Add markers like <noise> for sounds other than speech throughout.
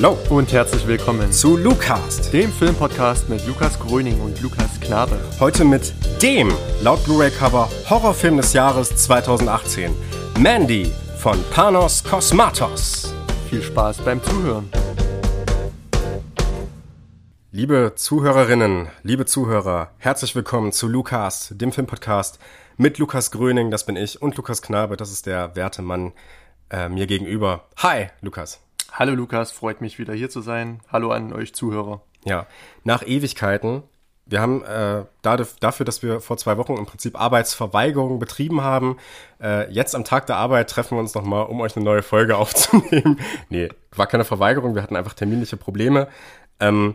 Hallo und herzlich willkommen zu Lucast, dem Filmpodcast mit Lukas Gröning und Lukas Knabe. Heute mit dem laut Blu-ray-Cover Horrorfilm des Jahres 2018, Mandy von Panos Kosmatos. Viel Spaß beim Zuhören. Liebe Zuhörerinnen, liebe Zuhörer, herzlich willkommen zu Lucas, dem Filmpodcast mit Lukas Gröning, das bin ich, und Lukas Knabe, das ist der werte Mann äh, mir gegenüber. Hi, Lukas. Hallo Lukas, freut mich wieder hier zu sein. Hallo an euch Zuhörer. Ja, nach Ewigkeiten. Wir haben äh, dafür, dass wir vor zwei Wochen im Prinzip Arbeitsverweigerung betrieben haben, äh, jetzt am Tag der Arbeit treffen wir uns nochmal, um euch eine neue Folge <laughs> aufzunehmen. nee, war keine Verweigerung, wir hatten einfach terminliche Probleme. Ähm,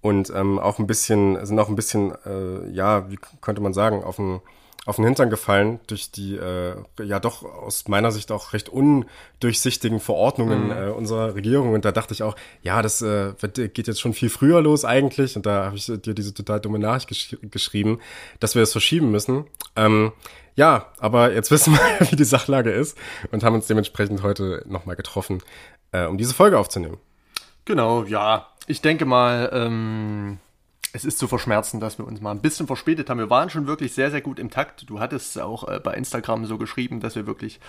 und ähm, auch ein bisschen, sind auch ein bisschen, äh, ja, wie könnte man sagen, auf ein auf den Hintern gefallen durch die äh, ja doch aus meiner Sicht auch recht undurchsichtigen Verordnungen mhm. äh, unserer Regierung und da dachte ich auch, ja, das äh, geht jetzt schon viel früher los eigentlich und da habe ich dir diese total dumme Nachricht gesch geschrieben, dass wir das verschieben müssen. Ähm, ja, aber jetzt <laughs> wissen wir, wie die Sachlage ist und haben uns dementsprechend heute nochmal getroffen, äh, um diese Folge aufzunehmen. Genau, ja. Ich denke mal, ähm, es ist zu verschmerzen, dass wir uns mal ein bisschen verspätet haben. Wir waren schon wirklich sehr, sehr gut im Takt. Du hattest auch äh, bei Instagram so geschrieben, dass wir wirklich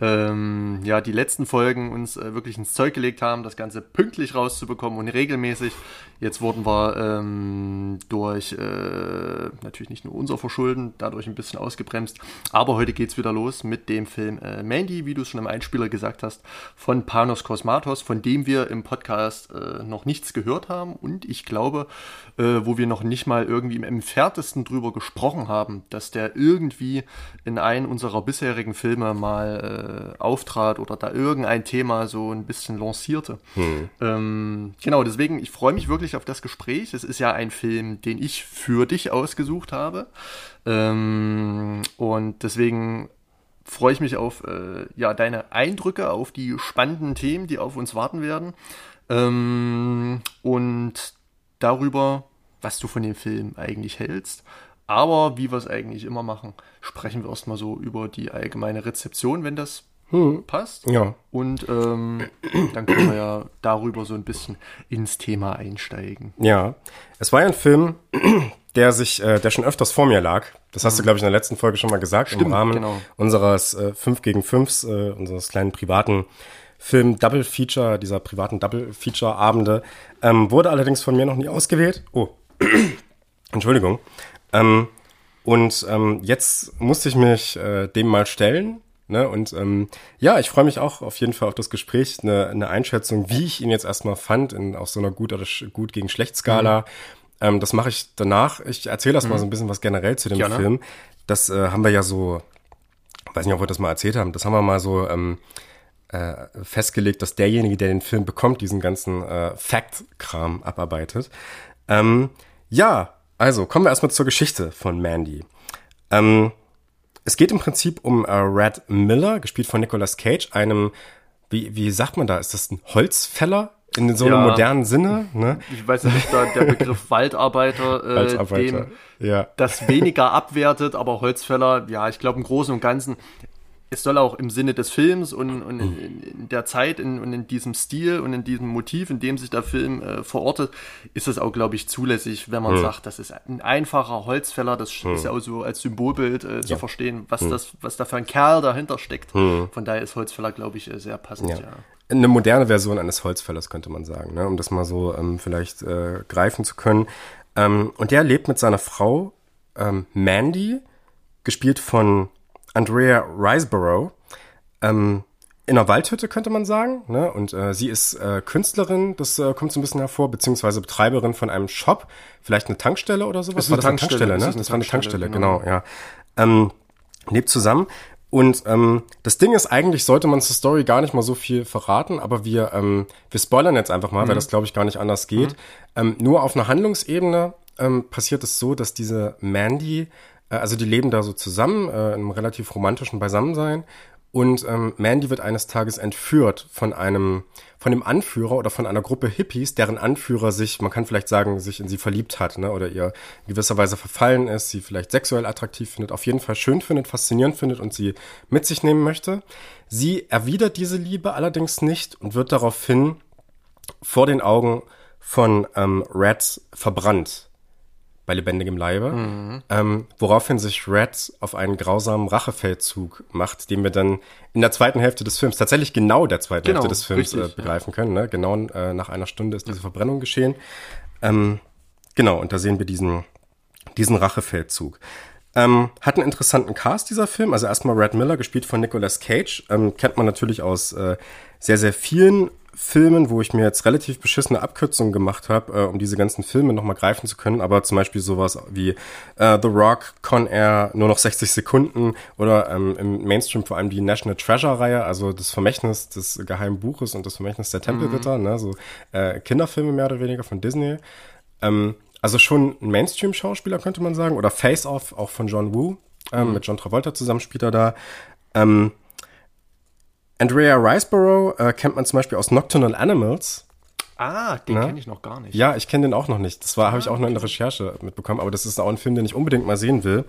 ähm, ja die letzten Folgen uns äh, wirklich ins Zeug gelegt haben, das Ganze pünktlich rauszubekommen und regelmäßig. Jetzt wurden wir ähm, durch äh, natürlich nicht nur unser Verschulden dadurch ein bisschen ausgebremst. Aber heute geht's wieder los mit dem Film äh, Mandy, wie du es schon im Einspieler gesagt hast, von Panos Kosmatos, von dem wir im Podcast äh, noch nichts gehört haben. Und ich glaube, äh, wo wir noch nicht mal irgendwie im entferntesten drüber gesprochen haben, dass der irgendwie in einem unserer bisherigen Filme mal äh, auftrat oder da irgendein Thema so ein bisschen lancierte. Hm. Ähm, genau, deswegen, ich freue mich wirklich auf das Gespräch. Es ist ja ein Film, den ich für dich ausgesucht habe. Ähm, und deswegen freue ich mich auf äh, ja, deine Eindrücke, auf die spannenden Themen, die auf uns warten werden. Ähm, und darüber, was du von dem Film eigentlich hältst. Aber wie wir es eigentlich immer machen, sprechen wir erstmal so über die allgemeine Rezeption, wenn das hm. passt. Ja. Und ähm, dann können wir ja darüber so ein bisschen ins Thema einsteigen. Ja. Es war ja ein Film, der sich, äh, der schon öfters vor mir lag. Das hast mhm. du, glaube ich, in der letzten Folge schon mal gesagt, Stimmt, im Rahmen genau. unseres äh, 5 gegen 5, äh, unseres kleinen privaten Film Double Feature, dieser privaten Double Feature Abende, ähm, wurde allerdings von mir noch nie ausgewählt. Oh, <clears throat> Entschuldigung. Ähm, und ähm, jetzt musste ich mich äh, dem mal stellen. Ne? Und ähm, ja, ich freue mich auch auf jeden Fall auf das Gespräch, eine, eine Einschätzung, wie ich ihn jetzt erstmal fand, in auf so einer gut oder gut gegen schlecht Skala. Mhm. Ähm, das mache ich danach. Ich erzähle das mhm. mal so ein bisschen was generell zu dem Gerne. Film. Das äh, haben wir ja so, weiß nicht, ob wir das mal erzählt haben, das haben wir mal so ähm, äh, festgelegt, dass derjenige, der den Film bekommt, diesen ganzen äh, Fact-Kram abarbeitet. Ähm, ja, also kommen wir erstmal zur Geschichte von Mandy. Ähm, es geht im Prinzip um äh, Red Miller, gespielt von Nicolas Cage, einem, wie, wie sagt man da, ist das ein Holzfäller? In so einem ja, modernen Sinne, ne? Ich weiß nicht, da der Begriff <laughs> Waldarbeiter, äh, Waldarbeiter dem ja. das weniger abwertet, aber Holzfäller, ja, ich glaube im Großen und Ganzen es soll auch im Sinne des Films und, und in, mhm. in, der Zeit in, und in diesem Stil und in diesem Motiv, in dem sich der Film äh, verortet, ist es auch, glaube ich, zulässig, wenn man mhm. sagt, das ist ein einfacher Holzfäller, das mhm. ist ja auch so als Symbolbild äh, zu ja. verstehen, was mhm. das, was da für ein Kerl dahinter steckt. Mhm. Von daher ist Holzfäller, glaube ich, äh, sehr passend, ja. ja. Eine moderne Version eines Holzfällers, könnte man sagen, ne? um das mal so ähm, vielleicht äh, greifen zu können. Ähm, und der lebt mit seiner Frau ähm, Mandy, gespielt von Andrea Riseborough. Ähm, in einer Waldhütte könnte man sagen. Ne? Und äh, sie ist äh, Künstlerin, das äh, kommt so ein bisschen hervor, beziehungsweise Betreiberin von einem Shop, vielleicht eine Tankstelle oder sowas. Ist eine Tankstelle, eine Tankstelle, ne? Das war eine Tankstelle, genau, genau ja. Ähm, lebt zusammen. Und ähm, das Ding ist eigentlich, sollte man zur Story gar nicht mal so viel verraten, aber wir, ähm, wir spoilern jetzt einfach mal, mhm. weil das, glaube ich, gar nicht anders geht. Mhm. Ähm, nur auf einer Handlungsebene ähm, passiert es so, dass diese Mandy also die leben da so zusammen, äh, in einem relativ romantischen Beisammensein. Und ähm, Mandy wird eines Tages entführt von einem, von dem Anführer oder von einer Gruppe Hippies, deren Anführer sich, man kann vielleicht sagen, sich in sie verliebt hat, ne, oder ihr in gewisser Weise verfallen ist, sie vielleicht sexuell attraktiv findet, auf jeden Fall schön findet, faszinierend findet und sie mit sich nehmen möchte. Sie erwidert diese Liebe allerdings nicht und wird daraufhin vor den Augen von ähm, Red verbrannt bei lebendigem Leibe, mhm. ähm, woraufhin sich Red auf einen grausamen Rachefeldzug macht, den wir dann in der zweiten Hälfte des Films, tatsächlich genau der zweiten genau, Hälfte des Films richtig, äh, begreifen können. Ne? Genau äh, nach einer Stunde ist diese Verbrennung geschehen. Ähm, genau, und da sehen wir diesen, diesen Rachefeldzug. Ähm, hat einen interessanten Cast, dieser Film. Also erstmal Red Miller, gespielt von Nicolas Cage. Ähm, kennt man natürlich aus äh, sehr, sehr vielen Filmen, wo ich mir jetzt relativ beschissene Abkürzungen gemacht habe, äh, um diese ganzen Filme nochmal greifen zu können. Aber zum Beispiel sowas wie äh, The Rock, Con Air, nur noch 60 Sekunden oder ähm, im Mainstream vor allem die National Treasure-Reihe, also das Vermächtnis des geheimen Buches und das Vermächtnis der Tempelritter, mhm. ne, so äh, Kinderfilme mehr oder weniger von Disney. Ähm, also schon ein Mainstream-Schauspieler, könnte man sagen. Oder Face Off, auch von John Woo. Ähm, mhm. Mit John Travolta zusammen spielt er da. Ähm, Andrea Riceborough äh, kennt man zum Beispiel aus Nocturnal Animals. Ah, den kenne ich noch gar nicht. Ja, ich kenne den auch noch nicht. Das war, ah, habe ich auch nur in der Recherche mitbekommen, aber das ist auch ein Film, den ich unbedingt mal sehen will.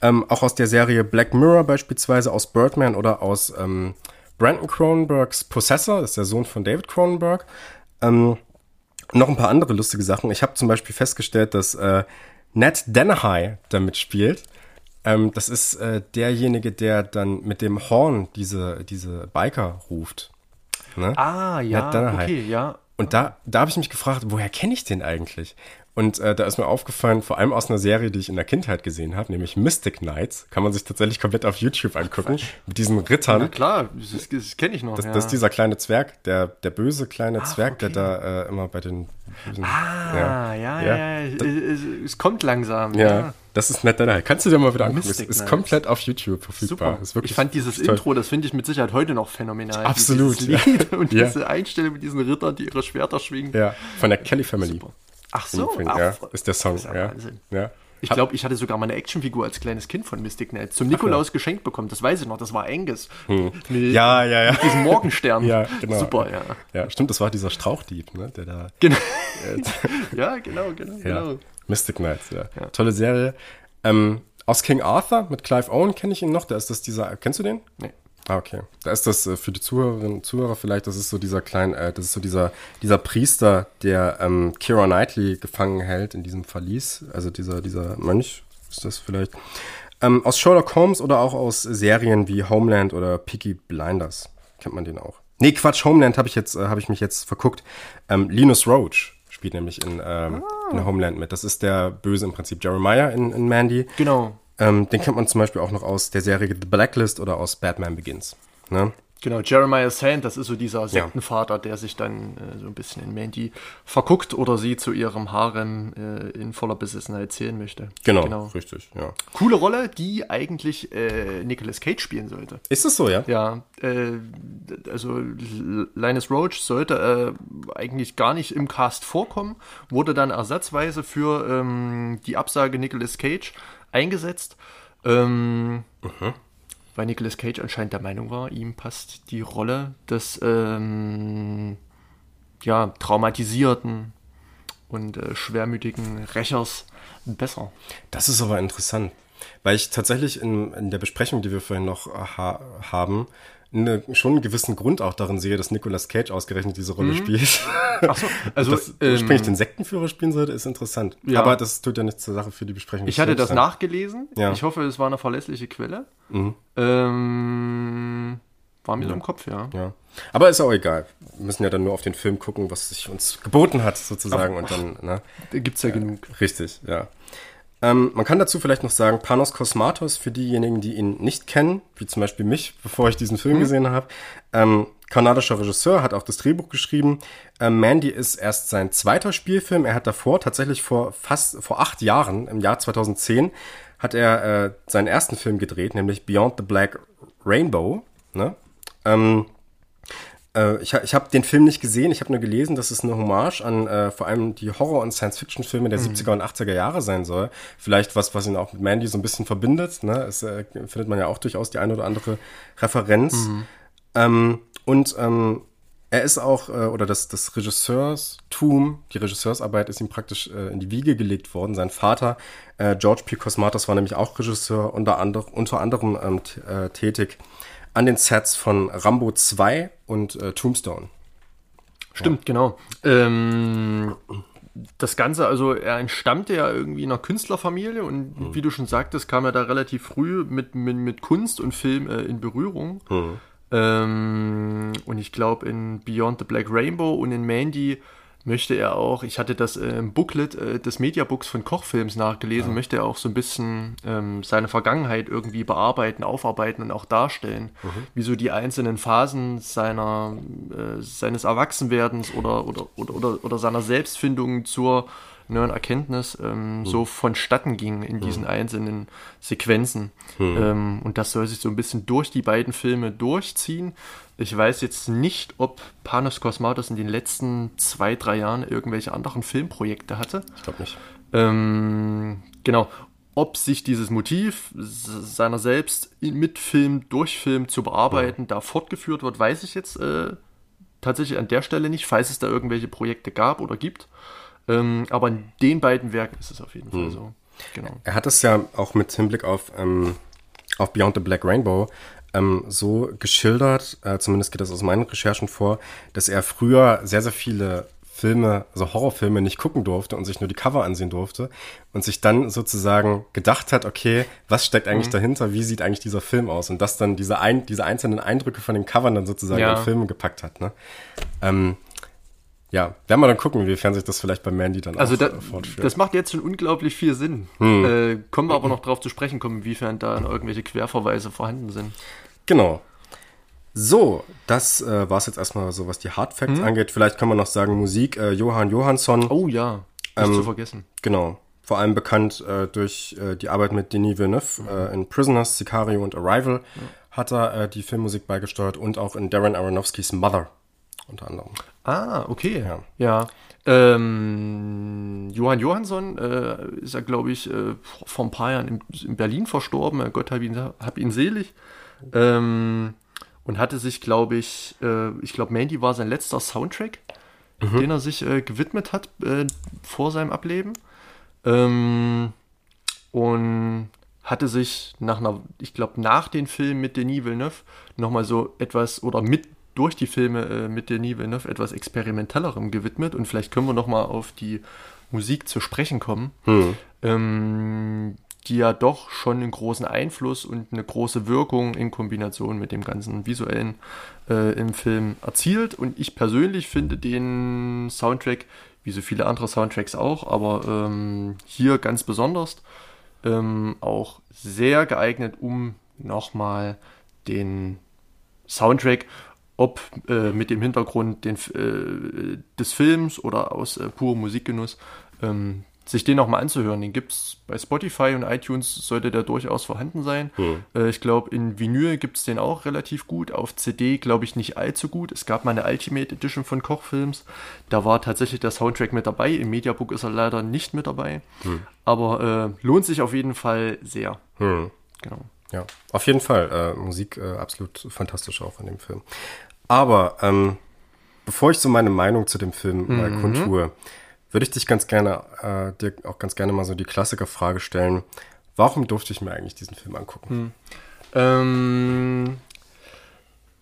Ähm, auch aus der Serie Black Mirror beispielsweise, aus Birdman oder aus ähm, Brandon Cronenbergs Possessor, das ist der Sohn von David Cronenberg. Ähm, noch ein paar andere lustige Sachen. Ich habe zum Beispiel festgestellt, dass äh, Ned Dennehy damit spielt. Ähm, das ist äh, derjenige, der dann mit dem Horn diese, diese Biker ruft. Ne? Ah, ja, okay, ja. Und da, da habe ich mich gefragt, woher kenne ich den eigentlich? Und äh, da ist mir aufgefallen, vor allem aus einer Serie, die ich in der Kindheit gesehen habe, nämlich Mystic Knights, kann man sich tatsächlich komplett auf YouTube angucken, Ach, mit diesen Rittern. Na klar, das, das kenne ich noch. Das, ja. das ist dieser kleine Zwerg, der, der böse kleine Ach, Zwerg, okay. der da äh, immer bei den Bösen, Ah, ja, ja, ja. ja. Es, es, kommt langsam. Ja, ja. das ist nett. Kannst du dir mal wieder angucken. Es ist komplett auf YouTube verfügbar. Super. ich fand dieses toll. Intro, das finde ich mit Sicherheit heute noch phänomenal. Absolut. Lied <laughs> und diese Einstellung mit diesen Rittern, die ihre Schwerter schwingen. Ja, von der Kelly Family. Super. Ach so, Ach, ja, ist der Song. Ist ja. Ja. Ich glaube, ich hatte sogar mal eine Actionfigur als kleines Kind von Mystic Knight zum Nikolaus Ach, ja. geschenkt bekommen. Das weiß ich noch. Das war Angus. Hm. Mit, ja, ja, ja. Mit diesem Morgenstern. <laughs> ja, genau. Super, ja. Ja, stimmt. Das war dieser Strauchdieb, ne? Der da. Genau. <laughs> <laughs> ja, genau, genau, ja. genau. Mystic Knights, ja. ja. Tolle Serie. Ähm, aus King Arthur mit Clive Owen kenne ich ihn noch. Der ist das dieser. Kennst du den? Nee. Ah, okay. Da ist das äh, für die Zuhörerinnen und Zuhörer vielleicht, das ist so dieser kleine, äh, das ist so dieser, dieser Priester, der ähm, Kira Knightley gefangen hält in diesem Verlies. Also dieser, dieser Mönch ist das vielleicht. Ähm, aus Sherlock Holmes oder auch aus Serien wie Homeland oder Peaky Blinders. Kennt man den auch. Nee, Quatsch, Homeland habe ich jetzt, äh, habe ich mich jetzt verguckt. Ähm, Linus Roach spielt nämlich in, ähm, ah. in Homeland mit. Das ist der Böse im Prinzip Jeremiah in, in Mandy. Genau. Ähm, den kennt man zum Beispiel auch noch aus der Serie The Blacklist oder aus Batman Begins. Ne? Genau, Jeremiah Sand, das ist so dieser Sektenvater, ja. der sich dann äh, so ein bisschen in Mandy verguckt oder sie zu ihrem Harem äh, in voller Besessenheit zählen möchte. Genau, genau, richtig, ja. Coole Rolle, die eigentlich äh, Nicolas Cage spielen sollte. Ist das so, ja? Ja, äh, also Linus Roach sollte äh, eigentlich gar nicht im Cast vorkommen, wurde dann ersatzweise für ähm, die Absage Nicolas Cage eingesetzt. Ähm, mhm. Weil Nicolas Cage anscheinend der Meinung war, ihm passt die Rolle des ähm, ja, traumatisierten und äh, schwermütigen Rächers besser. Das ist aber interessant, weil ich tatsächlich in, in der Besprechung, die wir vorhin noch ha haben, eine, schon einen gewissen Grund auch darin sehe, dass Nicolas Cage ausgerechnet diese Rolle mhm. spielt. <laughs> Ach so, also dass ähm, ursprünglich den Sektenführer spielen sollte, ist interessant. Ja. Aber das tut ja nichts zur Sache für die Besprechung. Ich hatte das sein. nachgelesen. Ja. Ich hoffe, es war eine verlässliche Quelle. Mhm. Ähm, war mir so im Kopf, ja. ja. Aber ist auch egal. Wir müssen ja dann nur auf den Film gucken, was sich uns geboten hat, sozusagen. Ach, und dann, ne? Gibt's ja, ja genug. Richtig, ja. Ähm, man kann dazu vielleicht noch sagen, Panos Kosmatos, für diejenigen, die ihn nicht kennen, wie zum Beispiel mich, <laughs> bevor ich diesen Film mhm. gesehen habe, ähm, kanadischer Regisseur, hat auch das Drehbuch geschrieben. Ähm, Mandy ist erst sein zweiter Spielfilm. Er hat davor, tatsächlich vor fast, vor acht Jahren, im Jahr 2010, hat er äh, seinen ersten Film gedreht, nämlich Beyond the Black Rainbow. Ne? Ähm, äh, ich ich habe den Film nicht gesehen, ich habe nur gelesen, dass es eine Hommage an äh, vor allem die Horror- und Science-Fiction-Filme der mhm. 70er und 80er Jahre sein soll. Vielleicht was, was ihn auch mit Mandy so ein bisschen verbindet. Ne? Es äh, findet man ja auch durchaus die eine oder andere Referenz. Mhm. Ähm, und ähm, er ist auch, äh, oder das, das Regisseurstum, die Regisseursarbeit ist ihm praktisch äh, in die Wiege gelegt worden. Sein Vater, äh, George P. Cosmatos, war nämlich auch Regisseur, unter, andere, unter anderem ähm, äh, tätig an den Sets von Rambo 2 und äh, Tombstone. Stimmt, ja. genau. Ähm, das Ganze, also er entstammte ja irgendwie einer Künstlerfamilie und mhm. wie du schon sagtest, kam er da relativ früh mit, mit, mit Kunst und Film äh, in Berührung. Mhm. Ähm, und ich glaube in Beyond the Black Rainbow und in Mandy möchte er auch, ich hatte das äh, im Booklet äh, des Mediabooks von Kochfilms nachgelesen, ja. möchte er auch so ein bisschen ähm, seine Vergangenheit irgendwie bearbeiten, aufarbeiten und auch darstellen, mhm. wie so die einzelnen Phasen seiner, äh, seines Erwachsenwerdens oder, oder, oder, oder, oder seiner Selbstfindung zur neuen Erkenntnis ähm, mhm. so vonstatten ging in diesen mhm. einzelnen Sequenzen. Mhm. Ähm, und das soll sich so ein bisschen durch die beiden Filme durchziehen. Ich weiß jetzt nicht, ob Panos Kosmatos in den letzten zwei, drei Jahren irgendwelche anderen Filmprojekte hatte. Ich glaube nicht. Ähm, genau. Ob sich dieses Motiv seiner selbst mit Film, durch Film zu bearbeiten, ja. da fortgeführt wird, weiß ich jetzt äh, tatsächlich an der Stelle nicht, falls es da irgendwelche Projekte gab oder gibt. Ähm, aber in den beiden Werken ist es auf jeden Fall hm. so. Genau. Er hat es ja auch mit Hinblick auf, ähm, auf Beyond the Black Rainbow ähm, so geschildert, äh, zumindest geht das aus meinen Recherchen vor, dass er früher sehr, sehr viele Filme, also Horrorfilme nicht gucken durfte und sich nur die Cover ansehen durfte und sich dann sozusagen gedacht hat, okay, was steckt eigentlich mhm. dahinter, wie sieht eigentlich dieser Film aus und das dann diese, ein, diese einzelnen Eindrücke von den Covern dann sozusagen ja. in Filme gepackt hat. Ne? Ähm, ja, werden wir dann gucken, inwiefern sich das vielleicht bei Mandy dann also auch da, fortführt. Das macht jetzt schon unglaublich viel Sinn. Hm. Äh, kommen wir aber noch drauf zu sprechen kommen, inwiefern da irgendwelche Querverweise vorhanden sind. Genau. So, das äh, war es jetzt erstmal so, was die Hard Facts hm. angeht. Vielleicht kann man noch sagen, Musik, äh, Johann Johansson. Oh ja, nicht ähm, zu vergessen. Genau. Vor allem bekannt äh, durch äh, die Arbeit mit Denis Villeneuve mhm. in Prisoners, Sicario und Arrival mhm. hat er äh, die Filmmusik beigesteuert und auch in Darren Aronofskys Mother unter anderem. Ah, okay. Ja. ja. Ähm, Johann Johansson äh, ist ja, glaube ich, äh, vor ein paar Jahren in, in Berlin verstorben. Gott hab ihn, hab ihn selig. Ähm, und hatte sich, glaube ich, äh, ich glaube, Mandy war sein letzter Soundtrack, mhm. den er sich äh, gewidmet hat äh, vor seinem Ableben. Ähm, und hatte sich nach einer, ich glaube, nach den Filmen mit Denis Villeneuve nochmal so etwas oder mit durch die Filme äh, mit Denis Villeneuve etwas experimentellerem gewidmet und vielleicht können wir nochmal auf die Musik zu sprechen kommen, hm. ähm, die ja doch schon einen großen Einfluss und eine große Wirkung in Kombination mit dem ganzen visuellen äh, im Film erzielt. Und ich persönlich finde den Soundtrack, wie so viele andere Soundtracks auch, aber ähm, hier ganz besonders ähm, auch sehr geeignet, um nochmal den Soundtrack ob äh, mit dem Hintergrund den, äh, des Films oder aus äh, purem Musikgenuss, ähm, sich den nochmal anzuhören. Den gibt es bei Spotify und iTunes, sollte der durchaus vorhanden sein. Hm. Äh, ich glaube, in Vinyl gibt es den auch relativ gut. Auf CD glaube ich nicht allzu gut. Es gab mal eine Ultimate Edition von Kochfilms. Da war tatsächlich der Soundtrack mit dabei. Im Mediabook ist er leider nicht mit dabei. Hm. Aber äh, lohnt sich auf jeden Fall sehr. Hm. Genau. Ja, auf jeden Fall. Äh, Musik äh, absolut fantastisch auch in dem Film. Aber ähm, bevor ich so meine Meinung zu dem Film äh, mhm. kundtue, würde ich dich ganz gerne, äh, dir auch ganz gerne mal so die Klassikerfrage stellen. Warum durfte ich mir eigentlich diesen Film angucken? Mhm. Ähm,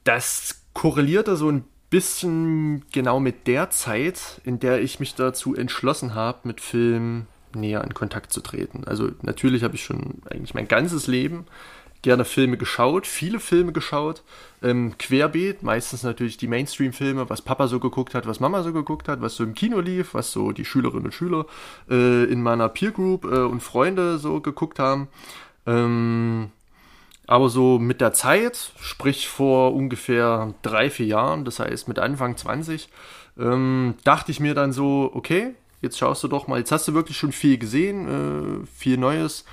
das korrelierte so ein bisschen genau mit der Zeit, in der ich mich dazu entschlossen habe, mit Film näher in Kontakt zu treten. Also natürlich habe ich schon eigentlich mein ganzes Leben gerne Filme geschaut, viele Filme geschaut, ähm, querbeet, meistens natürlich die Mainstream-Filme, was Papa so geguckt hat, was Mama so geguckt hat, was so im Kino lief, was so die Schülerinnen und Schüler äh, in meiner Peer Group äh, und Freunde so geguckt haben. Ähm, aber so mit der Zeit, sprich vor ungefähr drei, vier Jahren, das heißt mit Anfang 20, ähm, dachte ich mir dann so, okay, jetzt schaust du doch mal, jetzt hast du wirklich schon viel gesehen, äh, viel Neues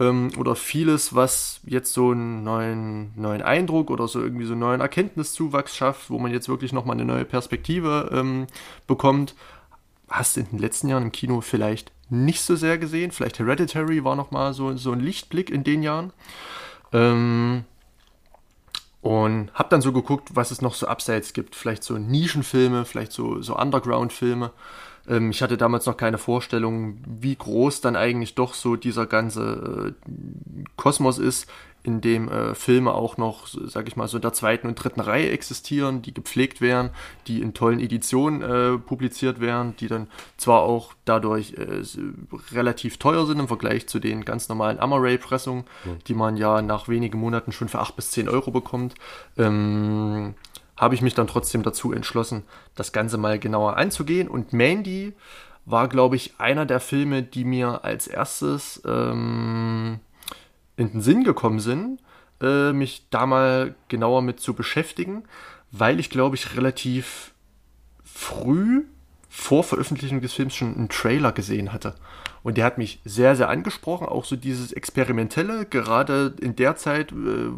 ähm, oder vieles, was jetzt so einen neuen, neuen Eindruck oder so irgendwie so einen neuen Erkenntniszuwachs schafft, wo man jetzt wirklich nochmal eine neue Perspektive ähm, bekommt. Hast du in den letzten Jahren im Kino vielleicht nicht so sehr gesehen. Vielleicht Hereditary war nochmal so, so ein Lichtblick in den Jahren. Ähm, und hab dann so geguckt, was es noch so abseits gibt. Vielleicht so Nischenfilme, vielleicht so, so Underground-Filme. Ähm, ich hatte damals noch keine Vorstellung, wie groß dann eigentlich doch so dieser ganze äh, Kosmos ist, in dem äh, Filme auch noch, sag ich mal, so in der zweiten und dritten Reihe existieren, die gepflegt werden, die in tollen Editionen äh, publiziert werden, die dann zwar auch dadurch äh, relativ teuer sind im Vergleich zu den ganz normalen Amaray-Pressungen, mhm. die man ja nach wenigen Monaten schon für 8 bis 10 Euro bekommt. Ähm, habe ich mich dann trotzdem dazu entschlossen, das Ganze mal genauer anzugehen. Und Mandy war, glaube ich, einer der Filme, die mir als erstes ähm, in den Sinn gekommen sind, äh, mich da mal genauer mit zu beschäftigen, weil ich, glaube ich, relativ früh vor Veröffentlichung des Films schon einen Trailer gesehen hatte. Und der hat mich sehr, sehr angesprochen, auch so dieses Experimentelle. Gerade in der Zeit äh,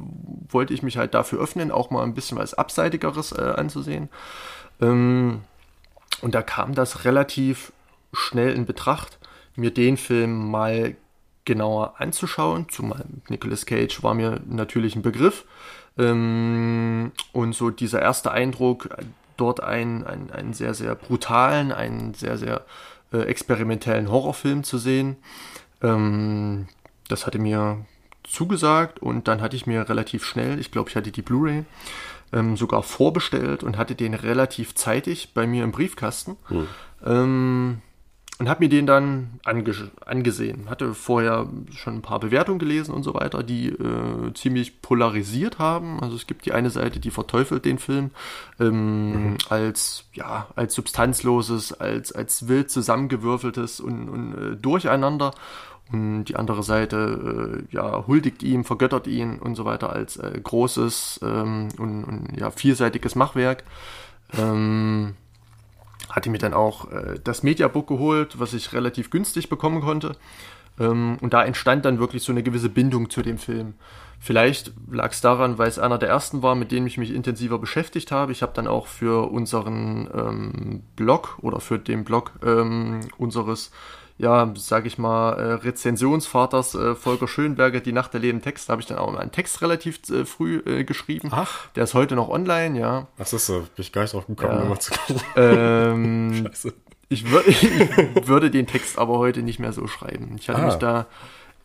wollte ich mich halt dafür öffnen, auch mal ein bisschen was Abseitigeres äh, anzusehen. Ähm, und da kam das relativ schnell in Betracht, mir den Film mal genauer anzuschauen. Zumal Nicolas Cage war mir natürlich ein Begriff. Ähm, und so dieser erste Eindruck, dort einen, einen, einen sehr, sehr brutalen, einen sehr, sehr äh, experimentellen Horrorfilm zu sehen. Ähm, das hatte mir zugesagt und dann hatte ich mir relativ schnell, ich glaube, ich hatte die Blu-ray ähm, sogar vorbestellt und hatte den relativ zeitig bei mir im Briefkasten. Hm. Ähm, und habe mir den dann ange angesehen. Hatte vorher schon ein paar Bewertungen gelesen und so weiter, die äh, ziemlich polarisiert haben. Also es gibt die eine Seite, die verteufelt den Film ähm, mhm. als ja als substanzloses, als als wild zusammengewürfeltes und, und äh, Durcheinander. Und die andere Seite äh, ja huldigt ihm, vergöttert ihn und so weiter als äh, großes ähm, und, und ja vielseitiges Machwerk. Ähm, hatte mir dann auch äh, das Mediabook geholt, was ich relativ günstig bekommen konnte. Ähm, und da entstand dann wirklich so eine gewisse Bindung zu dem Film. Vielleicht lag es daran, weil es einer der ersten war, mit denen ich mich intensiver beschäftigt habe. Ich habe dann auch für unseren ähm, Blog oder für den Blog ähm, unseres ja, sag ich mal, äh, Rezensionsvaters äh, Volker Schönberger, Die Nacht der Leben Text, da habe ich dann auch einen Text relativ äh, früh äh, geschrieben. Ach. Der ist heute noch online, ja. Ach, ist so, bin ich gar nicht drauf gekommen, ja. nochmal zu gucken. Ähm, <laughs> Scheiße. Ich, wür <laughs> ich würde den Text aber heute nicht mehr so schreiben. Ich hatte ah. mich da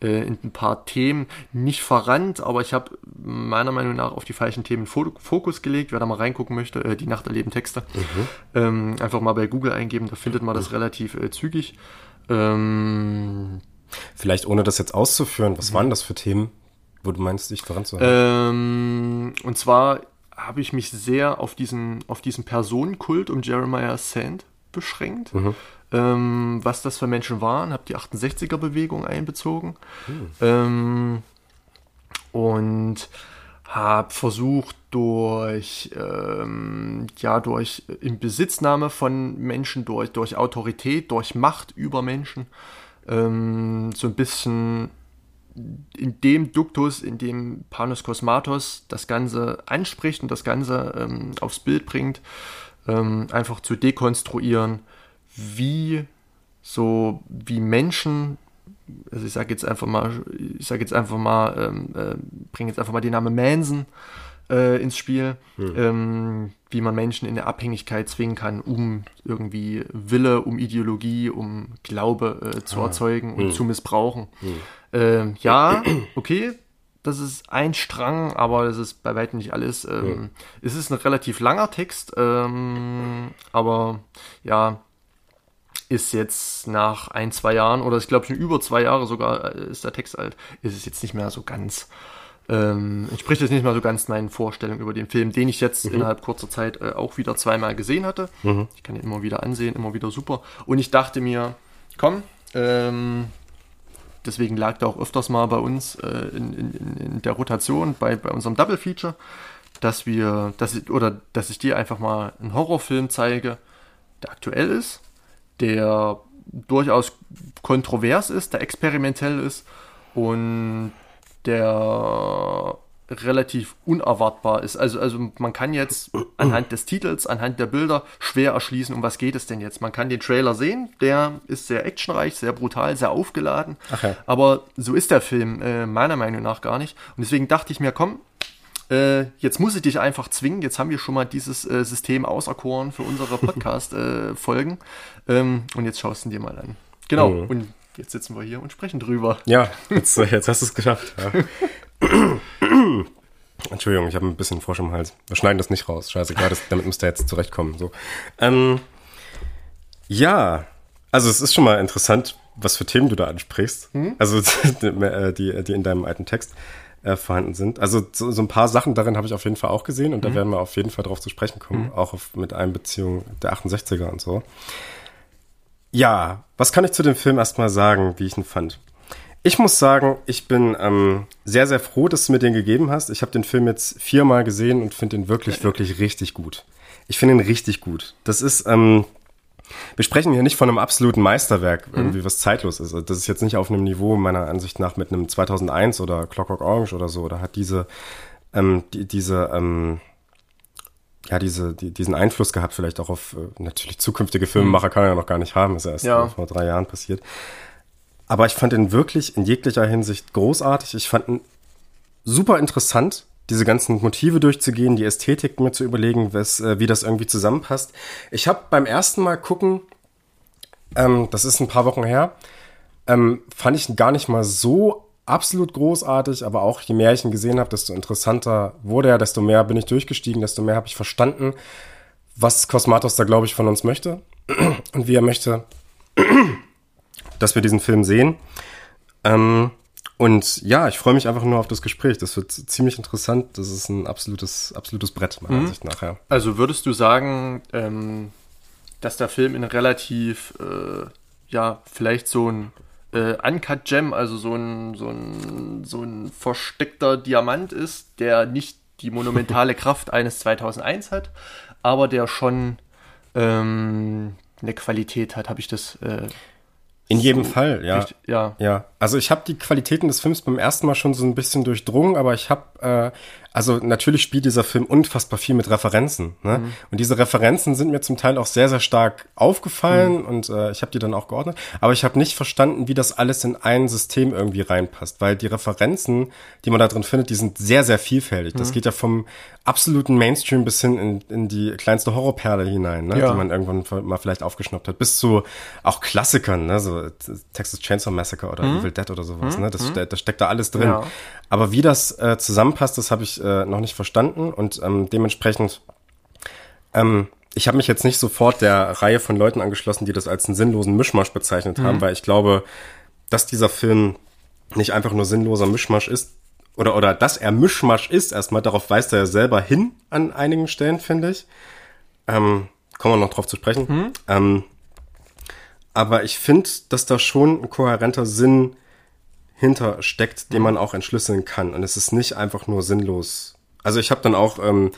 äh, in ein paar Themen nicht verrannt, aber ich habe meiner Meinung nach auf die falschen Themen Fokus gelegt. Wer da mal reingucken möchte, äh, die Nacht der Leben Texte, mhm. ähm, einfach mal bei Google eingeben, da findet man das mhm. relativ äh, zügig. Ähm, Vielleicht ohne das jetzt auszuführen, was waren das für Themen, wo du meinst, dich zu Ähm, und zwar habe ich mich sehr auf diesen, auf diesen Personenkult um Jeremiah Sand beschränkt. Mhm. Ähm, was das für Menschen waren, habe die 68er-Bewegung einbezogen. Mhm. Ähm, und habe versucht durch ähm, ja durch Inbesitznahme von Menschen durch durch Autorität durch Macht über Menschen ähm, so ein bisschen in dem Duktus, in dem Panos Kosmatos das Ganze anspricht und das Ganze ähm, aufs Bild bringt, ähm, einfach zu dekonstruieren, wie so wie Menschen also ich sage jetzt einfach mal, ich sage jetzt einfach mal, ähm, äh, bringe jetzt einfach mal den Namen Manson äh, ins Spiel, hm. ähm, wie man Menschen in eine Abhängigkeit zwingen kann, um irgendwie Wille, um Ideologie, um Glaube äh, zu ah. erzeugen und hm. zu missbrauchen. Hm. Ähm, ja, okay, das ist ein Strang, aber das ist bei weitem nicht alles. Ähm, es ist ein relativ langer Text, ähm, aber ja, ist jetzt nach ein, zwei Jahren, oder ich glaube schon über zwei Jahre sogar äh, ist der Text alt, ist es jetzt nicht mehr so ganz, ähm, entspricht jetzt nicht mehr so ganz meinen Vorstellungen über den Film, den ich jetzt mhm. innerhalb kurzer Zeit äh, auch wieder zweimal gesehen hatte. Mhm. Ich kann ihn immer wieder ansehen, immer wieder super. Und ich dachte mir, komm, ähm, deswegen lag der auch öfters mal bei uns äh, in, in, in, der Rotation bei, bei unserem Double Feature, dass wir, dass ich, oder dass ich dir einfach mal einen Horrorfilm zeige, der aktuell ist, der durchaus kontrovers ist, der experimentell ist und der relativ unerwartbar ist. Also, also man kann jetzt anhand des Titels, anhand der Bilder schwer erschließen, um was geht es denn jetzt. Man kann den Trailer sehen, der ist sehr actionreich, sehr brutal, sehr aufgeladen. Okay. Aber so ist der Film äh, meiner Meinung nach gar nicht. Und deswegen dachte ich mir, komm, äh, jetzt muss ich dich einfach zwingen. Jetzt haben wir schon mal dieses äh, System auserkoren für unsere Podcast-Folgen. Äh, ähm, und jetzt schaust du dir mal an. Genau. Mhm. Und jetzt sitzen wir hier und sprechen drüber. Ja, jetzt, äh, jetzt hast du es geschafft. Ja. <laughs> Entschuldigung, ich habe ein bisschen Frosch im Hals. Wir schneiden das nicht raus. Scheißegal, das, damit müsst ihr jetzt zurechtkommen. So. Ähm, ja, also es ist schon mal interessant, was für Themen du da ansprichst. Mhm. Also <laughs> die, die in deinem alten Text äh, vorhanden sind. Also so, so, ein paar Sachen darin habe ich auf jeden Fall auch gesehen und mhm. da werden wir auf jeden Fall drauf zu sprechen kommen, mhm. auch auf, mit Einbeziehung der 68er und so. Ja, was kann ich zu dem Film erstmal sagen, wie ich ihn fand? Ich muss sagen, ich bin ähm, sehr, sehr froh, dass du mir den gegeben hast. Ich habe den Film jetzt viermal gesehen und finde ihn wirklich, wirklich richtig gut. Ich finde ihn richtig gut. Das ist, ähm, wir sprechen hier nicht von einem absoluten Meisterwerk, mhm. irgendwie, was zeitlos ist. Das ist jetzt nicht auf einem Niveau meiner Ansicht nach mit einem 2001 oder Clockwork Orange oder so, oder hat diese, ähm, die, diese, ähm, ja, diese, die, diesen Einfluss gehabt, vielleicht auch auf äh, natürlich zukünftige Filmemacher mhm. kann er ja noch gar nicht haben, ist ja erst ja. vor drei Jahren passiert. Aber ich fand ihn wirklich in jeglicher Hinsicht großartig. Ich fand ihn super interessant, diese ganzen Motive durchzugehen, die Ästhetik mir zu überlegen, was, äh, wie das irgendwie zusammenpasst. Ich habe beim ersten Mal gucken, ähm, das ist ein paar Wochen her, ähm, fand ich gar nicht mal so absolut großartig, aber auch je mehr ich ihn gesehen habe, desto interessanter wurde er, desto mehr bin ich durchgestiegen, desto mehr habe ich verstanden, was Cosmatos da, glaube ich, von uns möchte und wie er möchte, dass wir diesen Film sehen. Ähm, und ja, ich freue mich einfach nur auf das Gespräch. Das wird ziemlich interessant. Das ist ein absolutes, absolutes Brett, meiner mhm. Ansicht nach. Ja. Also würdest du sagen, ähm, dass der Film in relativ, äh, ja, vielleicht so ein äh, Uncut Gem, also so ein, so, ein, so ein versteckter Diamant ist, der nicht die monumentale <laughs> Kraft eines 2001 hat, aber der schon ähm, eine Qualität hat. Habe ich das äh, in jedem so, Fall, ja. Richtig, ja. Ja. Also ich habe die Qualitäten des Films beim ersten Mal schon so ein bisschen durchdrungen, aber ich habe äh, also natürlich spielt dieser Film unfassbar viel mit Referenzen. Ne? Mhm. Und diese Referenzen sind mir zum Teil auch sehr, sehr stark aufgefallen mhm. und äh, ich habe die dann auch geordnet. Aber ich habe nicht verstanden, wie das alles in ein System irgendwie reinpasst, weil die Referenzen, die man da drin findet, die sind sehr, sehr vielfältig. Mhm. Das geht ja vom absoluten Mainstream bis hin in, in die kleinste Horrorperle hinein, ne? Ja. die man irgendwann mal vielleicht aufgeschnappt hat, bis zu auch Klassikern, ne? so Texas Chainsaw Massacre oder mhm. Evil Dead oder sowas. Mhm. Ne? Das, mhm. das steckt da alles drin. Ja. Aber wie das äh, zusammenpasst, das habe ich äh, noch nicht verstanden und ähm, dementsprechend, ähm, ich habe mich jetzt nicht sofort der Reihe von Leuten angeschlossen, die das als einen sinnlosen Mischmasch bezeichnet haben, mhm. weil ich glaube, dass dieser Film nicht einfach nur sinnloser Mischmasch ist, oder, oder dass er Mischmasch ist, erstmal, darauf weist er ja selber hin an einigen Stellen, finde ich. Ähm, kommen wir noch drauf zu sprechen. Mhm. Ähm, aber ich finde, dass da schon ein kohärenter Sinn hintersteckt, den man auch entschlüsseln kann. Und es ist nicht einfach nur sinnlos. Also ich habe dann auch ähm,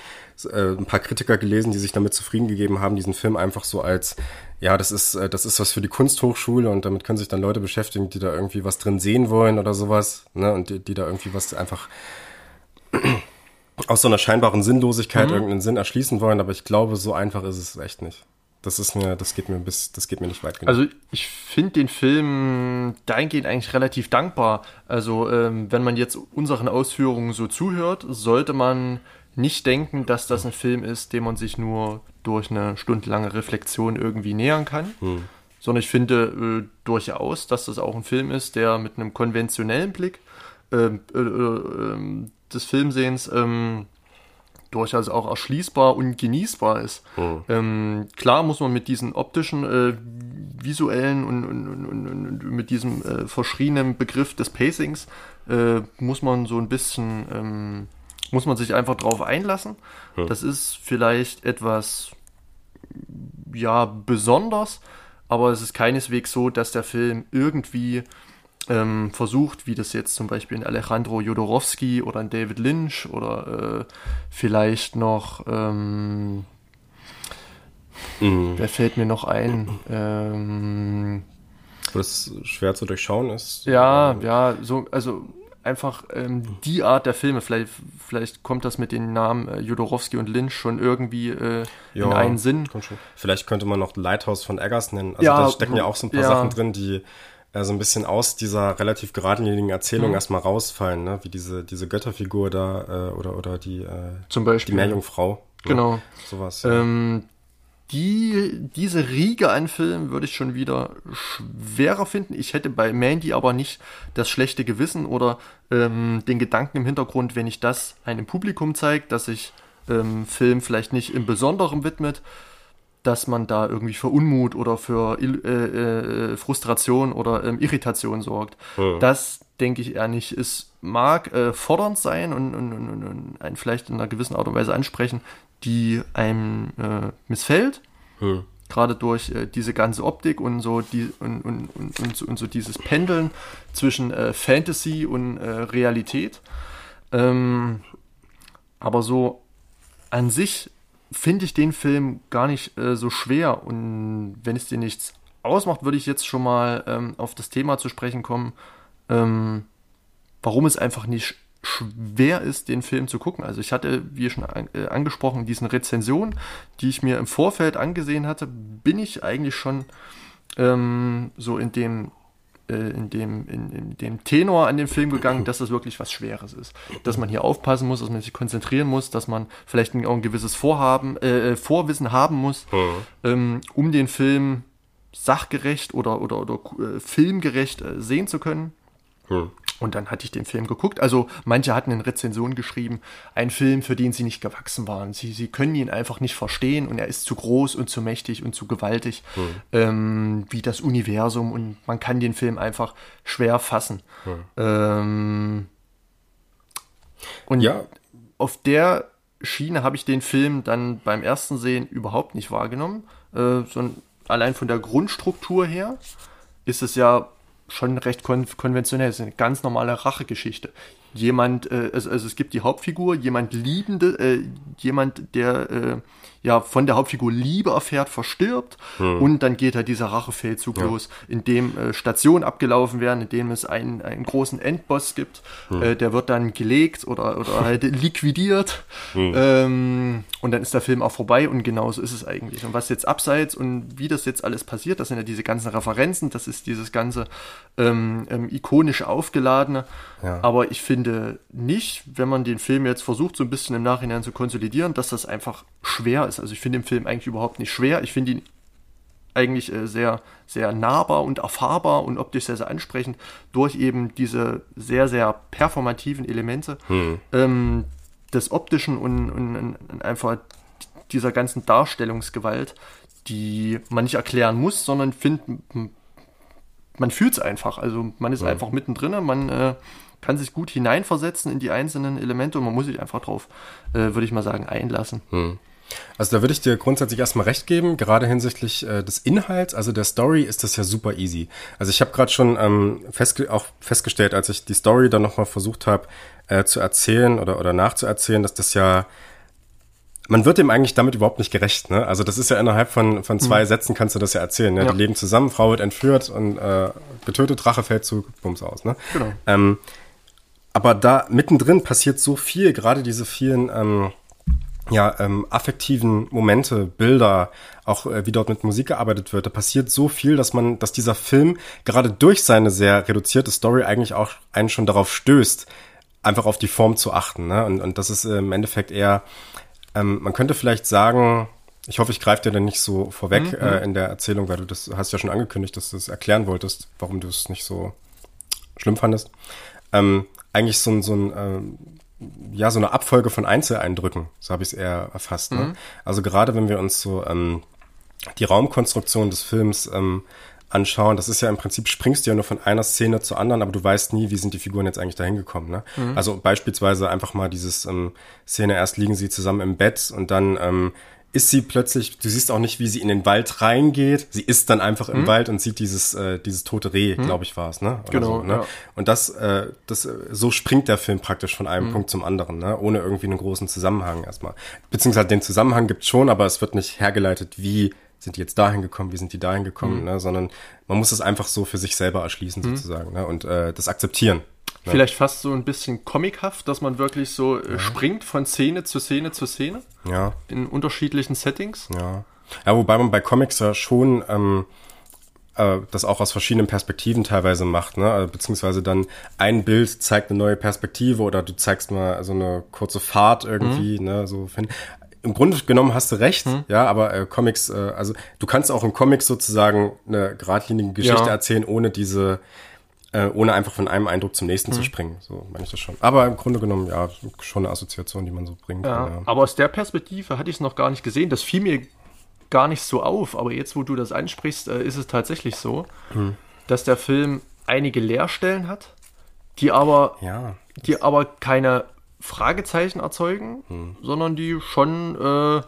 äh, ein paar Kritiker gelesen, die sich damit zufrieden gegeben haben, diesen Film einfach so als, ja, das ist, äh, das ist was für die Kunsthochschule und damit können sich dann Leute beschäftigen, die da irgendwie was drin sehen wollen oder sowas, ne? Und die, die da irgendwie was einfach aus so einer scheinbaren Sinnlosigkeit mhm. irgendeinen Sinn erschließen wollen, aber ich glaube, so einfach ist es echt nicht. Das ist mir, das geht mir bis, das geht mir nicht weit genug. Also ich finde den Film dahingehend eigentlich relativ dankbar. Also ähm, wenn man jetzt unseren Ausführungen so zuhört, sollte man nicht denken, dass das ein Film ist, dem man sich nur durch eine stundenlange Reflexion irgendwie nähern kann. Hm. Sondern ich finde äh, durchaus, dass das auch ein Film ist, der mit einem konventionellen Blick ähm, äh, äh, des Filmsehens ähm, durchaus auch erschließbar und genießbar ist. Mhm. Ähm, klar muss man mit diesen optischen, äh, visuellen und, und, und, und, mit diesem äh, verschriebenen Begriff des Pacings äh, muss man so ein bisschen, ähm, muss man sich einfach drauf einlassen. Mhm. Das ist vielleicht etwas, ja, besonders, aber es ist keineswegs so, dass der Film irgendwie ähm, versucht, wie das jetzt zum Beispiel in Alejandro Jodorowsky oder in David Lynch oder äh, vielleicht noch, ähm, mhm. wer fällt mir noch ein? Ähm, Wo das schwer zu durchschauen ist. Ja, ja, so, also einfach ähm, die Art der Filme. Vielleicht, vielleicht kommt das mit den Namen äh, Jodorowsky und Lynch schon irgendwie äh, ja, in einen Sinn. Vielleicht könnte man noch Lighthouse von Eggers nennen. Also ja, da stecken ja auch so ein paar ja. Sachen drin, die äh, so ein bisschen aus dieser relativ geradlinigen Erzählung mhm. erstmal rausfallen, ne? wie diese, diese Götterfigur da äh, oder, oder die, äh, Zum Beispiel. die Meerjungfrau. Ne? Genau. Sowas. Ja. Ähm, die, diese Riege an Filmen würde ich schon wieder schwerer finden. Ich hätte bei Mandy aber nicht das schlechte Gewissen oder ähm, den Gedanken im Hintergrund, wenn ich das einem Publikum zeige, dass sich ähm, Film vielleicht nicht im Besonderen widmet, dass man da irgendwie für Unmut oder für äh, äh, Frustration oder ähm, Irritation sorgt. Mhm. Das denke ich eher nicht. Es mag äh, fordernd sein und, und, und, und, einen vielleicht in einer gewissen Art und Weise ansprechen, die einem äh, missfällt. Hm. Gerade durch äh, diese ganze Optik und so die und, und, und, so, so dieses Pendeln zwischen äh, Fantasy und Realität. Ähm, aber so an sich finde ich den Film gar nicht äh, so schwer. Und wenn es dir nichts ausmacht, würde ich jetzt schon mal ähm, auf das Thema zu sprechen kommen, ähm, warum es einfach nicht schwer ist, den Film zu gucken. Also ich hatte, wie schon an, äh, angesprochen, diesen Rezension, die ich mir im Vorfeld angesehen hatte, bin ich eigentlich schon ähm, so in dem äh, in dem, in, in, dem Tenor an den Film gegangen, dass das wirklich was Schweres ist. Dass man hier aufpassen muss, dass man sich konzentrieren muss, dass man vielleicht ein, auch ein gewisses Vorhaben, äh, äh Vorwissen haben muss, mhm. ähm, um den Film sachgerecht oder, oder, oder äh, filmgerecht äh, sehen zu können. Und dann hatte ich den Film geguckt. Also manche hatten in Rezensionen geschrieben, ein Film, für den sie nicht gewachsen waren. Sie, sie können ihn einfach nicht verstehen und er ist zu groß und zu mächtig und zu gewaltig mhm. ähm, wie das Universum und man kann den Film einfach schwer fassen. Mhm. Ähm, und ja. auf der Schiene habe ich den Film dann beim ersten Sehen überhaupt nicht wahrgenommen. Äh, sondern allein von der Grundstruktur her ist es ja schon recht kon konventionell. Es ist eine ganz normale Rachegeschichte. Jemand, äh, also, also es gibt die Hauptfigur, jemand Liebende, äh, jemand, der äh, ja von der Hauptfigur Liebe erfährt, verstirbt hm. und dann geht halt dieser Rachefeldzug ja. los, in dem äh, Stationen abgelaufen werden, in dem es einen, einen großen Endboss gibt, hm. äh, der wird dann gelegt oder, oder <laughs> halt liquidiert hm. ähm, und dann ist der Film auch vorbei und genauso ist es eigentlich. Und was jetzt abseits und wie das jetzt alles passiert, das sind ja diese ganzen Referenzen, das ist dieses ganze ähm, ähm, ikonisch aufgeladene, ja. aber ich finde nicht, wenn man den Film jetzt versucht, so ein bisschen im Nachhinein zu konsolidieren, dass das einfach schwer ist. Also ich finde den Film eigentlich überhaupt nicht schwer. Ich finde ihn eigentlich äh, sehr, sehr nahbar und erfahrbar und optisch sehr, sehr ansprechend durch eben diese sehr, sehr performativen Elemente hm. ähm, des Optischen und, und, und, einfach dieser ganzen Darstellungsgewalt, die man nicht erklären muss, sondern find, man fühlt es einfach. Also man ist ja. einfach mittendrin, man äh, kann sich gut hineinversetzen in die einzelnen Elemente und man muss sich einfach drauf, äh, würde ich mal sagen, einlassen. Hm. Also da würde ich dir grundsätzlich erstmal recht geben, gerade hinsichtlich äh, des Inhalts, also der Story ist das ja super easy. Also ich habe gerade schon ähm, festge auch festgestellt, als ich die Story dann nochmal versucht habe äh, zu erzählen oder, oder nachzuerzählen, dass das ja man wird dem eigentlich damit überhaupt nicht gerecht, ne? Also das ist ja innerhalb von, von zwei mhm. Sätzen kannst du das ja erzählen, ne? Ja. Die leben zusammen, Frau wird entführt und äh, getötet, Drache fällt zu, bums aus, ne? Genau. Ähm, aber da mittendrin passiert so viel, gerade diese vielen ähm, ja, ähm, affektiven Momente, Bilder, auch äh, wie dort mit Musik gearbeitet wird. Da passiert so viel, dass man, dass dieser Film gerade durch seine sehr reduzierte Story eigentlich auch einen schon darauf stößt, einfach auf die Form zu achten. Ne? Und, und das ist äh, im Endeffekt eher, ähm, man könnte vielleicht sagen, ich hoffe, ich greife dir dann nicht so vorweg mhm. äh, in der Erzählung, weil du das hast ja schon angekündigt, dass du es das erklären wolltest, warum du es nicht so schlimm fandest. Ähm, eigentlich so ein, so ein ähm, ja, so eine Abfolge von Einzeleindrücken, so habe ich es eher erfasst. Ne? Mhm. Also gerade wenn wir uns so ähm, die Raumkonstruktion des Films ähm, anschauen, das ist ja im Prinzip, springst du ja nur von einer Szene zur anderen, aber du weißt nie, wie sind die Figuren jetzt eigentlich dahin gekommen. Ne? Mhm. Also beispielsweise einfach mal dieses ähm, Szene, erst liegen sie zusammen im Bett und dann ähm, ist sie plötzlich, du siehst auch nicht, wie sie in den Wald reingeht. Sie ist dann einfach im hm? Wald und sieht dieses, äh, dieses tote Reh, hm? glaube ich, war es, ne? Oder genau. So, ne? Ja. Und das, äh, das, äh, so springt der Film praktisch von einem hm. Punkt zum anderen, ne? Ohne irgendwie einen großen Zusammenhang erstmal. Beziehungsweise den Zusammenhang gibt's schon, aber es wird nicht hergeleitet, wie sind die jetzt dahin gekommen, wie sind die dahin gekommen, hm. ne? Sondern man muss es einfach so für sich selber erschließen, hm. sozusagen, ne? Und äh, das akzeptieren. Ja. Vielleicht fast so ein bisschen comichaft, dass man wirklich so äh, ja. springt von Szene zu Szene zu Szene. Ja. In unterschiedlichen Settings. Ja. Ja, wobei man bei Comics ja schon ähm, äh, das auch aus verschiedenen Perspektiven teilweise macht, ne? Also, beziehungsweise dann ein Bild zeigt eine neue Perspektive oder du zeigst mal so eine kurze Fahrt irgendwie, mhm. ne? So im Grunde genommen hast du recht, hm. ja, aber äh, Comics, äh, also du kannst auch in Comics sozusagen eine geradlinige Geschichte ja. erzählen, ohne diese, äh, ohne einfach von einem Eindruck zum nächsten hm. zu springen. So meine ich das schon. Aber im Grunde genommen, ja, schon eine Assoziation, die man so bringt. Ja, ja. Aber aus der Perspektive hatte ich es noch gar nicht gesehen. Das fiel mir gar nicht so auf, aber jetzt, wo du das ansprichst, äh, ist es tatsächlich so, hm. dass der Film einige Leerstellen hat, die aber, ja, die aber keine Fragezeichen erzeugen, hm. sondern die schon, äh,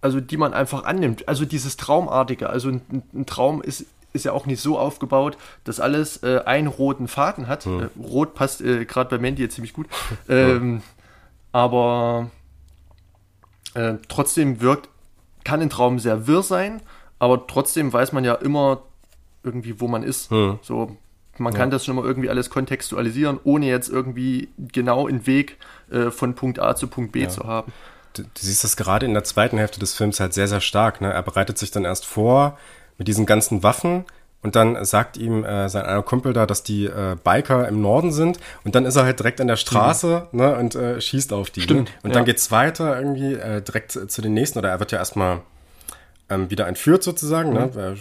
also die man einfach annimmt. Also dieses Traumartige, also ein, ein Traum ist, ist ja auch nicht so aufgebaut, dass alles äh, einen roten Faden hat. Hm. Äh, Rot passt äh, gerade bei Mandy jetzt ziemlich gut. <laughs> Ähm, aber äh, trotzdem wirkt, kann ein Traum sehr wirr sein, aber trotzdem weiß man ja immer irgendwie, wo man ist. Hm. So, man kann das schon mal irgendwie alles kontextualisieren, ohne jetzt irgendwie genau einen Weg äh, von Punkt A zu Punkt B ja. zu haben. Du, du, siehst das gerade in der zweiten Hälfte des Films halt sehr, sehr stark. Ne? Er bereitet sich dann erst vor mit diesen ganzen Waffen und dann sagt ihm äh, sein einer Kumpel da, dass die äh, Biker im Norden sind und dann ist er halt direkt an der Straße mhm. ne, und äh, schießt auf die. Stimmt. Ne? Und ja. dann geht's weiter irgendwie äh, direkt zu den nächsten oder er wird ja erstmal ähm, wieder entführt sozusagen. Ne? Mhm. Ne?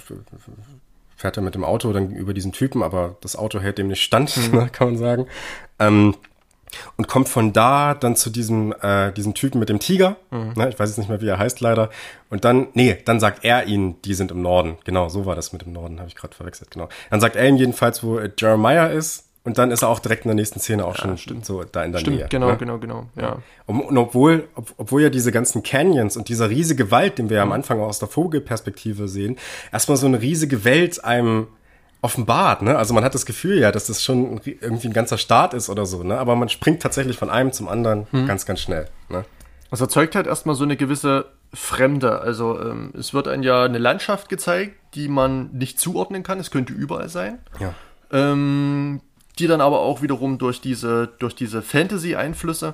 fährt er mit dem Auto dann über diesen Typen, aber das Auto hält dem nicht stand, mhm. <laughs> Ne, kann man sagen. Ähm, und kommt von da dann zu diesem, äh, diesem Typen mit dem Tiger. Mhm. Ne, ich weiß jetzt nicht mehr, wie er heißt leider. Und dann, nee, dann sagt er ihnen, die sind im Norden. Genau, so war das mit dem Norden, habe ich gerade verwechselt, genau. Dann sagt er ihm jedenfalls, wo Jeremiah ist und dann ist er auch direkt in der nächsten Szene auch ja, schon stimmt. so da in der stimmt, Nähe. Genau, ne? genau, genau, ja. Und, und, obwohl, ob, obwohl ja diese ganzen Canyons und dieser riesige Wald, den wir ja am mhm. Anfang auch aus der Vogelperspektive sehen, erstmal so eine riesige Welt einem offenbart, ne? Also man hat das Gefühl ja, dass das schon irgendwie ein ganzer Staat ist oder so, ne? Aber man springt tatsächlich von einem zum anderen hm. ganz, ganz schnell, ne? Es erzeugt halt erstmal so eine gewisse Fremde. Also ähm, es wird einem ja eine Landschaft gezeigt, die man nicht zuordnen kann. Es könnte überall sein. Ja. Ähm, die dann aber auch wiederum durch diese, durch diese Fantasy-Einflüsse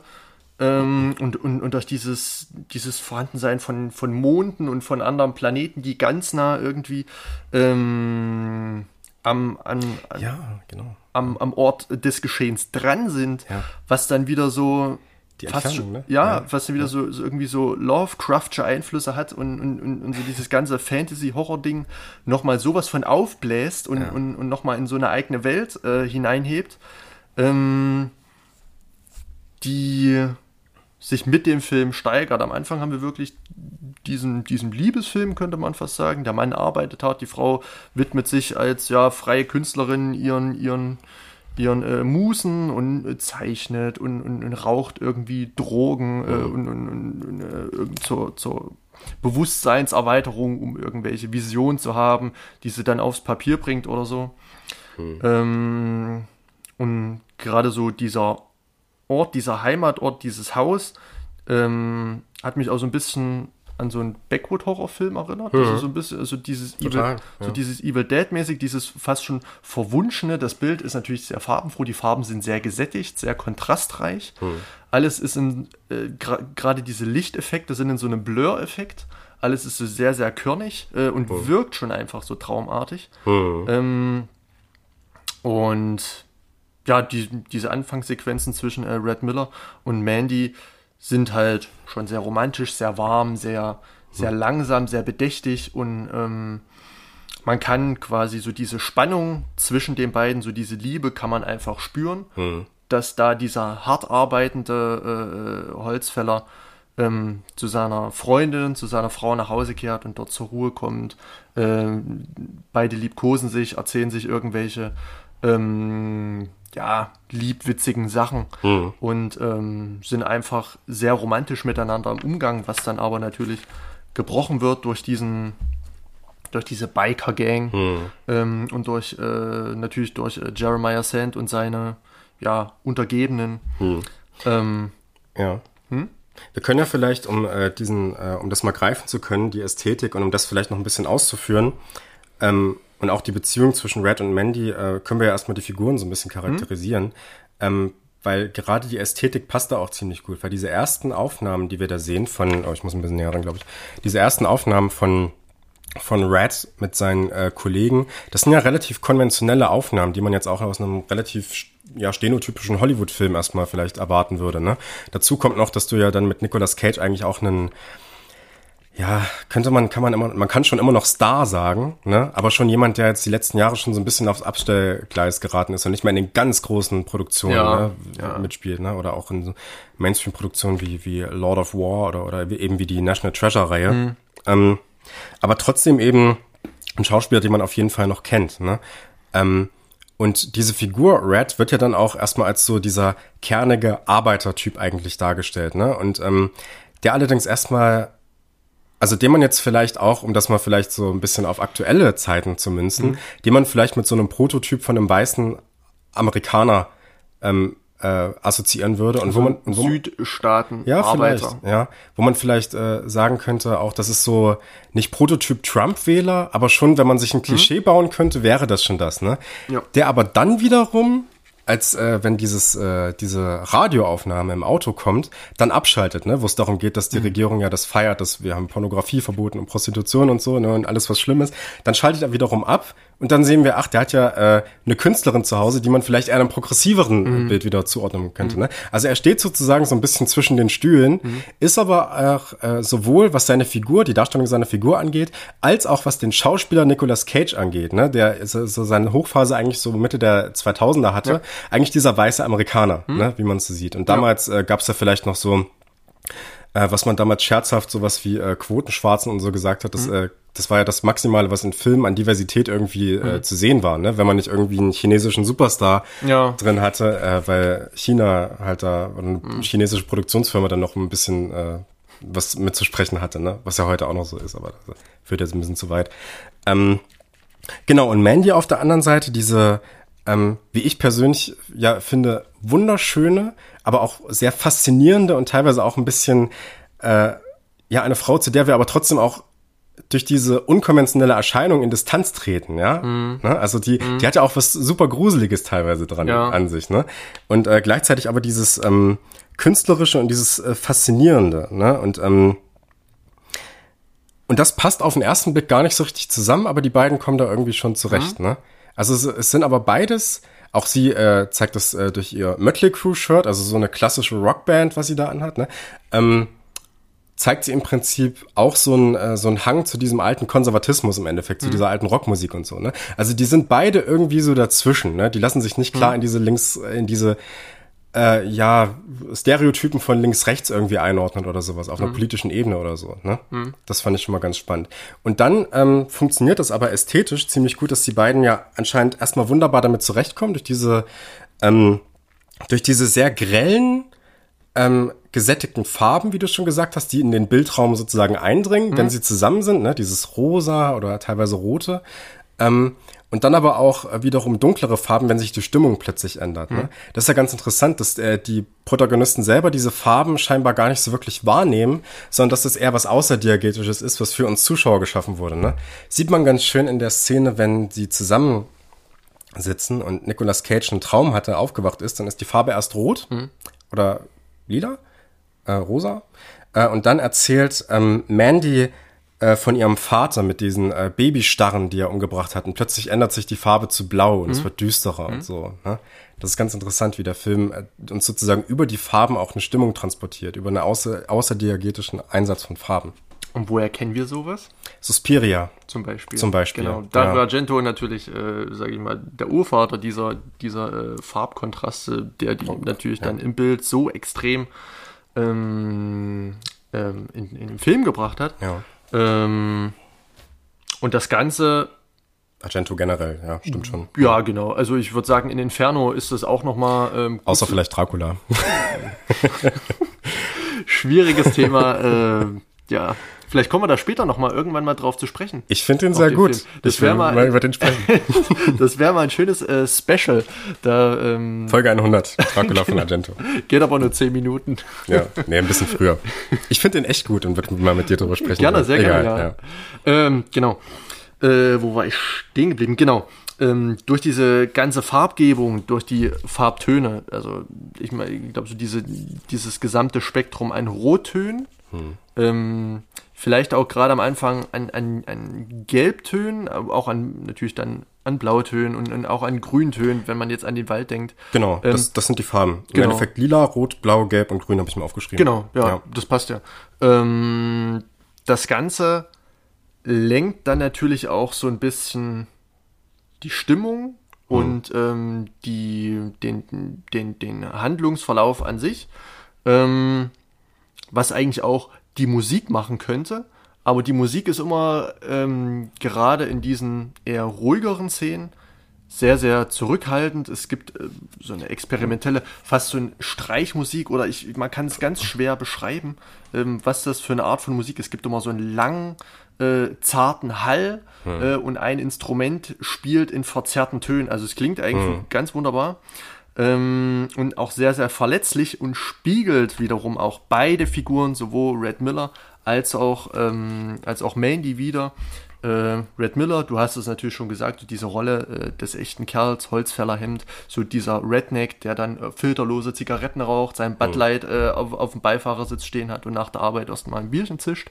ähm, und, und, und durch dieses, dieses Vorhandensein von, von Monden und von anderen Planeten, die ganz nah irgendwie ähm, am, an, an, ja, genau. am, am Ort des Geschehens dran sind, ja. was dann wieder so die fast schon, ne? ja, ja, was dann wieder so, so, irgendwie so Lovecraftsche Einflüsse hat und, und, und, und so dieses ganze Fantasy-Horror-Ding nochmal sowas von aufbläst und, ja. und, und nochmal in so eine eigene Welt äh, hineinhebt, ähm, die sich mit dem Film steigert. Am Anfang haben wir wirklich diesen, diesen Liebesfilm, könnte man fast sagen. Der Mann arbeitet hart, die Frau widmet sich als ja freie Künstlerin ihren, ihren ihren äh, Musen und äh, zeichnet und, und, und, raucht irgendwie Drogen äh, und, und äh, zur, zur Bewusstseinserweiterung, um irgendwelche Visionen zu haben, die sie dann aufs Papier bringt oder so. Mhm. Ähm, und gerade so dieser Ort, dieser Heimatort, dieses Haus, ähm, hat mich auch so ein bisschen an so einen Backwood-Horrorfilm erinnert. Mhm. Also so ein bisschen, also dieses Total, Evil, ja. so dieses Evil Dead-mäßig, dieses fast schon verwunschene. Das Bild ist natürlich sehr farbenfroh. Die Farben sind sehr gesättigt, sehr kontrastreich. Mhm. Alles ist in, äh, gerade gra diese Lichteffekte sind in so einem Blur-Effekt. Alles ist so sehr, sehr körnig äh, und mhm. wirkt schon einfach so traumartig. Mhm. Ähm, und ja, die, diese Anfangssequenzen zwischen äh, Red Miller und Mandy sind halt schon sehr romantisch, sehr warm, sehr, sehr mhm. langsam, sehr bedächtig und ähm, man kann quasi so diese Spannung zwischen den beiden, so diese Liebe kann man einfach spüren, mhm. dass da dieser hart arbeitende äh, Holzfäller ähm, zu seiner Freundin, zu seiner Frau nach Hause kehrt und dort zur Ruhe kommt. Ähm, beide liebkosen sich, erzählen sich irgendwelche ähm, ja, liebwitzigen Sachen mhm. und ähm, sind einfach sehr romantisch miteinander im Umgang, was dann aber natürlich gebrochen wird durch diesen durch diese Biker-Gang mhm. ähm, und durch äh, natürlich durch äh, Jeremiah Sand und seine ja, Untergebenen. Mhm. Ähm, ja. Hm? Wir können ja vielleicht, um äh, diesen, äh, um das mal greifen zu können, die Ästhetik und um das vielleicht noch ein bisschen auszuführen, ähm, und auch die Beziehung zwischen Red und Mandy äh, können wir ja erstmal die Figuren so ein bisschen charakterisieren. Mhm. Ähm, weil gerade die Ästhetik passt da auch ziemlich gut, weil diese ersten Aufnahmen, die wir da sehen von, oh, ich muss ein bisschen näher ran, glaube ich, diese ersten Aufnahmen von von Red mit seinen äh, Kollegen. Das sind ja relativ konventionelle Aufnahmen, die man jetzt auch aus einem relativ ja, stenotypischen Hollywood-Film erstmal vielleicht erwarten würde. Ne? Dazu kommt noch, dass du ja dann mit Nicolas Cage eigentlich auch einen ja, könnte man, kann man immer, man kann schon immer noch Star sagen, ne? Aber schon jemand, der jetzt die letzten Jahre schon so ein bisschen aufs Abstellgleis geraten ist und nicht mehr in den ganz großen Produktionen Ja, ne, ja. mitspielt, ne? Oder auch in so Mainstream-Produktionen wie, wie Lord of War oder, oder eben wie die National Treasure-Reihe. Mhm. Ähm, aber trotzdem eben ein Schauspieler, den man auf jeden Fall noch kennt, ne? Ähm, und diese Figur Red wird ja dann auch erstmal als so dieser kernige Arbeitertyp eigentlich dargestellt, ne? Und ähm, der allerdings erstmal also den man jetzt vielleicht auch, um das mal vielleicht so ein bisschen auf aktuelle Zeiten zu münzen, Mhm. den man vielleicht mit so einem Prototyp von einem weißen Amerikaner ähm, äh, assoziieren würde und wo man, und wo Südstaaten, ja, Arbeiter. vielleicht, ja, wo man vielleicht äh, sagen könnte, auch das ist so nicht Prototyp Trump-Wähler, aber schon, wenn man sich ein Klischee bauen könnte, wäre das schon das, ne? Ja. Der aber dann wiederum als äh, wenn dieses äh, diese Radioaufnahme im Auto kommt, dann abschaltet, ne, wo es darum geht, dass die Regierung ja das feiert, dass wir haben Pornografie verboten und Prostitution und so, ne, und alles was schlimm ist, dann schaltet er wiederum ab und dann sehen wir, ach, der hat ja äh, eine Künstlerin zu Hause, die man vielleicht eher einem progressiveren äh, Bild wieder zuordnen könnte, ne? Also er steht sozusagen so ein bisschen zwischen den Stühlen, ist aber auch äh, sowohl was seine Figur, die Darstellung seiner Figur angeht, als auch was den Schauspieler Nicolas Cage angeht, ne, der so, so seine Hochphase eigentlich so Mitte der 2000er hatte, eigentlich dieser weiße Amerikaner, ne, wie man es so sieht. Und damals äh, gab es ja vielleicht noch so äh, was man damals scherzhaft sowas wie äh, Quotenschwarzen und so gesagt hat, das, äh, das war ja das Maximale, was in Filmen an Diversität irgendwie äh, zu sehen war, ne? wenn man nicht irgendwie einen chinesischen Superstar Ja. drin hatte, äh, weil China halt da, oder eine chinesische Produktionsfirma dann noch ein bisschen äh, was mitzusprechen hatte, ne? was ja heute auch noch so ist, aber das führt jetzt ein bisschen zu weit. Ähm, Genau, und Mandy auf der anderen Seite, diese, ähm, wie ich persönlich ja finde, wunderschöne, aber auch sehr faszinierende und teilweise auch ein bisschen, äh, ja, eine Frau, zu der wir aber trotzdem auch durch diese unkonventionelle Erscheinung in Distanz treten, ja. Ne? Also die, die hat ja auch was super Gruseliges teilweise dran Ja. an sich, ne? Und äh, gleichzeitig aber dieses ähm, künstlerische und dieses äh, faszinierende, ne? Und ähm, und das passt auf den ersten Blick gar nicht so richtig zusammen, aber die beiden kommen da irgendwie schon zurecht, ne? Also es, es sind aber beides, auch sie äh, zeigt das äh, durch ihr Mötley Crew Shirt, also so eine klassische Rockband, was sie da anhat, ne? Ähm, zeigt sie im Prinzip auch so ein äh, so ein Hang zu diesem alten Konservatismus im Endeffekt, zu dieser alten Rockmusik und so, ne? Also die sind beide irgendwie so dazwischen, ne? Die lassen sich nicht klar in diese links in diese äh, ja, Stereotypen von links-rechts irgendwie einordnen oder sowas, auf einer politischen Ebene oder so. Ne? Das fand ich schon mal ganz spannend. Und dann ähm, funktioniert das aber ästhetisch ziemlich gut, dass die beiden ja anscheinend erstmal wunderbar damit zurechtkommen, durch diese, ähm, durch diese sehr grellen, ähm, gesättigten Farben, wie du schon gesagt hast, die in den Bildraum sozusagen eindringen, wenn sie zusammen sind, ne? dieses rosa oder teilweise rote. Ähm, und dann aber auch wiederum dunklere Farben, wenn sich die Stimmung plötzlich ändert. Ne? Das ist ja ganz interessant, dass äh, die Protagonisten selber diese Farben scheinbar gar nicht so wirklich wahrnehmen, sondern dass es eher was Außerdiegetisches ist, was für uns Zuschauer geschaffen wurde. Ne? Sieht man ganz schön in der Szene, wenn sie zusammen sitzen und Nicolas Cage einen Traum hatte, aufgewacht ist, dann ist die Farbe erst rot oder lila, äh, rosa. Äh, und dann erzählt ähm, Mandy äh, von ihrem Vater mit diesen äh, Babystarren, die er umgebracht hat. Und plötzlich ändert sich die Farbe zu blau und es wird düsterer und so. Ne? Das ist ganz interessant, wie der Film äh, uns sozusagen über die Farben auch eine Stimmung transportiert, über einen außer, außerdiegetischen Einsatz von Farben. Und woher kennen wir sowas? Suspiria. Zum Beispiel. Zum Beispiel, Genau. Dario ja. Argento natürlich, äh, sage ich mal, der Urvater dieser, dieser äh, Farbkontraste, der die natürlich dann im Bild so extrem ähm, ähm, in, in den Film gebracht hat. Ja. Ähm, und das Ganze, Argento generell, ja, stimmt schon. ja genau, also ich würde sagen, in Inferno ist das auch nochmal ähm, Außer vielleicht Dracula. <laughs> schwieriges Thema. äh, ja, vielleicht kommen wir da später nochmal irgendwann mal drauf zu sprechen. Ich finde ihn Auf sehr den gut. Film. Das Ich wär will mal- über den sprechen. <laughs> Das wäre mal ein schönes äh, Special. Da ähm, Folge 100, Dracula von Argento. geht aber nur 10 Minuten. Ja, nee, ein bisschen früher. Ich finde ihn echt gut und würde mal mit dir drüber sprechen. Gerne, sehr Egal, gerne, ja. Ähm, genau. Äh, wo war ich stehen geblieben? Genau. Ähm, durch diese ganze Farbgebung, durch die Farbtöne, also ich meine, ich glaube, so diese, dieses gesamte Spektrum an Rottönen, Hm. ähm, vielleicht auch gerade am Anfang an, an, an Gelbtönen, auch an natürlich dann an Blautönen und, und auch an Grüntönen, wenn man jetzt an den Wald denkt. Genau, ähm, das, das sind die Farben. Im genau. Endeffekt lila, rot, blau, gelb und grün habe ich mir aufgeschrieben. Genau, ja, ja. das passt ja. Ähm, das Ganze lenkt dann natürlich auch so ein bisschen die Stimmung hm. und ähm, die, den, den, den Handlungsverlauf an sich, ähm, was eigentlich auch die Musik machen könnte. Aber die Musik ist immer ähm, gerade in diesen eher ruhigeren Szenen sehr, sehr zurückhaltend. Es gibt äh, so eine experimentelle, fast so eine Streichmusik oder ich, man kann es ganz schwer beschreiben, ähm, was das für eine Art von Musik ist. Es gibt immer so einen langen, äh, zarten Hall hm. äh, und ein Instrument spielt in verzerrten Tönen. Also es klingt eigentlich hm. ganz wunderbar. Ähm, und auch sehr, sehr verletzlich und spiegelt wiederum auch beide Figuren, sowohl Red Miller als auch, ähm, als auch Mandy wieder. Äh, Red Miller, du hast es natürlich schon gesagt, diese Rolle äh, des echten Kerls, Holzfällerhemd, so dieser Redneck, der dann äh, filterlose Zigaretten raucht, sein Bud Light äh, auf, auf dem Beifahrersitz stehen hat und nach der Arbeit erstmal ein Bierchen zischt.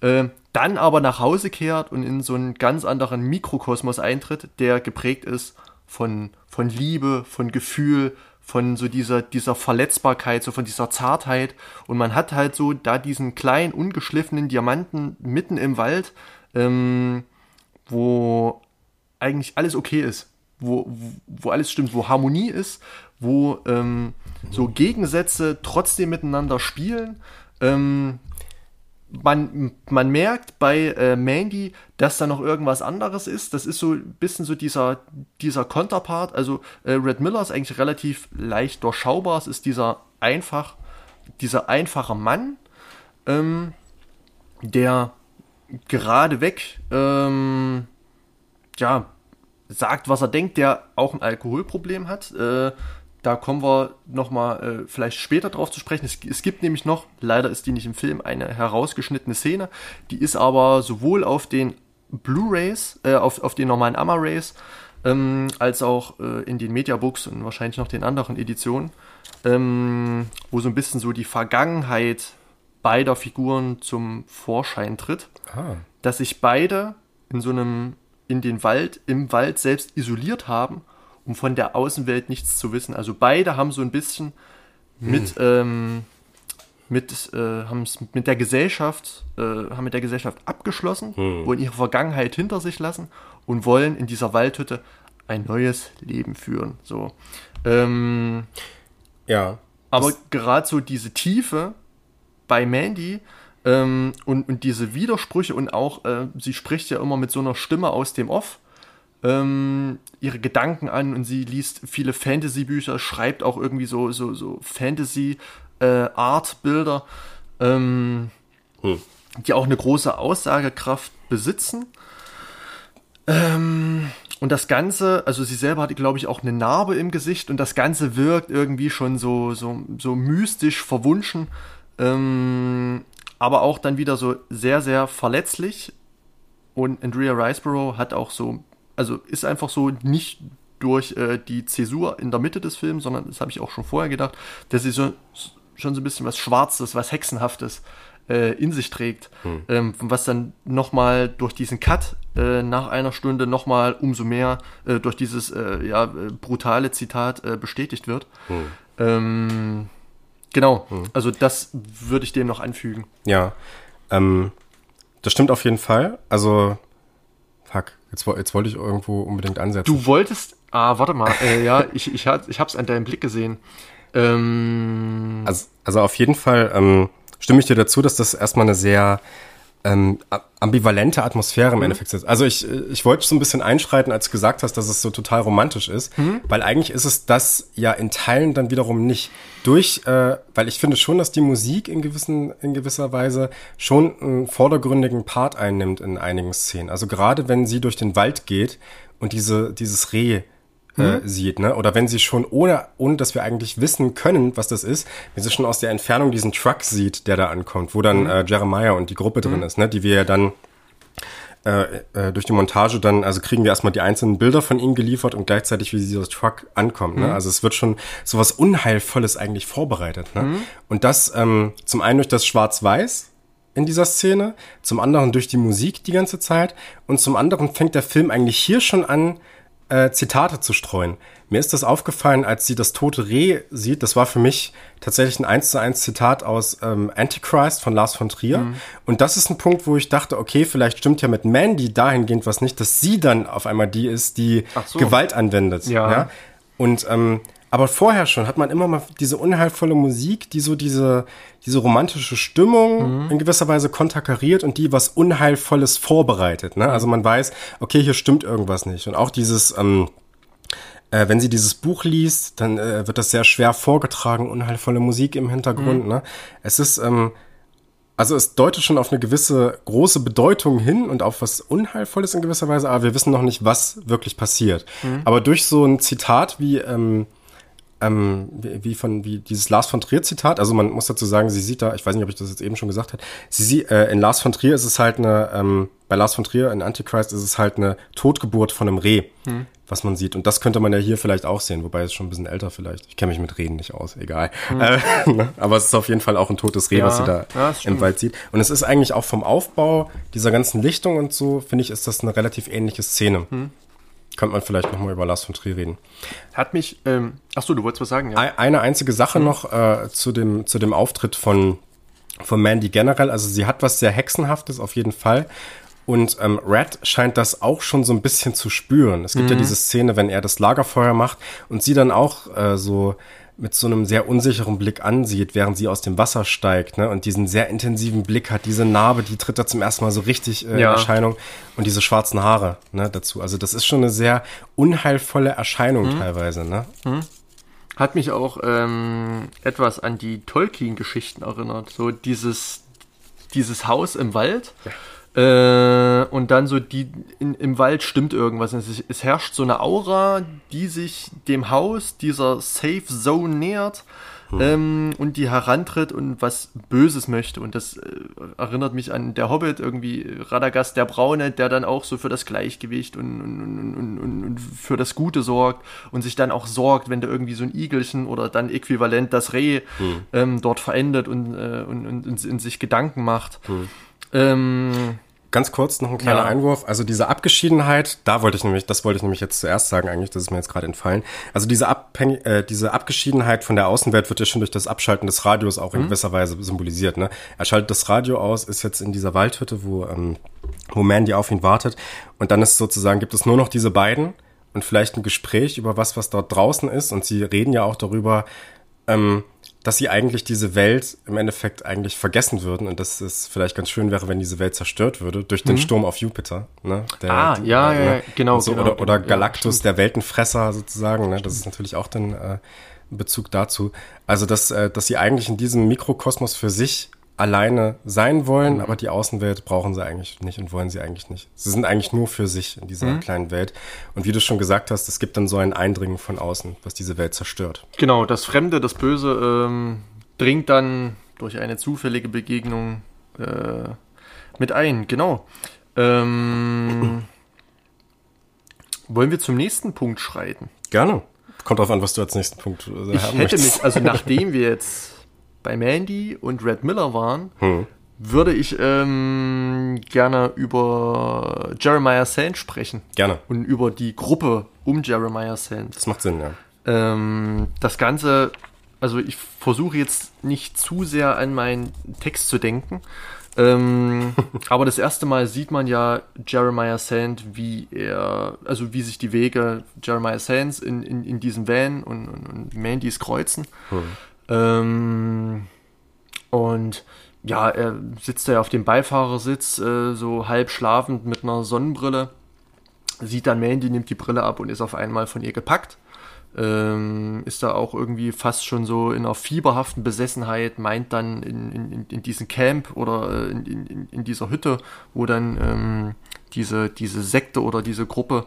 Äh, dann aber nach Hause kehrt und in so einen ganz anderen Mikrokosmos eintritt, der geprägt ist von, von Liebe, von Gefühl, von so dieser, dieser Verletzbarkeit, so von dieser Zartheit. Und man hat halt so da diesen kleinen, ungeschliffenen Diamanten mitten im Wald, ähm, wo eigentlich alles okay ist, wo, wo alles stimmt, wo Harmonie ist, wo ähm, so Gegensätze trotzdem miteinander spielen. Ähm, man, man merkt bei äh, Mandy, dass da noch irgendwas anderes ist. Das ist so ein bisschen so dieser, dieser Konterpart. Also äh, Red Miller ist eigentlich relativ leicht durchschaubar. Es ist dieser einfach, dieser einfache Mann, ähm, der gerade weg, ähm, ja, sagt, was er denkt, der auch ein Alkoholproblem hat. Äh, da kommen wir nochmal äh, vielleicht später drauf zu sprechen. Es, es, gibt nämlich noch, leider ist die nicht im Film, eine herausgeschnittene Szene. Die ist aber sowohl auf den Blu-Rays, äh, auf, auf den normalen Amma-Rays, ähm, als auch äh, in den Mediabooks und wahrscheinlich noch den anderen Editionen, ähm, wo so ein bisschen so die Vergangenheit beider Figuren zum Vorschein tritt. Ah. Dass sich beide in so einem, in den Wald, im Wald selbst isoliert haben um von der Außenwelt nichts zu wissen. Also beide haben so ein bisschen hm. mit, ähm, mit, äh, mit der Gesellschaft, äh, haben mit der Gesellschaft abgeschlossen, hm. wollen ihre Vergangenheit hinter sich lassen und wollen in dieser Waldhütte ein neues Leben führen. So. Ähm, ja. Aber gerade so diese Tiefe bei Mandy ähm, und, und diese Widersprüche und auch, äh, sie spricht ja immer mit so einer Stimme aus dem Off ähm, ihre Gedanken an und sie liest viele Fantasy-Bücher, schreibt auch irgendwie so, so, so Fantasy-Art-Bilder, äh, ähm, hm. die auch eine große Aussagekraft besitzen. Ähm, und das Ganze, also sie selber hatte, glaube ich, auch eine Narbe im Gesicht und das Ganze wirkt irgendwie schon so, so, so mystisch verwunschen, ähm, aber auch dann wieder so sehr, sehr verletzlich. Und Andrea Riceborough hat auch so also ist einfach so nicht durch äh, die Zäsur in der Mitte des Films, sondern das habe ich auch schon vorher gedacht, dass sie so, schon so ein bisschen was Schwarzes, was Hexenhaftes äh, in sich trägt, hm. ähm, was dann nochmal durch diesen Cut äh, nach einer Stunde nochmal umso mehr äh, durch dieses äh, ja, äh, brutale Zitat bestätigt wird. Hm. Ähm, genau, hm. also das würde ich dem noch anfügen. Ja, ähm, das stimmt auf jeden Fall. Also Fuck, jetzt, jetzt wollte ich irgendwo unbedingt ansetzen. Du wolltest, ah, warte mal, äh, ja, <laughs> ich, ich, ich hab's an deinem Blick gesehen. Ähm, also, also auf jeden Fall ähm, stimme ich dir dazu, dass das erstmal eine sehr ähm, ambivalente Atmosphäre im mhm. Endeffekt ist. Also ich, ich wollte so ein bisschen einschreiten, als du gesagt hast, dass es so total romantisch ist, mhm. weil eigentlich ist es das ja in Teilen dann wiederum nicht. Durch, äh, weil ich finde schon, dass die Musik in gewissen, in gewisser Weise schon einen vordergründigen Part einnimmt in einigen Szenen. Also gerade wenn sie durch den Wald geht und diese, dieses Reh äh, mhm. sieht, ne? Oder wenn sie schon ohne, ohne dass wir eigentlich wissen können, was das ist, wenn sie schon aus der Entfernung diesen Truck sieht, der da ankommt, wo dann mhm. äh, Jeremiah und die Gruppe drin mhm. ist, ne? Die wir ja dann äh, äh, durch die Montage dann, also kriegen wir erstmal die einzelnen Bilder von ihnen geliefert und gleichzeitig, wie dieser Truck ankommt. Ne? Mhm. Also es wird schon so was Unheilvolles eigentlich vorbereitet. Ne? Mhm. Und das ähm, zum einen durch das Schwarz-Weiß, in dieser Szene, zum anderen durch die Musik die ganze Zeit und zum anderen fängt der Film eigentlich hier schon an, äh, Zitate zu streuen. Mir ist das aufgefallen, als sie das tote Reh sieht. Das war für mich tatsächlich ein 1 zu 1 Zitat aus ähm, Antichrist von Lars von Trier. Mhm. Und das ist ein Punkt, wo ich dachte, okay, vielleicht stimmt ja mit Mandy dahingehend was nicht, dass sie dann auf einmal die ist, die so. Gewalt anwendet. Ja. ja? Und ähm, aber vorher schon hat man immer mal diese unheilvolle Musik, die so diese, diese romantische Stimmung mhm. in gewisser Weise konterkariert und die was Unheilvolles vorbereitet. Ne? Also man weiß, okay, hier stimmt irgendwas nicht. Und auch dieses, ähm, äh, wenn sie dieses Buch liest, dann äh, wird das sehr schwer vorgetragen, unheilvolle Musik im Hintergrund. Mhm. Ne? Es ist, ähm, also es deutet schon auf eine gewisse große Bedeutung hin und auf was Unheilvolles in gewisser Weise, aber wir wissen noch nicht, was wirklich passiert. Mhm. Aber durch so ein Zitat wie, ähm, ähm, wie, von wie dieses Lars von Trier Zitat. Also man muss dazu sagen, sie sieht da, ich weiß nicht, ob ich das jetzt eben schon gesagt habe, sie sieht äh, in Lars von Trier ist es halt eine, ähm, bei Lars von Trier in Antichrist ist es halt eine Totgeburt von einem Reh, hm. was man sieht. Und das könnte man ja hier vielleicht auch sehen, wobei es schon ein bisschen älter vielleicht. Ich kenne mich mit Reden nicht aus, egal. Hm. Äh, <laughs> ne? Aber es ist auf jeden Fall auch ein totes Reh, ja, was sie da im Wald sieht. Und es ist eigentlich auch vom Aufbau dieser ganzen Lichtung und so, finde ich, ist das eine relativ ähnliche Szene. Hm. Könnte man vielleicht nochmal über Lars von Trier reden. Hat mich, ähm, achso, du wolltest was sagen, ja? Eine einzige Sache mhm. noch äh, zu, dem, zu dem Auftritt von, von Mandy generell. Also sie hat was sehr Hexenhaftes auf jeden Fall. Und ähm, Red scheint das auch schon so ein bisschen zu spüren. Es gibt mhm. ja diese Szene, wenn er das Lagerfeuer macht und sie dann auch äh, so mit so einem sehr unsicheren Blick ansieht, während sie aus dem Wasser steigt, ne? Und diesen sehr intensiven Blick hat, diese Narbe, die tritt da zum ersten Mal so richtig äh, ja. in Erscheinung und diese schwarzen Haare, ne, dazu. Also das ist schon eine sehr unheilvolle Erscheinung hm. teilweise, ne? Hm. Hat mich auch ähm, etwas an die Tolkien-Geschichten erinnert. So dieses, dieses Haus im Wald. Ja äh, und dann so die in, im Wald stimmt irgendwas. Es, es, herrscht so eine Aura, die sich dem Haus dieser Safe Zone nähert hm. ähm, und die herantritt und was Böses möchte. Und das äh, erinnert mich an der Hobbit, irgendwie Radagast der Braune, der dann auch so für das Gleichgewicht und, und, und, und, für das Gute sorgt und sich dann auch sorgt, wenn da irgendwie so ein Igelchen oder dann äquivalent das Reh hm. ähm, dort verendet und, äh, und, sich Gedanken macht. Hm. Ähm, Ganz kurz noch ein kleiner ja. Einwurf. Also diese Abgeschiedenheit, da wollte ich nämlich, das wollte ich nämlich jetzt zuerst sagen eigentlich, das ist mir jetzt gerade entfallen. Also diese, Abhäng äh, diese Abgeschiedenheit von der Außenwelt wird ja schon durch das Abschalten des Radios auch in mhm. gewisser Weise symbolisiert. Ne? Er schaltet das Radio aus, ist jetzt in dieser Waldhütte, wo, ähm, wo Mandy auf ihn wartet. Und dann ist sozusagen, gibt es nur noch diese beiden und vielleicht ein Gespräch über was, was dort draußen ist. Und sie reden ja auch darüber, ähm, dass sie eigentlich diese Welt im Endeffekt eigentlich vergessen würden und dass es vielleicht ganz schön wäre, wenn diese Welt zerstört würde durch den mhm. Sturm auf Jupiter. Ne? Der, ah, ja, äh, ja, genau, so, genau. Oder, oder Galactus, ja, der Weltenfresser sozusagen. Ne? Das ist natürlich auch dann äh, Bezug dazu. Also, dass, äh, dass sie eigentlich in diesem Mikrokosmos für sich alleine sein wollen, mhm. aber die Außenwelt brauchen sie eigentlich nicht und wollen sie eigentlich nicht. Sie sind eigentlich nur für sich in dieser mhm. kleinen Welt. Und wie du schon gesagt hast, es gibt dann so ein Eindringen von außen, was diese Welt zerstört. Genau, das Fremde, das Böse ähm, dringt dann durch eine zufällige Begegnung äh, mit ein. Genau. Ähm, wollen wir zum nächsten Punkt schreiten? Gerne. Kommt drauf an, was du als nächsten Punkt äh, ich haben hätte möchtest. mich, also nachdem <laughs> wir jetzt bei Mandy und Red Miller waren, hm. würde ich ähm, gerne über Jeremiah Sand sprechen. Gerne. Und über die Gruppe um Jeremiah Sand. Das macht Sinn, ja. Ähm, das Ganze, also ich versuche jetzt nicht zu sehr an meinen Text zu denken. Ähm, <laughs> aber das erste Mal sieht man ja Jeremiah Sand, wie er, also wie sich die Wege Jeremiah Sands in, in, in diesem Van und, und, und Mandys kreuzen. Hm. Ähm, und ja, er sitzt da auf dem Beifahrersitz, äh, so halb schlafend mit einer Sonnenbrille. Sieht dann Mandy, nimmt die Brille ab und ist auf einmal von ihr gepackt. Ähm, ist da auch irgendwie fast schon so in einer fieberhaften Besessenheit, meint dann in, in, in diesem Camp oder äh, in, in, in dieser Hütte, wo dann ähm, diese, diese Sekte oder diese Gruppe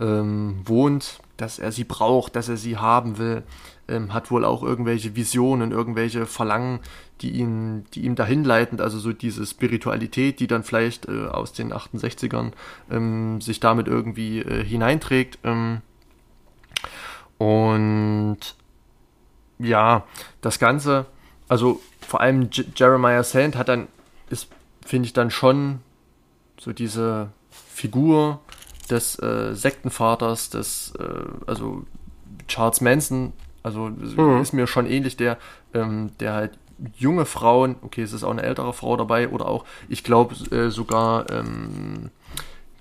ähm, wohnt, dass er sie braucht, dass er sie haben will ähm, hat wohl auch irgendwelche Visionen, irgendwelche Verlangen, die ihn, die ihm dahin leiten, also so diese Spiritualität, die dann vielleicht äh, aus den 68ern ähm, sich damit irgendwie äh, hineinträgt. Ähm, und ja, das Ganze, also vor allem J Jeremiah Sand hat dann, ist finde ich dann schon so diese Figur des äh, Sektenvaters, des, äh, also Charles Manson, also mhm. ist mir schon ähnlich, der, ähm, der halt junge Frauen, okay, es ist auch eine ältere Frau dabei, oder auch, ich glaube äh, sogar ähm,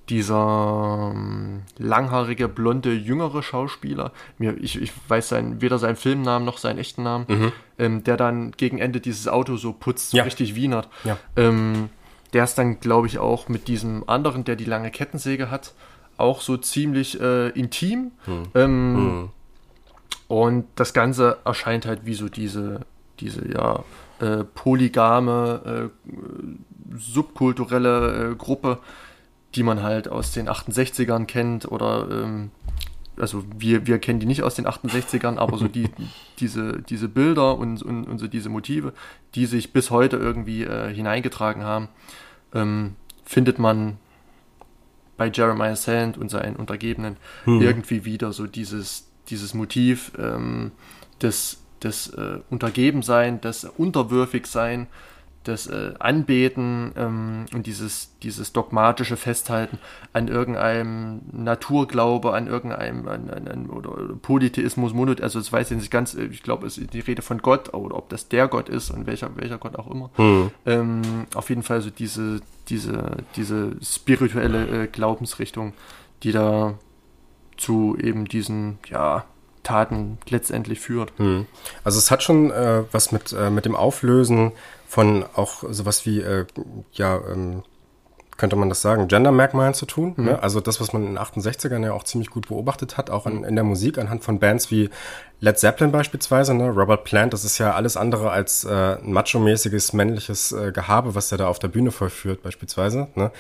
dieser ähm, langhaarige, blonde, jüngere Schauspieler, mir, ich, ich weiß sein, weder seinen Filmnamen noch seinen echten Namen, mhm. ähm, der dann gegen Ende dieses Auto so putzt, ja. richtig wienert. Ja. Ähm, der ist dann, glaube ich, auch mit diesem anderen, der die lange Kettensäge hat, auch so ziemlich äh, intim. Mhm. Mhm. Und das Ganze erscheint halt wie so diese, diese ja, äh, polygame, äh, subkulturelle äh, Gruppe, die man halt aus den 68ern kennt oder ähm, also wir, wir kennen die nicht aus den 68ern, aber so die, <laughs> diese, diese Bilder und, und, und so diese Motive, die sich bis heute irgendwie äh, hineingetragen haben, ähm, findet man bei Jeremiah Sand und seinen Untergebenen hm. irgendwie wieder so dieses, dieses Motiv ähm, des, des äh, Untergebensein, des Unterwürfigsein, das äh, Anbeten ähm, und dieses, dieses dogmatische Festhalten an irgendeinem Naturglaube, an irgendeinem an, an, an, oder Polytheismus, Monot, also das weiß ich nicht ganz, äh, ich glaube, es ist die Rede von Gott oder ob das der Gott ist und welcher, welcher Gott auch immer. Mhm. Ähm, auf jeden Fall so diese, diese, diese spirituelle äh, Glaubensrichtung, die da zu eben diesen, ja, Taten letztendlich führt. Mhm. Also es hat schon äh, was mit, äh, mit dem Auflösen von auch sowas wie, äh, ja, ähm, könnte man das sagen, Gender-Merkmalen zu tun. Mhm. Ne? Also das, was man in den 68ern ja auch ziemlich gut beobachtet hat, auch in, in der Musik anhand von Bands wie Led Zeppelin beispielsweise, ne? Robert Plant, das ist ja alles andere als äh, macho-mäßiges männliches äh, Gehabe, was er da auf der Bühne vollführt beispielsweise. Ne?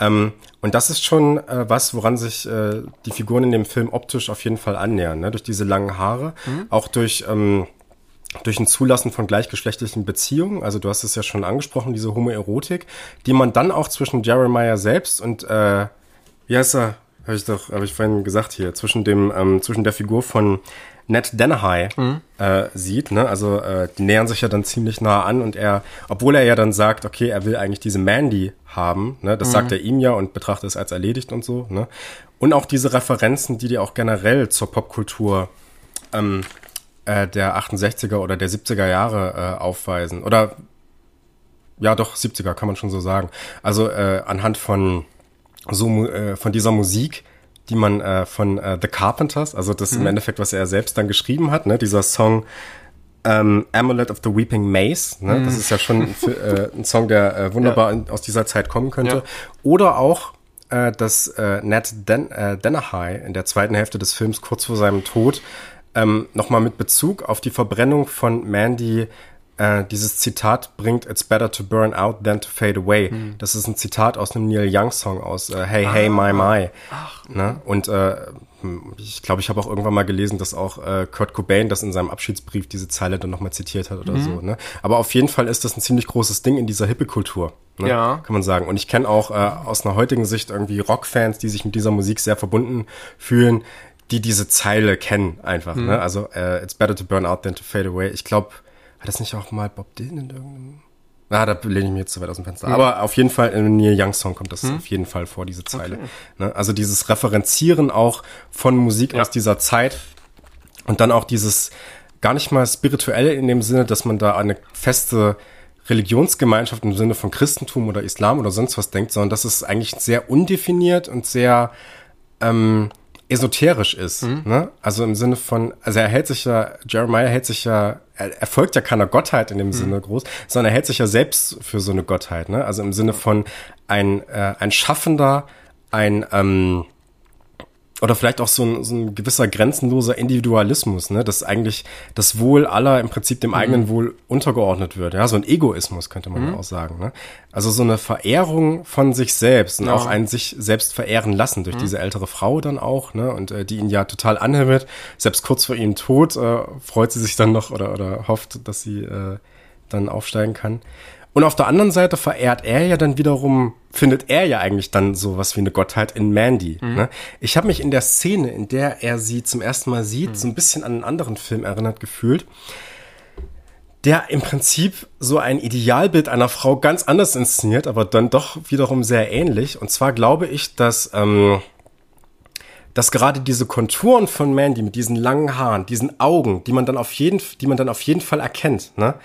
Ähm, und das ist schon äh, was, woran sich äh, die Figuren in dem Film optisch auf jeden Fall annähern. Ne? Durch diese langen Haare, mhm. auch durch... Ähm, durch ein Zulassen von gleichgeschlechtlichen Beziehungen, also du hast es ja schon angesprochen, diese Homoerotik, die man dann auch zwischen Jeremiah selbst und äh, wie heißt er? Habe ich doch, habe ich vorhin gesagt hier, zwischen dem, ähm, zwischen der Figur von Ned Dennehy mhm. äh, sieht, ne? Also äh, die nähern sich ja dann ziemlich nah an und er, obwohl er ja dann sagt, okay, er will eigentlich diese Mandy haben, ne? Das mhm. sagt er ihm ja und betrachtet es als erledigt und so, ne? Und auch diese Referenzen, die die auch generell zur Popkultur ähm, äh, der 68er oder der 70er Jahre äh, aufweisen. Oder ja, doch, 70er kann man schon so sagen. Also äh, anhand von so äh, von dieser Musik, die man äh, von äh, The Carpenters, also das mhm. im Endeffekt, was er selbst dann geschrieben hat, ne, dieser Song ähm, Amulet of the Weeping Maze, ne, mhm. das ist ja schon äh, ein Song, der äh, wunderbar ja. aus dieser Zeit kommen könnte. Ja. Oder auch äh, dass äh, Ned Den äh, Dennehy in der zweiten Hälfte des Films kurz vor seinem Tod ähm, nochmal mit Bezug auf die Verbrennung von Mandy äh, dieses Zitat bringt, It's better to burn out than to fade away. Mhm. Das ist ein Zitat aus einem Neil Young Song aus äh, Hey, ah, Hey, My, My. Ach. Ne? Und äh, ich glaube, ich habe auch irgendwann mal gelesen, dass auch äh, Kurt Cobain das in seinem Abschiedsbrief diese Zeile dann nochmal zitiert hat oder mhm. so. Ne? Aber auf jeden Fall ist das ein ziemlich großes Ding in dieser Hippie-Kultur. Ne? Ja. Kann man sagen. Und ich kenne auch äh, aus einer heutigen Sicht irgendwie Rockfans, die sich mit dieser Musik sehr verbunden fühlen, die diese Zeile kennen einfach. Ne? Mhm. Ne? Also uh, It's better to burn out than to fade away. Ich glaube, hat das nicht auch mal Bob Dylan in irgendeinem... Na, ah, da lehne ich mir jetzt zu weit aus dem Fenster. Mhm. Aber auf jeden Fall in einem Neil Young Song kommt das mhm. auf jeden Fall vor, diese Zeile. Okay. Ne? Also dieses Referenzieren auch von Musik ja. aus dieser Zeit und dann auch dieses gar nicht mal spirituelle in dem Sinne, dass man da eine feste Religionsgemeinschaft im Sinne von Christentum oder Islam oder sonst was denkt, sondern das ist eigentlich sehr undefiniert und sehr ähm, esoterisch ist. Mhm. Ne? Also im Sinne von, also er hält sich ja, Jeremiah hält sich ja, er, er folgt ja keiner Gottheit in dem mhm. Sinne groß, sondern er hält sich ja selbst für so eine Gottheit. Ne? Also im Sinne von ein, äh, ein Schaffender, ein, ähm, oder vielleicht auch so ein, so ein gewisser grenzenloser Individualismus, ne, dass eigentlich das Wohl aller im Prinzip dem mhm. eigenen Wohl untergeordnet wird. Ja, so ein Egoismus könnte man mhm. auch sagen. Ne? Also so eine Verehrung von sich selbst und ja. auch ein sich selbst verehren lassen durch mhm. diese ältere Frau dann auch, ne, und äh, die ihn ja total anhimmelt. Selbst kurz vor ihrem Tod äh, freut sie sich dann noch oder oder hofft, dass sie äh, dann aufsteigen kann. Und auf der anderen Seite verehrt er ja dann wiederum, findet er ja eigentlich dann sowas wie eine Gottheit in Mandy. Mhm. Ne? Ich habe mich in der Szene, in der er sie zum ersten Mal sieht, mhm. so ein bisschen an einen anderen Film erinnert gefühlt, der im Prinzip so ein Idealbild einer Frau ganz anders inszeniert, aber dann doch wiederum sehr ähnlich. Und zwar glaube ich, dass, ähm, dass gerade diese Konturen von Mandy mit diesen langen Haaren, diesen Augen, die man dann auf jeden, die man dann auf jeden Fall erkennt, ne,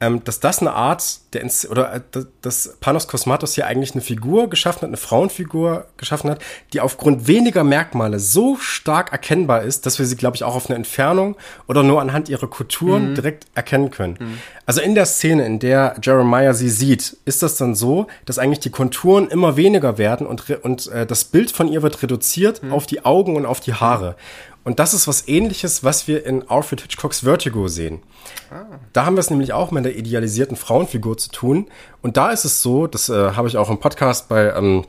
dass das eine Art der Ins oder äh, dass Panos Kosmatos hier eigentlich eine Figur geschaffen hat, eine Frauenfigur geschaffen hat, die aufgrund weniger Merkmale so stark erkennbar ist, dass wir sie, glaube ich, auch auf eine Entfernung oder nur anhand ihrer Kulturen mhm. direkt erkennen können. Mhm. Also in der Szene, in der Jeremiah sie sieht, ist das dann so, dass eigentlich die Konturen immer weniger werden und, und äh, das Bild von ihr wird reduziert mhm. auf die Augen und auf die Haare. Und das ist was ähnliches, was wir in Alfred Hitchcocks Vertigo sehen. Da haben wir es nämlich auch mit der idealisierten Frauenfigur zu tun. Und da ist es so, das äh, habe ich auch im Podcast bei, ähm,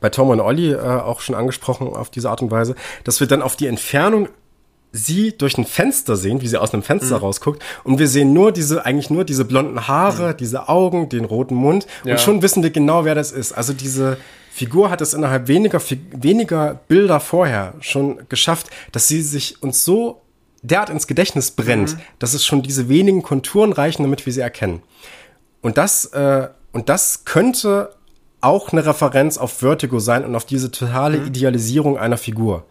bei Tom und Olli äh, auch schon angesprochen auf diese Art und Weise, dass wir dann auf die Entfernung sie durch ein Fenster sehen, wie sie aus einem Fenster mhm. rausguckt. Und wir sehen nur diese, eigentlich nur diese blonden Haare, mhm. diese Augen, den roten Mund. Ja. Und schon wissen wir genau, wer das ist. Also diese, Figur hat es innerhalb weniger, weniger Bilder vorher schon geschafft, dass sie sich uns so derart ins Gedächtnis brennt, mhm. dass es schon diese wenigen Konturen reichen, damit wir sie erkennen. Und das, äh, und das könnte auch eine Referenz auf Vertigo sein und auf diese totale mhm. Idealisierung einer Figur.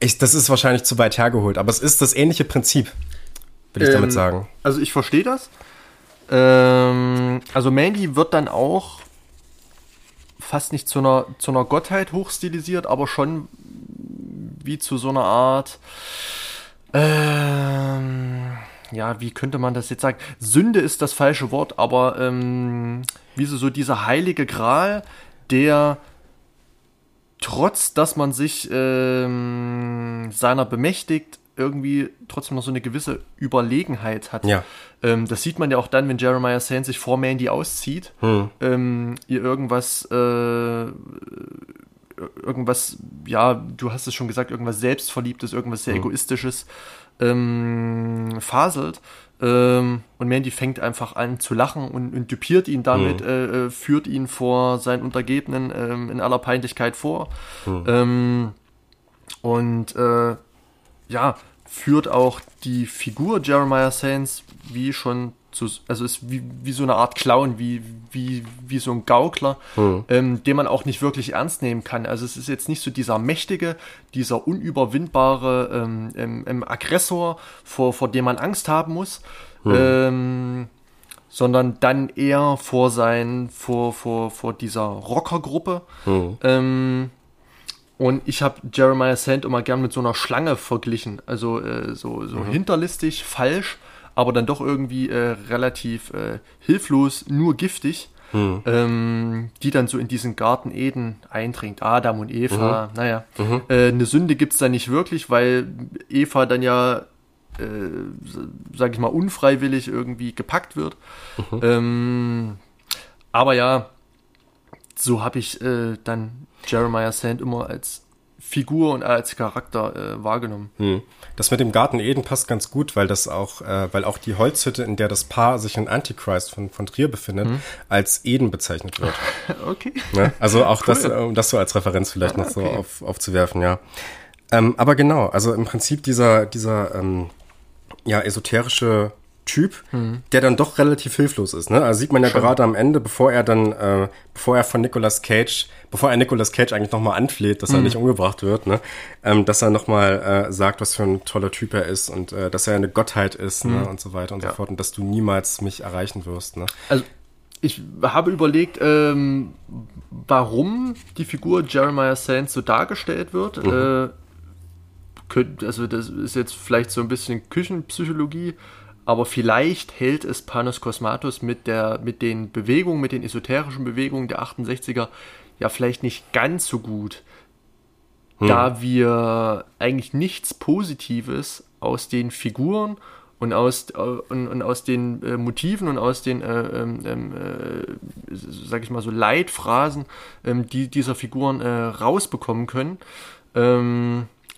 Ich, das ist wahrscheinlich zu weit hergeholt, aber es ist das ähnliche Prinzip, will ich ähm, damit sagen. Also ich verstehe das. Ähm, also Mandy wird dann auch fast nicht zu einer, zu einer Gottheit hochstilisiert, aber schon wie zu so einer Art, ähm, ja, wie könnte man das jetzt sagen? Sünde ist das falsche Wort, aber ähm, wie so, so dieser heilige Gral, der trotz, dass man sich ähm, seiner bemächtigt, irgendwie trotzdem noch so eine gewisse Überlegenheit hat. Ja. Ähm, das sieht man ja auch dann, wenn Jeremiah Sand sich vor Mandy auszieht, hm. ähm, ihr irgendwas, äh, irgendwas, ja, du hast es schon gesagt, irgendwas Selbstverliebtes, irgendwas sehr hm. Egoistisches ähm, faselt. Ähm, und Mandy fängt einfach an zu lachen und, und dupiert ihn damit, hm. äh, äh, führt ihn vor seinen Untergebenen ähm, in aller Peinlichkeit vor. Hm. Ähm, und äh, ja, führt auch die Figur Jeremiah Sainz wie schon zu, also ist wie, wie so eine Art Clown, wie, wie, wie so ein Gaukler, mhm. ähm, den man auch nicht wirklich ernst nehmen kann. Also es ist jetzt nicht so dieser mächtige, dieser unüberwindbare ähm, ähm, ähm Aggressor, vor, vor dem man Angst haben muss, mhm. sondern dann eher vor sein, vor, vor, vor dieser Rockergruppe. Mhm. Und ich habe Jeremiah Sand immer gern mit so einer Schlange verglichen. Also äh, so, so mhm. hinterlistig, falsch, aber dann doch irgendwie äh, relativ äh, hilflos, nur giftig. Mhm. Ähm, die dann so in diesen Garten Eden eindringt. Adam und Eva, mhm. naja. Mhm. Äh, eine Sünde gibt's da nicht wirklich, weil Eva dann ja, äh, sag ich mal, unfreiwillig irgendwie gepackt wird. Mhm. Ähm, aber ja, so habe ich äh, dann Jeremiah Sand immer als Figur und als Charakter äh, wahrgenommen. Hm. Das mit dem Garten Eden passt ganz gut, weil das auch, äh, weil auch die Holzhütte, in der das Paar sich in Antichrist von, von Trier befindet, hm. als Eden bezeichnet wird. <laughs> okay. Ne? Also auch cool. das, um das so als Referenz vielleicht ah, noch so auf, aufzuwerfen, ja. Ähm, aber genau, also im Prinzip dieser, dieser ähm, ja, esoterische Typ, mhm. der dann doch relativ hilflos ist. Ne? Also sieht man ja Schon. gerade am Ende, bevor er dann, äh, bevor er von Nicolas Cage, bevor er Nicolas Cage eigentlich nochmal anfleht, dass mhm. er nicht umgebracht wird, ne? ähm, dass er nochmal äh, sagt, was für ein toller Typ er ist und äh, dass er eine Gottheit ist ne? mhm. ne? und so weiter und ja. so fort und dass du niemals mich erreichen wirst. Ne? Also ich habe überlegt, ähm, warum die Figur Jeremiah Sands so dargestellt wird. Mhm. Äh, also das ist jetzt vielleicht so ein bisschen Küchenpsychologie aber vielleicht hält es Panos Kosmatos mit, der, mit den Bewegungen, mit den esoterischen Bewegungen der 68er ja vielleicht nicht ganz so gut, hm. da wir eigentlich nichts Positives aus den Figuren und aus, äh, und, und aus den äh, Motiven und aus den, äh, ähm, ähm, äh, sag ich mal so, Leitphrasen ähm, die dieser Figuren äh, rausbekommen können,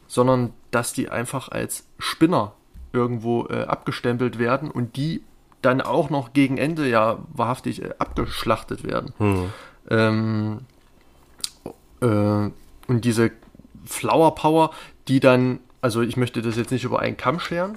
sondern dass die einfach als Spinner irgendwo äh, abgestempelt werden und die dann auch noch gegen Ende ja wahrhaftig äh, abgeschlachtet werden. Hm. Ähm, äh, und diese Flower Power, die dann also ich möchte das jetzt nicht über einen Kamm scheren.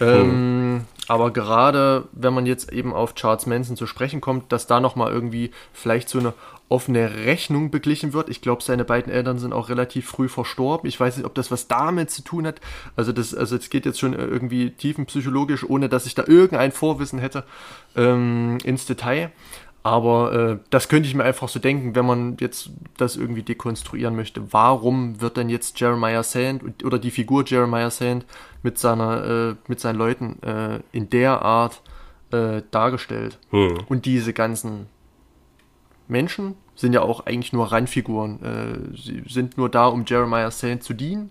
Ähm, aber gerade wenn man jetzt eben auf Charles Manson zu sprechen kommt, dass da nochmal irgendwie vielleicht so eine offene Rechnung beglichen wird. Ich glaube, seine beiden Eltern sind auch relativ früh verstorben. Ich weiß nicht, ob das was damit zu tun hat. Also das, also es geht jetzt schon irgendwie tiefenpsychologisch, ohne dass ich da irgendein Vorwissen hätte, ähm, ins Detail. Aber äh, das könnte ich mir einfach so denken, wenn man jetzt das irgendwie dekonstruieren möchte. Warum wird denn jetzt Jeremiah Sand oder die Figur Jeremiah Sand mit seiner, äh, mit seinen Leuten äh, in der Art äh, dargestellt? Hm. Und diese ganzen Menschen sind ja auch eigentlich nur Randfiguren. Äh, sie sind nur da, um Jeremiah Sand zu dienen.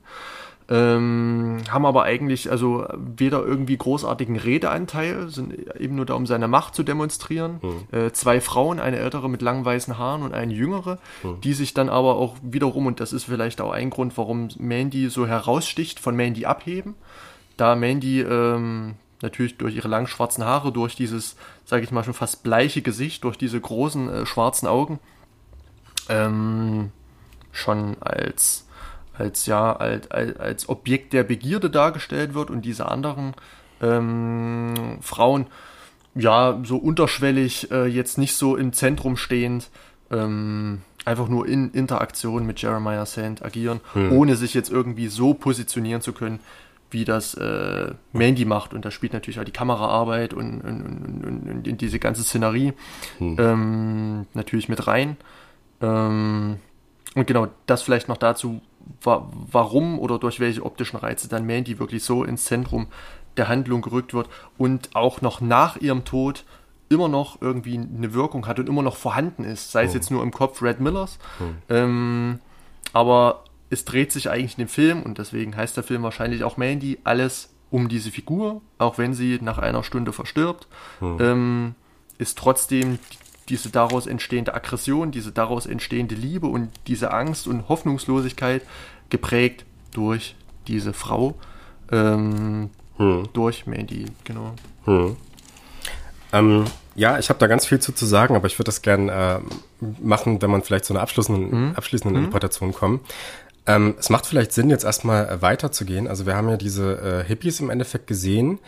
Ähm, haben aber eigentlich also weder irgendwie großartigen Redeanteil, sind eben nur da, um seine Macht zu demonstrieren. Mhm. Äh, zwei Frauen, eine ältere mit langen weißen Haaren und eine jüngere, mhm. die sich dann aber auch wiederum, und das ist vielleicht auch ein Grund, warum Mandy so heraussticht, von Mandy abheben. Da Mandy ähm, natürlich durch ihre langen schwarzen Haare, durch dieses, sage ich mal, schon fast bleiche Gesicht, durch diese großen äh, schwarzen Augen, ähm, schon als, als, ja, als, als Objekt der Begierde dargestellt wird und diese anderen ähm, Frauen, ja, so unterschwellig, äh, jetzt nicht so im Zentrum stehend, ähm, einfach nur in Interaktion mit Jeremiah Sand agieren, hm. ohne sich jetzt irgendwie so positionieren zu können, wie das äh, Mandy macht. Und da spielt natürlich auch die Kameraarbeit und, und, und, und in diese ganze Szenerie hm. ähm, natürlich mit rein. Ähm, und genau, das vielleicht noch dazu, wa warum oder durch welche optischen Reize dann Mandy wirklich so ins Zentrum der Handlung gerückt wird und auch noch nach ihrem Tod immer noch irgendwie eine Wirkung hat und immer noch vorhanden ist, sei es oh. jetzt nur im Kopf Red Millers. Oh. Ähm, aber es dreht sich eigentlich in dem Film, und deswegen heißt der Film wahrscheinlich auch Mandy, alles um diese Figur, auch wenn sie nach einer Stunde verstirbt, hm. ähm, ist trotzdem diese daraus entstehende Aggression, diese daraus entstehende Liebe und diese Angst und Hoffnungslosigkeit geprägt durch diese Frau, ähm, hm. durch Mandy, genau. Hm. Ähm, ja, ich habe da ganz viel zu, zu sagen, aber ich würde das gern äh, machen, wenn man vielleicht zu einer abschließenden, hm. abschließenden hm. Interpretation kommt. Ähm, es macht vielleicht Sinn, jetzt erstmal äh, weiterzugehen. Also wir haben ja diese äh, Hippies im Endeffekt gesehen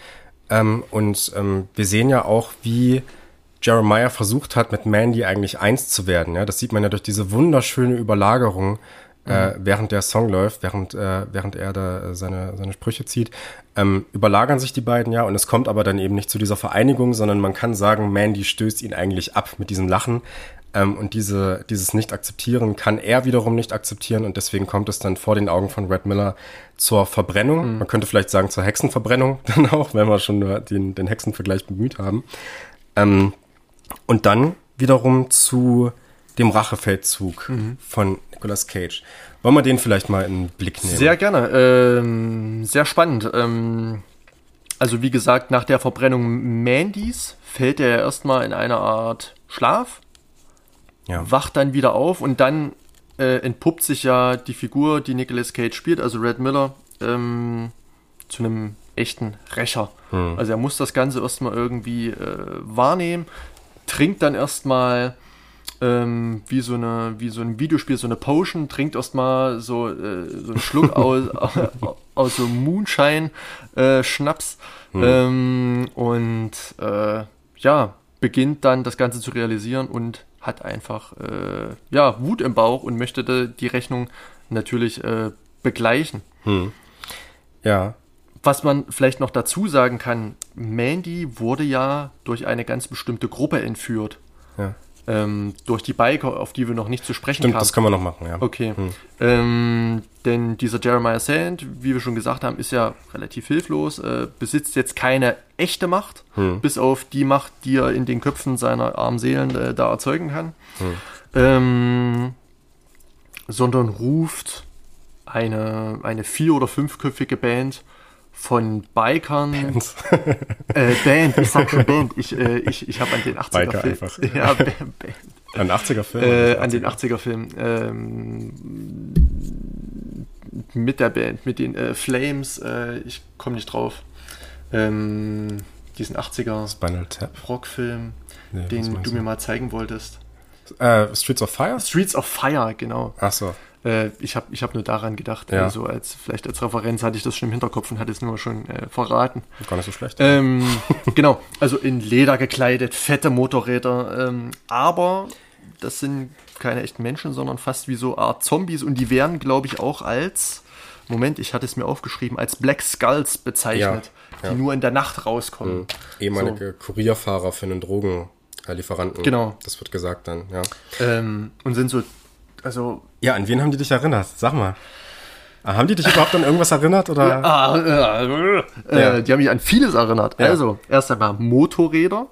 ähm, und ähm, wir sehen ja auch, wie Jeremiah versucht hat, mit Mandy eigentlich eins zu werden. Ja, das sieht man ja durch diese wunderschöne Überlagerung, äh, mhm. während der Song läuft, während, äh, während er da seine, seine Sprüche zieht, ähm, überlagern sich die beiden ja und es kommt aber dann eben nicht zu dieser Vereinigung, sondern man kann sagen, Mandy stößt ihn eigentlich ab mit diesem Lachen, ähm, und diese, dieses Nicht-Akzeptieren kann er wiederum nicht akzeptieren und deswegen kommt es dann vor den Augen von Red Miller zur Verbrennung. Mhm. Man könnte vielleicht sagen zur Hexenverbrennung <laughs> dann auch, wenn wir schon den, den Hexenvergleich bemüht haben. Ähm, und dann wiederum zu dem Rachefeldzug mhm. von Nicolas Cage. Wollen wir den vielleicht mal in den Blick nehmen? Sehr gerne. Ähm, sehr spannend. Ähm, also wie gesagt, nach der Verbrennung Mandys fällt er erstmal in eine Art Schlaf ja. wacht dann wieder auf und dann äh, entpuppt sich ja die Figur, die Nicolas Cage spielt, also Red Miller, ähm, zu einem echten Rächer. Hm. Also er muss das Ganze erstmal irgendwie äh, wahrnehmen, trinkt dann erstmal ähm, wie so eine, wie so ein Videospiel, so eine Potion, trinkt erstmal so, äh, so einen Schluck <laughs> aus, aus so Moonshine äh, Schnaps hm. ähm, und äh, ja, beginnt dann das Ganze zu realisieren und hat einfach äh, ja, Wut im Bauch und möchte die Rechnung natürlich äh, begleichen. Hm. Ja. Was man vielleicht noch dazu sagen kann, Mandy wurde ja durch eine ganz bestimmte Gruppe entführt. Ja ähm, durch die Biker, auf die wir noch nicht zu sprechen Stimmt, kamen. das können wir noch machen, ja. Okay. Hm. Ähm, denn dieser Jeremiah Sand, wie wir schon gesagt haben, ist ja relativ hilflos, äh, besitzt jetzt keine echte Macht, hm. bis auf die Macht, die er in den Köpfen seiner armen Seelen äh, da erzeugen kann, hm. ähm, sondern ruft eine, eine vier- oder fünfköpfige Band von Bikern. Band. <laughs> äh, Band, ich sag schon Band. Ich, äh, ich, ich habe an den 80er Biker Film. Einfach. <laughs> Ja, <laughs> Band. An 80er Film? Äh, an den 80er Film. Ähm, mit der Band, mit den äh, Flames, äh, ich komme nicht drauf. Ähm, diesen 80er Spinal Tap. Rockfilm, nee, den du mir mal zeigen wolltest. Äh, Streets of Fire? Streets of Fire, genau. Ach so. Äh, ich habe ich hab nur daran gedacht, Ja. also als vielleicht als Referenz hatte ich das schon im Hinterkopf und hatte es nur schon äh, verraten. Gar nicht so schlecht. Ähm, <laughs> genau, also in Leder gekleidet, fette Motorräder, ähm, aber das sind keine echten Menschen, sondern fast wie so Art Zombies und die werden, glaube ich, auch als, Moment, ich hatte es mir aufgeschrieben, als Black Skulls bezeichnet, Ja, die ja. nur in der Nacht rauskommen. Ehemalige Kurierfahrer für einen Drogenlieferanten. Genau. Das wird gesagt dann, ja. Ähm, und sind so, also Ja, an wen haben die dich erinnert? Sag mal. Ah, Haben die dich überhaupt an irgendwas erinnert? Oder? <laughs> Ah, äh, äh, Ja. Die haben mich an vieles erinnert. Ja. Also, erst einmal Motorräder,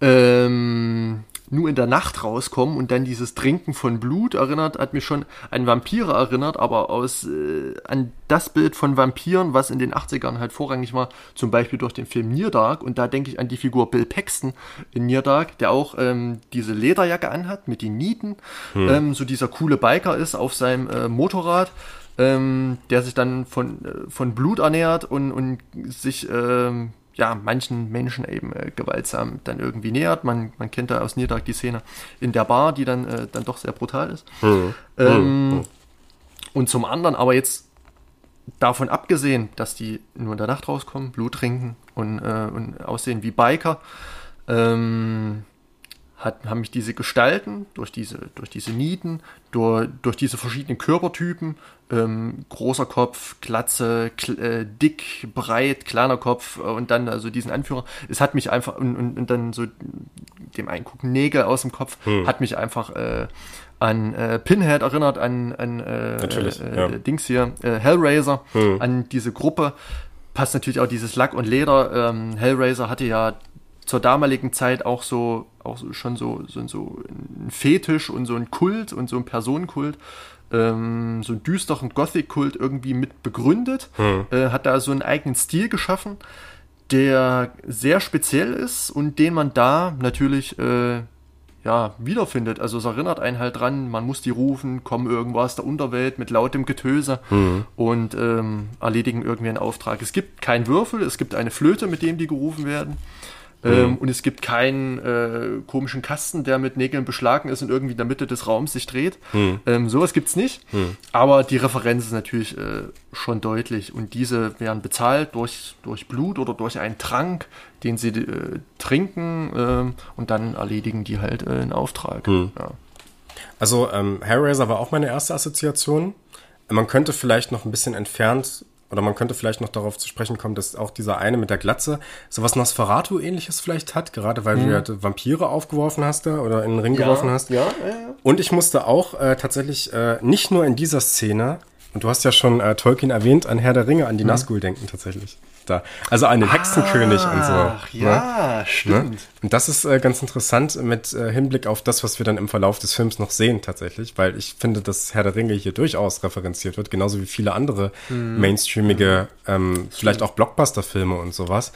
ähm, nur in der Nacht rauskommen und dann dieses Trinken von Blut erinnert, hat mich schon an Vampire erinnert, aber aus äh, an das Bild von Vampiren, was in den 80ern halt vorrangig war, zum Beispiel durch den Film Near Dark. Und da denke ich an die Figur Bill Paxton in Near Dark, der auch ähm, diese Lederjacke anhat mit den Nieten, ähm, so dieser coole Biker ist auf seinem äh, Motorrad ähm, der sich dann von, äh, von Blut ernährt und, und sich ähm, ja, manchen Menschen eben äh, gewaltsam dann irgendwie nähert. Man, man kennt da aus Niederdark die Szene in der Bar, die dann, äh, dann doch sehr brutal ist. Ähm, Und zum anderen aber jetzt davon abgesehen, dass die nur in der Nacht rauskommen, Blut trinken und, äh, und aussehen wie Biker, ähm, hat, haben mich diese Gestalten durch diese, durch diese Nieten, durch, durch diese verschiedenen Körpertypen, ähm, großer Kopf, Glatze, kl äh, dick, breit, kleiner Kopf äh, und dann also diesen Anführer, es hat mich einfach und, und, und dann so dem Eingucken Nägel aus dem Kopf, hat mich einfach äh, an äh, Pinhead erinnert, an, an äh, äh, ja. Dings hier, äh, Hellraiser, an diese Gruppe. Passt natürlich auch dieses Lack und Leder. Ähm, Hellraiser hatte ja zur damaligen Zeit auch so, auch schon so, so, so ein Fetisch und so ein Kult und so ein Personenkult, ähm, so einen düsteren Gothic-Kult irgendwie mit begründet, äh, hat da so einen eigenen Stil geschaffen, der sehr speziell ist und den man da natürlich äh, ja, wiederfindet. Also es erinnert einen halt dran, man muss die rufen, kommen irgendwo aus der Unterwelt mit lautem Getöse und ähm, erledigen irgendwie einen Auftrag. Es gibt keinen Würfel, es gibt eine Flöte, mit dem die gerufen werden. Ähm, und es gibt keinen äh, komischen Kasten, der mit Nägeln beschlagen ist und irgendwie in der Mitte des Raums sich dreht. Ähm, sowas gibt's nicht. Aber die Referenz ist natürlich äh, schon deutlich. Und diese werden bezahlt durch, durch Blut oder durch einen Trank, den sie äh, trinken ähm, und dann erledigen die halt äh, einen Auftrag. Ja. Also ähm, Hellraiser war auch meine erste Assoziation. Man könnte vielleicht noch ein bisschen entfernt oder man könnte vielleicht noch darauf zu sprechen kommen, dass auch dieser eine mit der Glatze sowas Nosferatu-ähnliches vielleicht hat, gerade weil du ja Vampire aufgeworfen hast da oder in den Ring geworfen hast. Ja, ja, ja. Und ich musste auch äh, tatsächlich äh, nicht nur in dieser Szene, und du hast ja schon äh, Tolkien erwähnt, an Herr der Ringe, an die Nazgul denken tatsächlich. Da. Also an den Hexenkönig und so. Ach ne? ja, stimmt. Ne? Und das ist äh, ganz interessant mit äh, Hinblick auf das, was wir dann im Verlauf des Films noch sehen tatsächlich, weil ich finde, dass Herr der Ringe hier durchaus referenziert wird, genauso wie viele andere mainstreamige, ähm, vielleicht auch Blockbuster-Filme und sowas.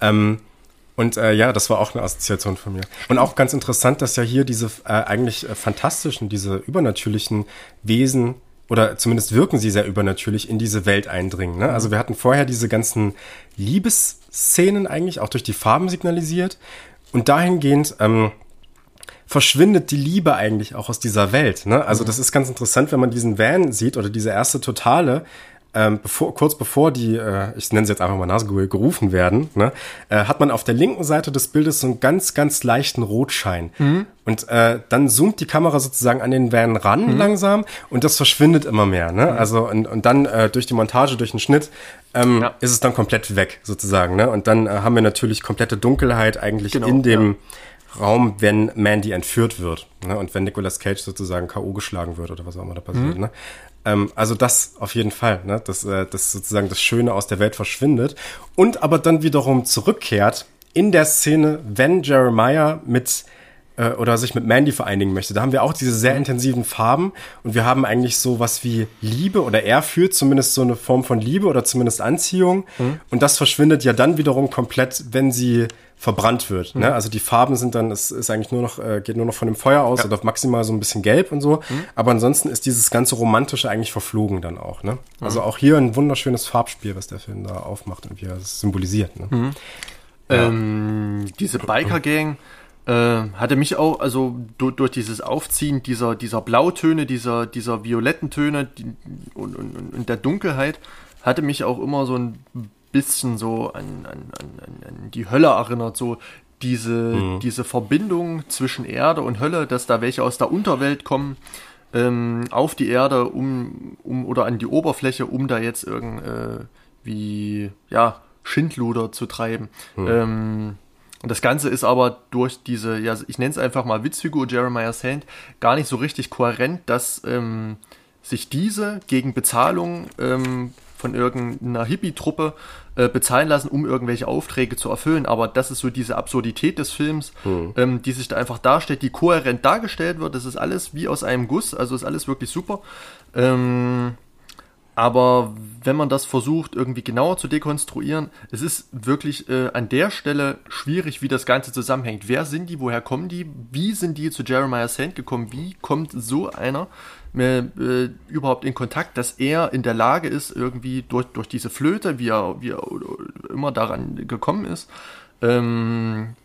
Ähm, und äh, ja, das war auch eine Assoziation von mir. Und auch ganz interessant, dass ja hier diese äh, eigentlich äh, fantastischen, diese übernatürlichen Wesen oder zumindest wirken sie sehr übernatürlich in diese Welt eindringen. Ne? Also wir hatten vorher diese ganzen Liebesszenen eigentlich, auch durch die Farben signalisiert. Und dahingehend ähm, verschwindet die Liebe eigentlich auch aus dieser Welt. Ne? Also das ist ganz interessant, wenn man diesen Van sieht oder diese erste Totale, ähm, bevor, kurz bevor die, äh, ich nenne sie jetzt einfach mal Nazgul, gerufen werden, ne, äh, hat man auf der linken Seite des Bildes so einen ganz, ganz leichten Rotschein. Und äh, dann zoomt die Kamera sozusagen an den Van ran langsam und das verschwindet immer mehr. Ne? Also und, und dann äh, durch die Montage, durch den Schnitt ähm, Ja. ist es dann komplett weg sozusagen. Ne? Und dann äh, haben wir natürlich komplette Dunkelheit eigentlich Genau, in dem ja. Raum, wenn Mandy entführt wird. Ne? Und wenn Nicolas Cage sozusagen K.O. geschlagen wird oder was auch immer da passiert. Ne? Ähm, also das auf jeden Fall, ne? dass, äh, dass sozusagen das Schöne aus der Welt verschwindet. Und aber dann wiederum zurückkehrt in der Szene, wenn Jeremiah mit äh, oder sich mit Mandy vereinigen möchte. Da haben wir auch diese sehr intensiven Farben und wir haben eigentlich so was wie Liebe oder er fühlt zumindest so eine Form von Liebe oder zumindest Anziehung und das verschwindet ja dann wiederum komplett, wenn sie verbrannt wird. Ne? Also die Farben sind dann, es ist eigentlich nur noch, äh, geht nur noch von dem Feuer aus oder maximal so ein bisschen gelb und so. Aber ansonsten ist dieses ganze Romantische eigentlich verflogen dann auch. Ne? Also auch hier ein wunderschönes Farbspiel, was der Film da aufmacht und wie er es symbolisiert. Ne? Ähm, diese Biker-Gang äh, hatte mich auch, also durch, durch, dieses Aufziehen dieser, dieser Blautöne, dieser, dieser violetten Töne die, und, und, und der Dunkelheit, hatte mich auch immer so ein bisschen so an, an, an, an die Hölle erinnert, so diese, mhm. diese Verbindung zwischen Erde und Hölle, dass da welche aus der Unterwelt kommen ähm, auf die Erde um, um oder an die Oberfläche, um da jetzt irgendwie ja Schindluder zu treiben. Mhm. Ähm, und das Ganze ist aber durch diese, ja, ich nenne es einfach mal Witzfigur Jeremiah Sand, gar nicht so richtig kohärent, dass ähm, sich diese gegen Bezahlung ähm, von irgendeiner Hippie-Truppe äh, bezahlen lassen, um irgendwelche Aufträge zu erfüllen. Aber das ist so diese Absurdität des Films, hm. ähm, die sich da einfach darstellt, die kohärent dargestellt wird. Das ist alles wie aus einem Guss, also ist alles wirklich super. Ähm, aber wenn man das versucht, irgendwie genauer zu dekonstruieren, es ist wirklich äh, an der Stelle schwierig, wie das Ganze zusammenhängt. Wer sind die? Woher kommen die? Wie sind die zu Jeremiah Sand gekommen? Wie kommt so einer äh, äh, überhaupt in Kontakt, dass er in der Lage ist, irgendwie durch, durch diese Flöte, wie er, wie er immer daran gekommen ist, ähm,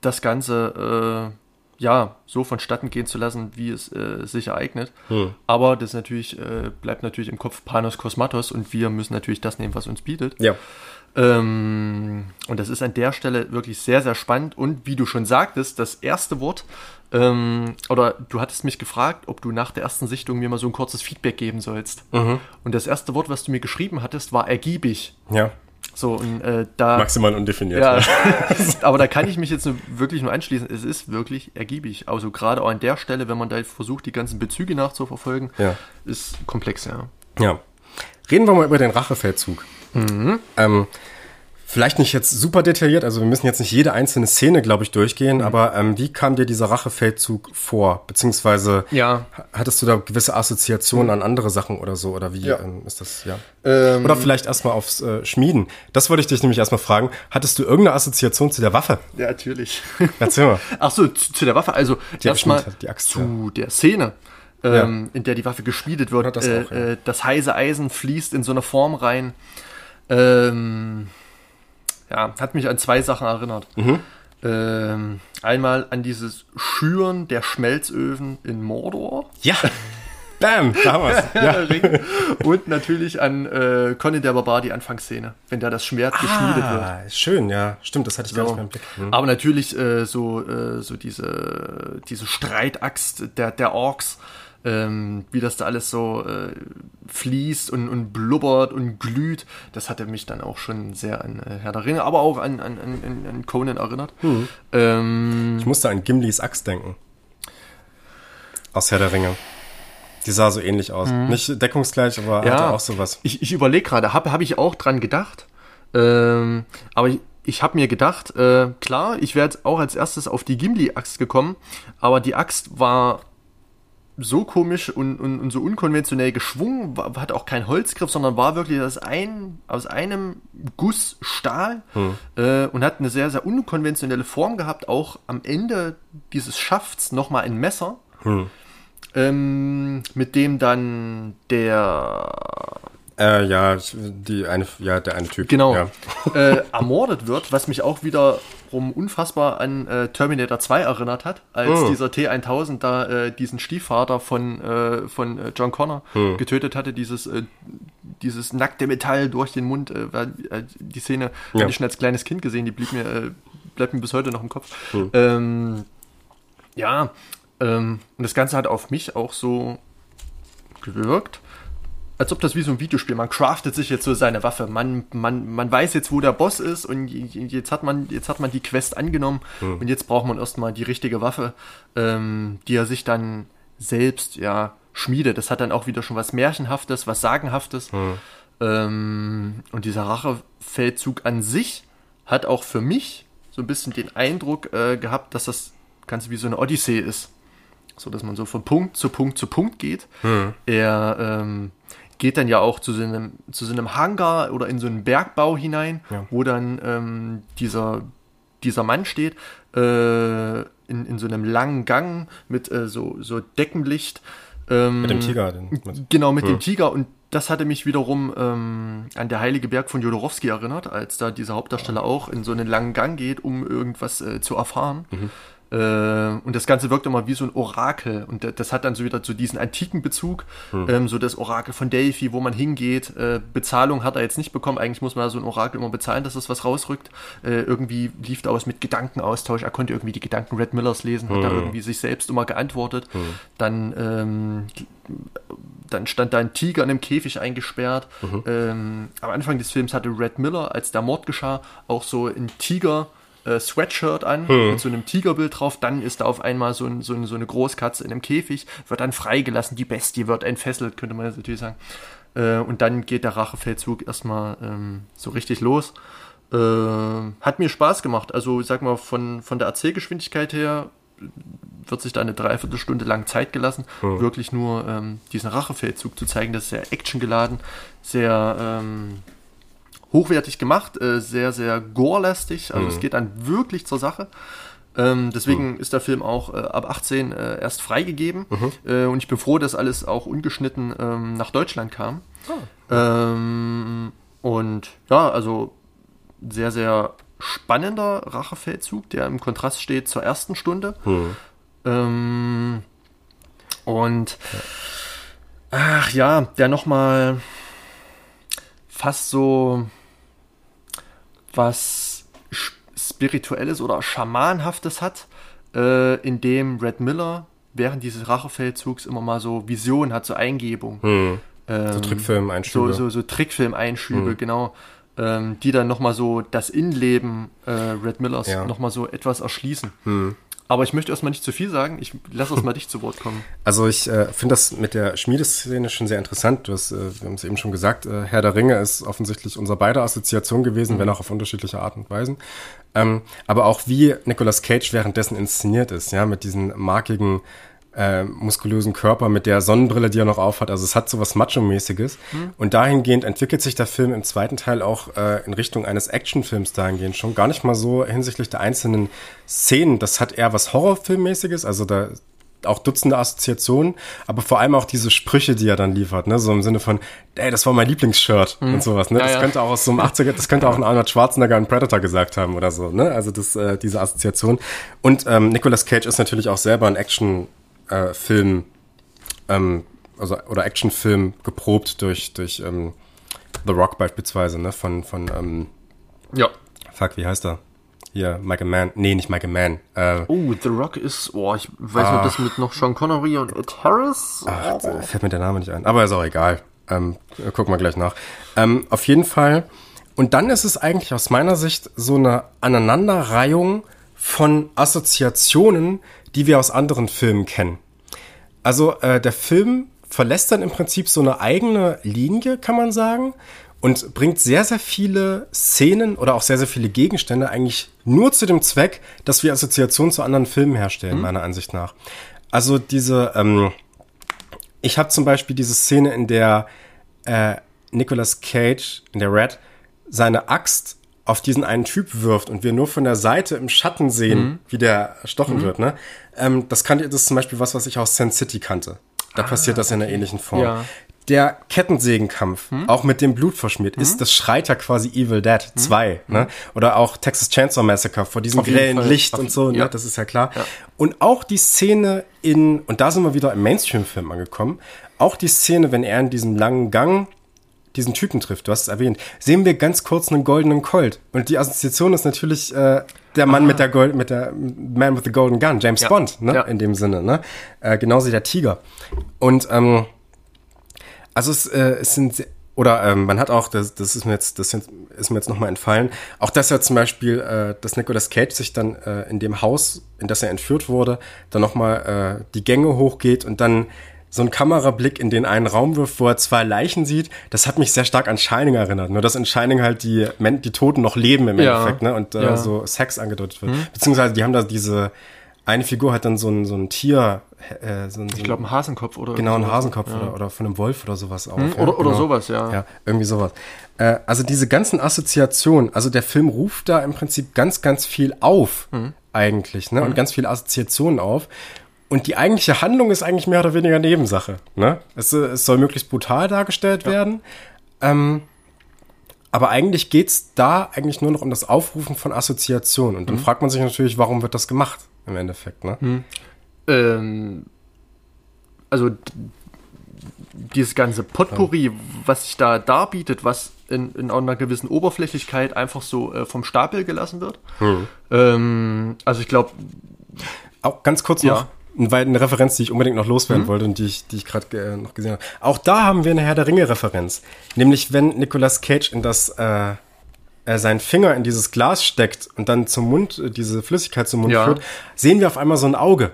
das Ganze äh, ja, so vonstatten gehen zu lassen, wie es äh, sich ereignet. Hm. Aber das natürlich äh, bleibt natürlich im Kopf Panos Kosmatos und wir müssen natürlich das nehmen, was uns bietet. Ja. Ähm, und das ist an der Stelle wirklich sehr, sehr spannend. Und wie du schon sagtest, das erste Wort, ähm, oder du hattest mich gefragt, ob du nach der ersten Sichtung mir mal so ein kurzes Feedback geben sollst. Mhm. Und das erste Wort, was du mir geschrieben hattest, war ergiebig. Ja. So, und äh, da. Maximal undefiniert. Ja, <laughs> aber da kann ich mich jetzt wirklich nur anschließen. Es ist wirklich ergiebig. Also gerade auch an der Stelle, wenn man da versucht, die ganzen Bezüge nachzuverfolgen, ja. ist komplex, ja. Ja. Reden wir mal über den Rachefeldzug. Mhm. Ähm, Vielleicht nicht jetzt super detailliert, also wir müssen jetzt nicht jede einzelne Szene, glaube ich, durchgehen, mhm. aber ähm, wie kam dir dieser Rachefeldzug vor? Beziehungsweise ja. hattest du da gewisse Assoziationen mhm. an andere Sachen oder so? Oder wie ja. ähm, ist das, ja? Ähm, oder vielleicht erstmal aufs äh, Schmieden. Das wollte ich dich nämlich erstmal fragen. Hattest du irgendeine Assoziation zu der Waffe? Ja, natürlich. <laughs> Erzähl mal. Ach so, zu, zu der Waffe, also erstmal zu ja. der Szene. Ähm, ja. in der die Waffe geschmiedet wird. Das, äh, auch, äh, das heiße Eisen fließt in so eine Form rein. Ähm, ja, hat mich an zwei Sachen erinnert. Mhm. Ähm, einmal an dieses Schüren der Schmelzöfen in Mordor. Ja. Bam, damals. <laughs> Ja. Und natürlich an äh, Conny der Barbar, die Anfangsszene, wenn da das Schwert ah, geschmiedet wird. Schön, ja. Stimmt, das hatte ich so. gar nicht mehr im Blick. Mhm. Aber natürlich äh, so, äh, so diese, diese Streitaxt der, der Orks ähm, wie das da alles so äh, fließt und, und blubbert und glüht, das hatte mich dann auch schon sehr an äh, Herr der Ringe, aber auch an, an, an, an Conan erinnert. Mhm. Ähm, ich musste an Gimlis Axt denken. Aus Herr der Ringe. Die sah so ähnlich aus. Mhm. Nicht deckungsgleich, aber ja, hatte auch sowas. Ich, ich überlege gerade, habe hab ich auch dran gedacht. Ähm, aber ich, ich habe mir gedacht, äh, klar, ich wäre jetzt auch als erstes auf die Gimli-Axt gekommen, aber die Axt war so komisch und, und, und so unkonventionell geschwungen, war, hat auch keinen Holzgriff, sondern war wirklich aus, ein, aus einem Guss Stahl hm. äh, und hat eine sehr, sehr unkonventionelle Form gehabt. Auch am Ende dieses Schafts nochmal ein Messer, hm. ähm, mit dem dann der äh, ja, die eine, ja, der eine Typ. Genau. Ja. <laughs> Äh, ermordet wird, was mich auch wiederum unfassbar an äh, Terminator 2 erinnert hat, als oh. dieser T1000 da äh, diesen Stiefvater von, äh, von äh, John Connor hm. getötet hatte, dieses, dieses nackte Metall durch den Mund. Die Szene ja. hatte ich schon als kleines Kind gesehen, die blieb mir, äh, bleibt mir bis heute noch im Kopf. Hm. Ähm, ja, ähm, und das Ganze hat auf mich auch so gewirkt als ob das wie so ein Videospiel, man craftet sich jetzt so seine Waffe, man, man, man weiß jetzt, wo der Boss ist und jetzt hat man, jetzt hat man die Quest angenommen hm. und jetzt braucht man erstmal die richtige Waffe, ähm, die er sich dann selbst, ja, schmiedet. Das hat dann auch wieder schon was Märchenhaftes, was Sagenhaftes. Hm. Ähm, und dieser Rachefeldzug an sich hat auch für mich so ein bisschen den Eindruck äh, gehabt, dass das Ganze wie so eine Odyssee ist. So dass man so von Punkt zu Punkt zu Punkt geht. Hm. Er ähm, geht dann ja auch zu so einem, zu so einem Hangar oder in so einen Bergbau hinein, ja. wo dann ähm, dieser, dieser Mann steht, äh, in, in so einem langen Gang mit äh, so, so Deckenlicht. Ähm, mit dem Tiger. Den, genau, mit hm. dem Tiger und das hatte mich wiederum ähm, an der Heilige Berg von Jodorowsky erinnert, als da dieser Hauptdarsteller auch in so einen langen Gang geht, um irgendwas äh, zu erfahren. Mhm. Äh, und das Ganze wirkt immer wie so ein Orakel. Und das hat dann so wieder zu diesen antiken Bezug. Hm. Ähm, so das Orakel von Delphi, wo man hingeht. Äh, Bezahlung hat er jetzt nicht bekommen. Eigentlich muss man so ein Orakel immer bezahlen, dass es was rausrückt. Äh, irgendwie lief da aus mit Gedankenaustausch. Er konnte irgendwie die Gedanken Red Millers lesen, hat hm. da irgendwie sich selbst immer geantwortet. Hm. Dann, ähm, dann stand da ein Tiger in einem Käfig eingesperrt. Mhm. Ähm, am Anfang des Films hatte Red Miller, als der Mord geschah, auch so ein Tiger äh, Sweatshirt an hm. mit so einem Tigerbild drauf. Dann ist da auf einmal so, ein, so, ein, so, eine Großkatze in einem Käfig, wird dann freigelassen. Die Bestie wird entfesselt, könnte man jetzt natürlich sagen. Äh, und dann geht der Rachefeldzug erstmal ähm, so richtig los. Äh, hat mir Spaß gemacht. Also, sag mal, von, von der Erzählgeschwindigkeit her wird sich da eine Dreiviertelstunde lang Zeit gelassen, hm. wirklich nur ähm, diesen Rachefeldzug zu zeigen. Das ist sehr actiongeladen, sehr ähm, hochwertig gemacht, äh, sehr, sehr gore-lastig. Also mhm. es geht dann wirklich zur Sache. Ähm, deswegen mhm. ist der Film auch äh, ab 18 äh, erst freigegeben. Mhm. Äh, und ich bin froh, dass alles auch ungeschnitten ähm, nach Deutschland kam. Oh. Ähm, und ja, also sehr, sehr spannender Rachefeldzug, der im Kontrast steht zur ersten Stunde. Mhm. Ähm, und ach ja, der nochmal fast so was Spirituelles oder Schamanhaftes hat, äh, in dem Red Miller während dieses Rachefeldzugs immer mal so Visionen hat, so Eingebung. Hm. Ähm, so Trickfilm-Einschübe. So, so, so Trickfilm-Einschübe, hm. genau. Ähm, die dann nochmal so das Innenleben äh, Red Millers ja. nochmal so etwas erschließen. Hm. Aber ich möchte erstmal nicht zu viel sagen. Ich lasse erstmal dich zu Wort kommen. <laughs> Also ich äh, finde das mit der Schmiedeszene schon sehr interessant. Du hast, äh, wir haben es eben schon gesagt, äh, Herr der Ringe ist offensichtlich unser beider Assoziation gewesen, mhm. wenn auch auf unterschiedliche Art und Weisen. Ähm, aber auch wie Nicolas Cage währenddessen inszeniert ist, ja, mit diesen markigen äh, muskulösen Körper mit der Sonnenbrille, die er noch aufhat. Also es hat so was Macho-mäßiges. Mhm. Und dahingehend entwickelt sich der Film im zweiten Teil auch äh, in Richtung eines Actionfilms dahingehend schon. Gar nicht mal so hinsichtlich der einzelnen Szenen. Das hat eher was Horrorfilmmäßiges. Also da auch Dutzende Assoziationen, aber vor allem auch diese Sprüche, die er dann liefert, ne, so im Sinne von, ey, das war mein Lieblingsshirt mhm. und sowas, ne, ja, das ja. könnte auch aus so einem 80er, das könnte auch ein Arnold Schwarzenegger in Predator gesagt haben oder so, ne, also das, äh, diese Assoziation und ähm, Nicolas Cage ist natürlich auch selber ein Action äh, Film, ähm, also oder Actionfilm geprobt durch, durch ähm, The Rock beispielsweise, ne? Von, von ähm, Ja. Fuck, wie heißt er? Hier, Michael Mann. Nee, nicht Michael Mann. Äh, oh, The Rock ist, oh, ich weiß ach, nicht, das mit noch Sean Connery und Ed Harris. Ach, oh. fällt mir der Name nicht ein. Aber ist auch egal. Ähm, gucken wir gleich nach. Ähm, auf jeden Fall. Und dann ist es eigentlich aus meiner Sicht so eine Aneinanderreihung von Assoziationen, die wir aus anderen Filmen kennen. Also äh, der Film verlässt dann im Prinzip so eine eigene Linie, kann man sagen, und bringt sehr, sehr viele Szenen oder auch sehr, sehr viele Gegenstände eigentlich nur zu dem Zweck, dass wir Assoziationen zu anderen Filmen herstellen, mhm. meiner Ansicht nach. Also diese, ähm, ich habe zum Beispiel diese Szene, in der äh, Nicolas Cage, in der Red, seine Axt auf diesen einen Typ wirft und wir nur von der Seite im Schatten sehen, mhm. wie der erstochen mhm. wird, ne? Ähm, das kannte das ist zum Beispiel was, was ich aus Sin City kannte. Da ah, passiert das in einer ähnlichen Form. Ja. Der Kettensägenkampf, hm? auch mit dem Blut verschmiert, hm? ist, das schreit ja quasi Evil Dead 2, hm? ne? Oder auch Texas Chainsaw Massacre vor diesem grellen Licht Auf und so, ne? Ja. Das ist ja klar. Ja. Und auch die Szene in, und da sind wir wieder im Mainstream-Film angekommen, auch die Szene, wenn er in diesem langen Gang diesen Typen trifft, du hast es erwähnt, sehen wir ganz kurz einen goldenen Colt. Und die Assoziation ist natürlich äh, der Mann Aha. mit der Gold, mit der Man with the Golden Gun, James ja. Bond, ne? Ja. In dem Sinne, ne? Äh, genauso der Tiger. Und ähm, also es, äh, es sind oder ähm, man hat auch, das, das ist mir jetzt, das ist mir jetzt nochmal entfallen, auch dass er zum Beispiel, äh, dass Nicolas Cage sich dann äh, in dem Haus, in das er entführt wurde, dann nochmal äh, die Gänge hochgeht und dann so ein Kamerablick in den einen Raum wirft, wo er zwei Leichen sieht, das hat mich sehr stark an Shining erinnert. Nur dass in Shining halt die, die Toten noch leben im ja. Endeffekt, ne? Und äh, ja. so Sex angedeutet wird. Mhm. Beziehungsweise die haben da diese, eine Figur hat dann so ein, so ein Tier, äh, so ein, ich glaube ein Hasenkopf oder genau ein Hasenkopf ja. oder, oder von einem Wolf oder sowas auch. Mhm, oder, oder genau. sowas, ja. Ja, irgendwie sowas. Äh, also diese ganzen Assoziationen, also der Film ruft da im Prinzip ganz, ganz viel auf, mhm. eigentlich, ne? Und mhm. ganz viele Assoziationen auf. Und die eigentliche Handlung ist eigentlich mehr oder weniger Nebensache. Ne? Es, es soll möglichst brutal dargestellt ja. werden. Ähm, aber eigentlich geht's da eigentlich nur noch um das Aufrufen von Assoziationen. Und dann mhm. fragt man sich natürlich, warum wird das gemacht im Endeffekt. Ne? Mhm. Ähm, also dieses ganze Potpourri, ja. was sich da darbietet, was in, in einer gewissen Oberflächlichkeit einfach so äh, vom Stapel gelassen wird. Mhm. Ähm, also ich glaube. Auch ganz kurz ja. noch, weil eine Referenz, die ich unbedingt noch loswerden mhm. wollte und die ich, die ich gerade äh, noch gesehen habe. Auch da haben wir eine Herr der Ringe-Referenz. Nämlich, wenn Nicolas Cage in das äh, er seinen Finger in dieses Glas steckt und dann zum Mund, äh, diese Flüssigkeit zum Mund ja. führt, sehen wir auf einmal so ein Auge.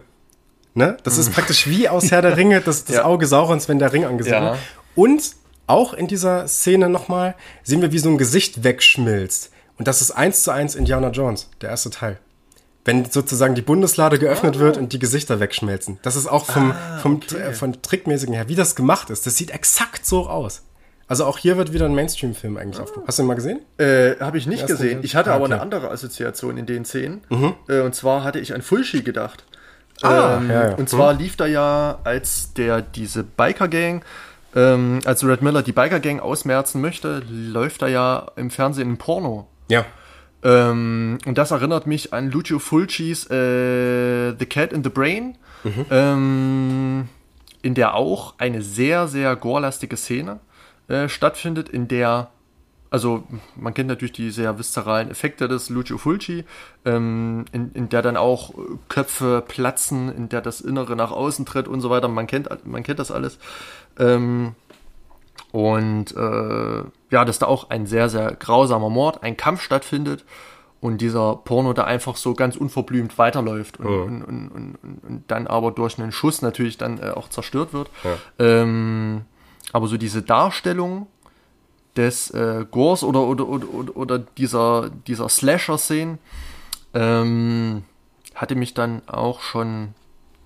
Ne? Das ist mhm. praktisch wie aus Herr der Ringe, das, das <laughs> ja. Auge Saurons, wenn der Ring angesehen ja. wird. Und auch in dieser Szene nochmal sehen wir, wie so ein Gesicht wegschmilzt. Und das ist eins zu eins Indiana Jones, der erste Teil. Wenn sozusagen die Bundeslade geöffnet oh. wird und die Gesichter wegschmelzen. Das ist auch vom, ah, vom, okay. von Trickmäßigen her, wie das gemacht ist. Das sieht exakt so aus. Also auch hier wird wieder ein Mainstream-Film eigentlich ah. aufgenommen. Hast du ihn mal gesehen? Äh, Habe ich nicht gesehen. Ich hatte ah, okay. aber eine andere Assoziation in den Szenen. Mhm. Äh, und zwar hatte ich an Fulci gedacht. Ah, ähm, ja, ja. Und zwar mhm. lief da ja, als der diese Biker-Gang, ähm, als Red Miller die Biker-Gang ausmerzen möchte, läuft da ja im Fernsehen ein Porno. Ja. Ähm, und das erinnert mich an Lucio Fulcis äh, The Cat in the Brain, mhm. ähm, in der auch eine sehr, sehr gorelastige Szene äh, stattfindet, in der also man kennt natürlich die sehr viszeralen Effekte des Lucio Fulci, ähm, in, in, der dann auch Köpfe platzen, in der das Innere nach außen tritt und so weiter. Man kennt, man kennt das alles. Ähm, und äh, ja, dass da auch ein sehr, sehr grausamer Mord, ein Kampf stattfindet und dieser Porno da einfach so ganz unverblümt weiterläuft und, oh. und, und, und, dann aber durch einen Schuss natürlich dann äh, auch zerstört wird. Ja. Ähm, aber so diese Darstellung des äh, Gores oder, oder, oder, oder dieser, dieser Slasher-Szenen ähm, hatte mich dann auch schon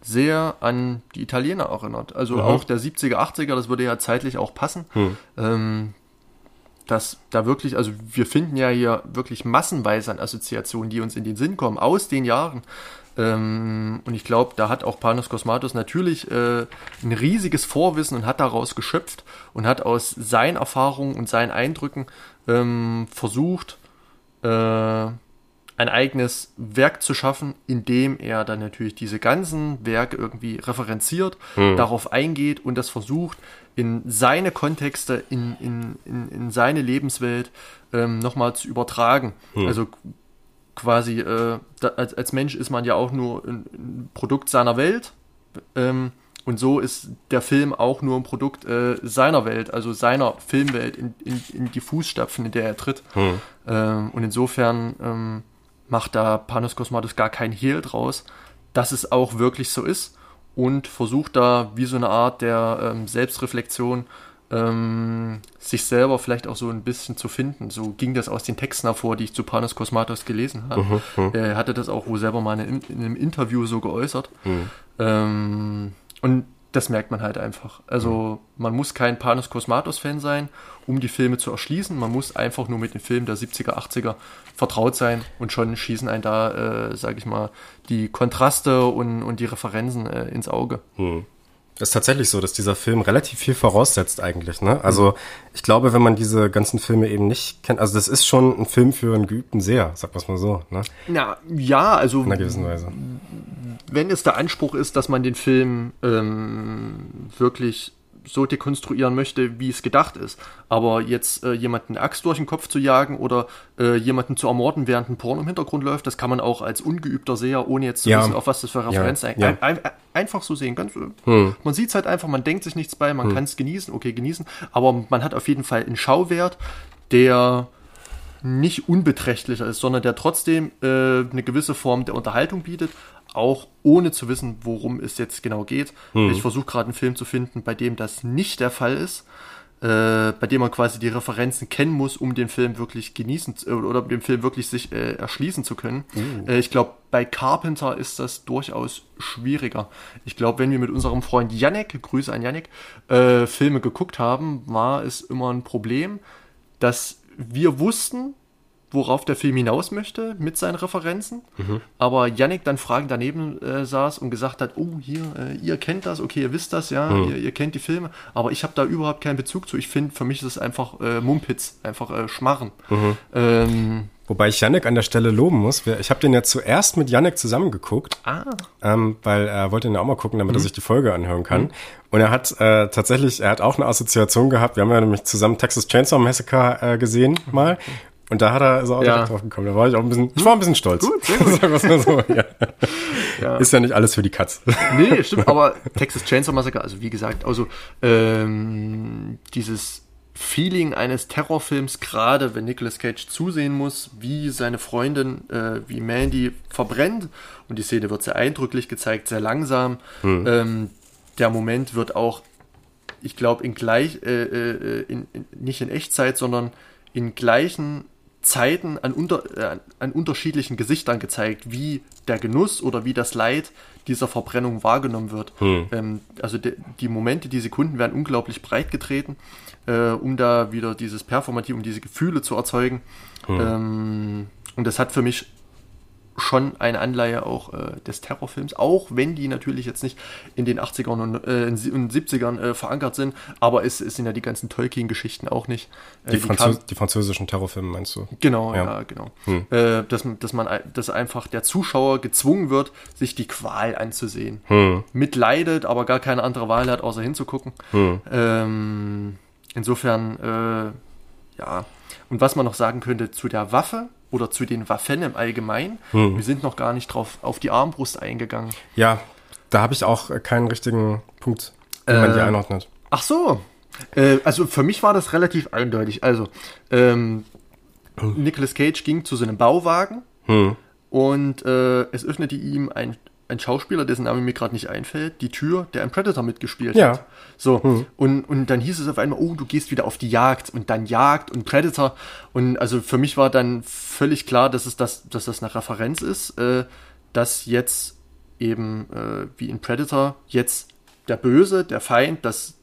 sehr an die Italiener erinnert. Also mhm. auch der 70er, 80er, das würde ja zeitlich auch passen. Mhm. Ähm, dass da wirklich, also wir finden ja hier wirklich massenweise an Assoziationen, die uns in den Sinn kommen, aus den Jahren. Ähm, und ich glaube, da hat auch Panos Cosmatos natürlich äh, ein riesiges Vorwissen und hat daraus geschöpft und hat aus seinen Erfahrungen und seinen Eindrücken ähm, versucht, äh, ein eigenes Werk zu schaffen, in dem er dann natürlich diese ganzen Werke irgendwie referenziert, mhm. darauf eingeht und das versucht, in seine Kontexte, in, in, in, in seine Lebenswelt ähm, nochmal zu übertragen. Mhm. Also quasi, äh, da, als, als Mensch ist man ja auch nur ein, ein Produkt seiner Welt. Ähm, und so ist der Film auch nur ein Produkt äh, seiner Welt, also seiner Filmwelt, in, in, in, die Fußstapfen, in der er tritt. Hm. Ähm, und insofern ähm, macht da Panos Cosmatos gar kein Hehl draus, dass es auch wirklich so ist und versucht da wie so eine Art der ähm, Selbstreflexion ähm, sich selber vielleicht auch so ein bisschen zu finden. So ging das aus den Texten hervor, die ich zu Panos Kosmatos gelesen habe. Mhm, mhm, er hatte das auch wohl selber mal in, in einem Interview so geäußert. Mhm. Ähm, und das merkt man halt einfach. Also mhm. man muss kein Panos Kosmatos-Fan sein, um die Filme zu erschließen. Man muss einfach nur mit den Filmen der 70er, 80er vertraut sein und schon schießen einen da, äh, sage ich mal, die Kontraste und, und die Referenzen äh, ins Auge. Mhm. Das ist tatsächlich so, dass dieser Film relativ viel voraussetzt eigentlich. Ne? Also ich glaube, wenn man diese ganzen Filme eben nicht kennt, also das ist schon ein Film für einen geübten Seher, sag mal so. Ne? Na, ja, also in einer gewissen Weise. Wenn es der Anspruch ist, dass man den Film ähm, wirklich so dekonstruieren möchte, wie es gedacht ist. Aber jetzt äh, jemanden eine Axt durch den Kopf zu jagen oder äh, jemanden zu ermorden, während ein Porn im Hintergrund läuft, das kann man auch als ungeübter Seher, ohne jetzt zu ja. wissen, auf was das für Referenz ja. ein, ein, ein, einfach so sehen. Ganz, hm. Man sieht es halt einfach, man denkt sich nichts bei, man hm. kann es genießen, okay, genießen, aber man hat auf jeden Fall einen Schauwert, der nicht unbeträchtlicher ist, sondern der trotzdem äh, eine gewisse Form der Unterhaltung bietet, auch ohne zu wissen, worum es jetzt genau geht. Hm. Ich versuche gerade einen Film zu finden, bei dem das nicht der Fall ist, äh, bei dem man quasi die Referenzen kennen muss, um den Film wirklich genießen äh, oder den Film wirklich sich äh, erschließen zu können. Uh. ich glaube, bei Carpenter ist das durchaus schwieriger. Ich glaube, wenn wir mit unserem Freund Yannick, Grüße an Yannick, äh, Filme geguckt haben, war es immer ein Problem, dass wir wussten, worauf der Film hinaus möchte mit seinen Referenzen. Mhm. Aber Yannick dann fragend daneben äh, saß und gesagt hat, oh, hier, äh, ihr kennt das, okay, ihr wisst das, ja, mhm. ihr, ihr, kennt die Filme, aber ich habe da überhaupt keinen Bezug zu. Ich finde, für mich ist es einfach äh, Mumpitz, einfach äh, Schmarren. Mhm. Ähm, Wobei ich Yannick an der Stelle loben muss. Ich habe den ja zuerst mit Yannick zusammengeguckt, ah. ähm, weil er wollte ihn ja auch mal gucken, damit mhm. er sich die Folge anhören kann. Mhm. Und er hat äh, tatsächlich, er hat auch eine Assoziation gehabt. Wir haben ja nämlich zusammen Texas Chainsaw Massacre äh, gesehen mal. Und da hat er ist er auch ja. drauf gekommen. Da war ich auch ein bisschen, ich war ein bisschen stolz. Gut, sehr gut. <laughs> Sagen so. Ja. ja. Ist ja nicht alles für die Katz. <laughs> Nee, stimmt. Aber Texas Chainsaw Massacre, also wie gesagt, also ähm, dieses Feeling eines Terrorfilms, gerade wenn Nicolas Cage zusehen muss, wie seine Freundin, äh, wie Mandy verbrennt. Und die Szene wird sehr eindrücklich gezeigt, sehr langsam. Hm. Ähm, der Moment wird auch, ich glaube, in gleich, äh, äh, in, in, nicht in Echtzeit, sondern in gleichen Zeiten an, unter, äh, an unterschiedlichen Gesichtern gezeigt, wie der Genuss oder wie das Leid dieser Verbrennung wahrgenommen wird. Hm. Ähm, also de, die Momente, die Sekunden werden unglaublich breit getreten äh, um da wieder dieses Performativ, um diese Gefühle zu erzeugen. Hm. Ähm, und das hat für mich schon eine Anleihe auch äh, des Terrorfilms, auch wenn die natürlich jetzt nicht in den 80ern und, äh, und 70ern äh, verankert sind, aber es, es, sind ja die ganzen Tolkien-Geschichten auch nicht. Äh, die, Französ die, französischen Terrorfilme meinst du? Genau, ja, ja genau. Hm. Äh, dass, dass man dass einfach der Zuschauer gezwungen wird, sich die Qual anzusehen. Hm. Mitleidet, aber gar keine andere Wahl hat, außer hinzugucken. Hm. Ähm, Insofern, äh, ja. Und was man noch sagen könnte zu der Waffe oder zu den Waffen im Allgemeinen, hm. wir sind noch gar nicht drauf auf die Armbrust eingegangen. Ja, da habe ich auch keinen richtigen Punkt, wie man die äh, einordnet. Ach so. Äh, also für mich war das relativ eindeutig. Also, ähm, hm. Nicolas Cage ging zu so einem Bauwagen hm. und äh, es öffnete ihm ein ein Schauspieler, dessen Name mir gerade nicht einfällt, die Tür, der ein Predator mitgespielt ja. hat. So, hm. und, und dann hieß es auf einmal, oh, du gehst wieder auf die Jagd und dann Jagd und Predator. Und also für mich war dann völlig klar, dass es das, dass das eine Referenz ist, äh, dass jetzt eben äh, wie in Predator jetzt der Böse, der Feind, das,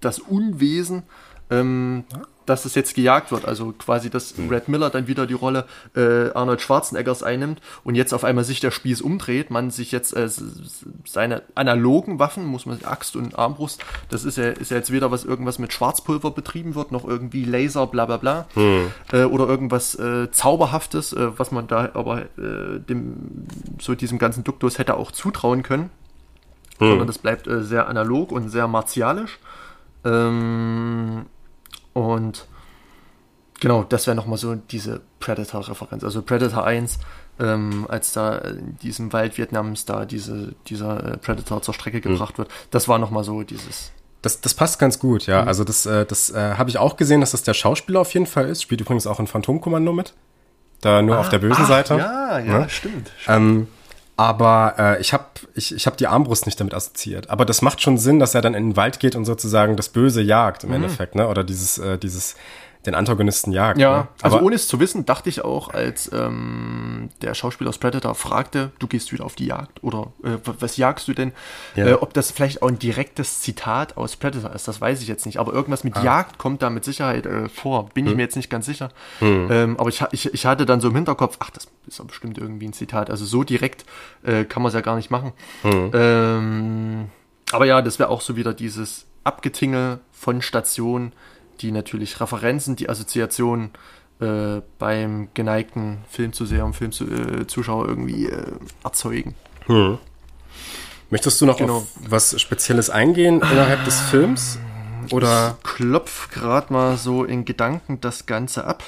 das Unwesen ähm, dass es jetzt gejagt wird. Also quasi, dass hm. Red Miller dann wieder die Rolle äh, Arnold Schwarzeneggers einnimmt und jetzt auf einmal sich der Spieß umdreht, man sich jetzt äh, seine analogen Waffen, muss man Axt und Armbrust, das ist ja, ist ja jetzt weder was irgendwas mit Schwarzpulver betrieben wird, noch irgendwie Laser, bla bla bla. Hm. Äh, oder irgendwas äh, Zauberhaftes, äh, was man da aber äh, dem so diesem ganzen Duktus hätte auch zutrauen können. Hm. Sondern das bleibt äh, sehr analog und sehr martialisch. Ähm, und genau, das wäre nochmal so diese Predator-Referenz. Also Predator 1, ähm, als da in diesem Wald Vietnams da diese, dieser äh, Predator zur Strecke mhm. gebracht wird, das war nochmal so dieses. Das, das passt ganz gut, ja. Mhm. Also das, äh, das äh, habe ich auch gesehen, dass das der Schauspieler auf jeden Fall ist. Spielt übrigens auch in Phantomkommando mit. Da nur ah, auf der bösen ach, Seite. Ja, ja, ja? stimmt. stimmt. Ähm, aber äh, ich habe ich, ich hab die Armbrust nicht damit assoziiert. Aber das macht schon Sinn, dass er dann in den Wald geht und sozusagen das Böse jagt im mhm. Endeffekt, ne? Oder dieses, äh, dieses den Antagonisten jagt. Ja, ne? also ohne es zu wissen, dachte ich auch, als ähm, der Schauspieler aus Predator fragte, du gehst wieder auf die Jagd oder äh, was jagst du denn? Ja. Äh, ob das vielleicht auch ein direktes Zitat aus Predator ist, das weiß ich jetzt nicht. Aber irgendwas mit ah. Jagd kommt da mit Sicherheit äh, vor. Bin hm. ich mir jetzt nicht ganz sicher. Hm. Ähm, aber ich, ich, ich hatte dann so im Hinterkopf, ach, das ist doch bestimmt irgendwie ein Zitat. Also so direkt äh, kann man es ja gar nicht machen. Hm. Ähm, aber ja, das wäre auch so wieder dieses Abgetingel von Stationen die natürlich Referenzen, die Assoziationen äh, beim geneigten Filmzuseher und Filmzuschauer äh, irgendwie äh, erzeugen. Hm. Möchtest du noch genau. auf was Spezielles eingehen innerhalb des Films? Oder? Ich klopf gerade mal so in Gedanken das Ganze ab.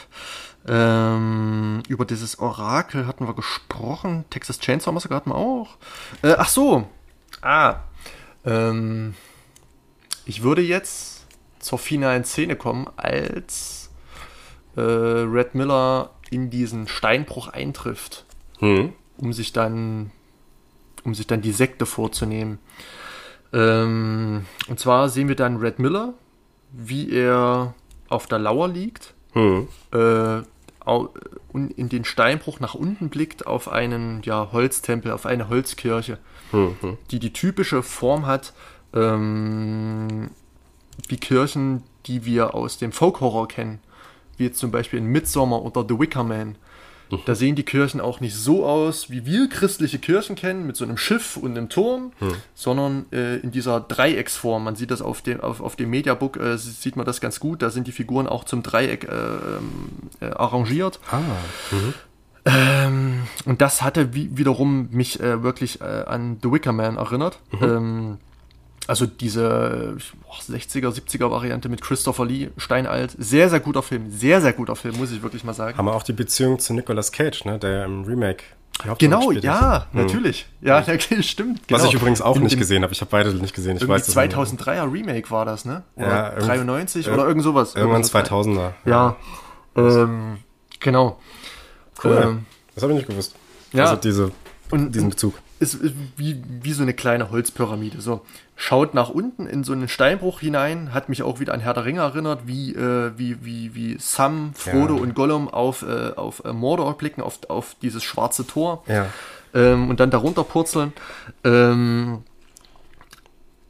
Ähm, über dieses Orakel hatten wir gesprochen. Texas Chainsaw Massacre hatten wir auch. Äh, ach so. Ah. Ähm, ich würde jetzt zur finalen Szene kommen, als äh, Red Miller in diesen Steinbruch eintrifft, hm. um sich dann um sich dann die Sekte vorzunehmen. Ähm, und zwar sehen wir dann Red Miller, wie er auf der Lauer liegt, hm. äh, und in den Steinbruch nach unten blickt auf einen ja, Holztempel, auf eine Holzkirche, hm, hm. die die typische Form hat, ähm, wie Kirchen, die wir aus dem Folk-Horror kennen. wie jetzt zum Beispiel in Midsommar oder The Wicker Man. Da sehen die Kirchen auch nicht so aus, wie wir christliche Kirchen kennen, mit so einem Schiff und einem Turm, hm. sondern äh, in dieser Dreiecksform. Man sieht das auf dem, auf, auf dem Mediabook, äh, sieht man das ganz gut. Da sind die Figuren auch zum Dreieck äh, ähm, äh arrangiert. Ah. Mhm. Ähm, und das hatte wie, wiederum mich äh, wirklich äh, an The Wicker Man erinnert. Mhm. Ähm, also diese 60er, 70er Variante mit Christopher Lee, Steinalt. Sehr, sehr guter Film. Sehr, sehr guter Film, muss ich wirklich mal sagen. Haben wir auch die Beziehung zu Nicolas Cage, ne, der im Remake Genau, ja, hm. natürlich. Ja, hm. <laughs> stimmt. Genau. Was ich übrigens auch in, nicht gesehen habe. Ich habe beide nicht gesehen. Ich weiß 2003er Remake war das, ne? Oder ja, 93 oder irgend sowas. Irgendwann 2000er. Ja, ja. Ähm, genau. Cool. Ähm, das habe ich nicht gewusst. Ja. Also diese, und, diesen Bezug. Ist, wie, wie so eine kleine Holzpyramide. So schaut nach unten in so einen Steinbruch hinein, hat mich auch wieder an Herr der Ringe erinnert, wie, äh, wie, wie, wie Sam, Frodo ja. und Gollum auf, äh, auf äh, Mordor blicken, auf, auf dieses schwarze Tor ja. ähm, und dann darunter purzeln. Ähm,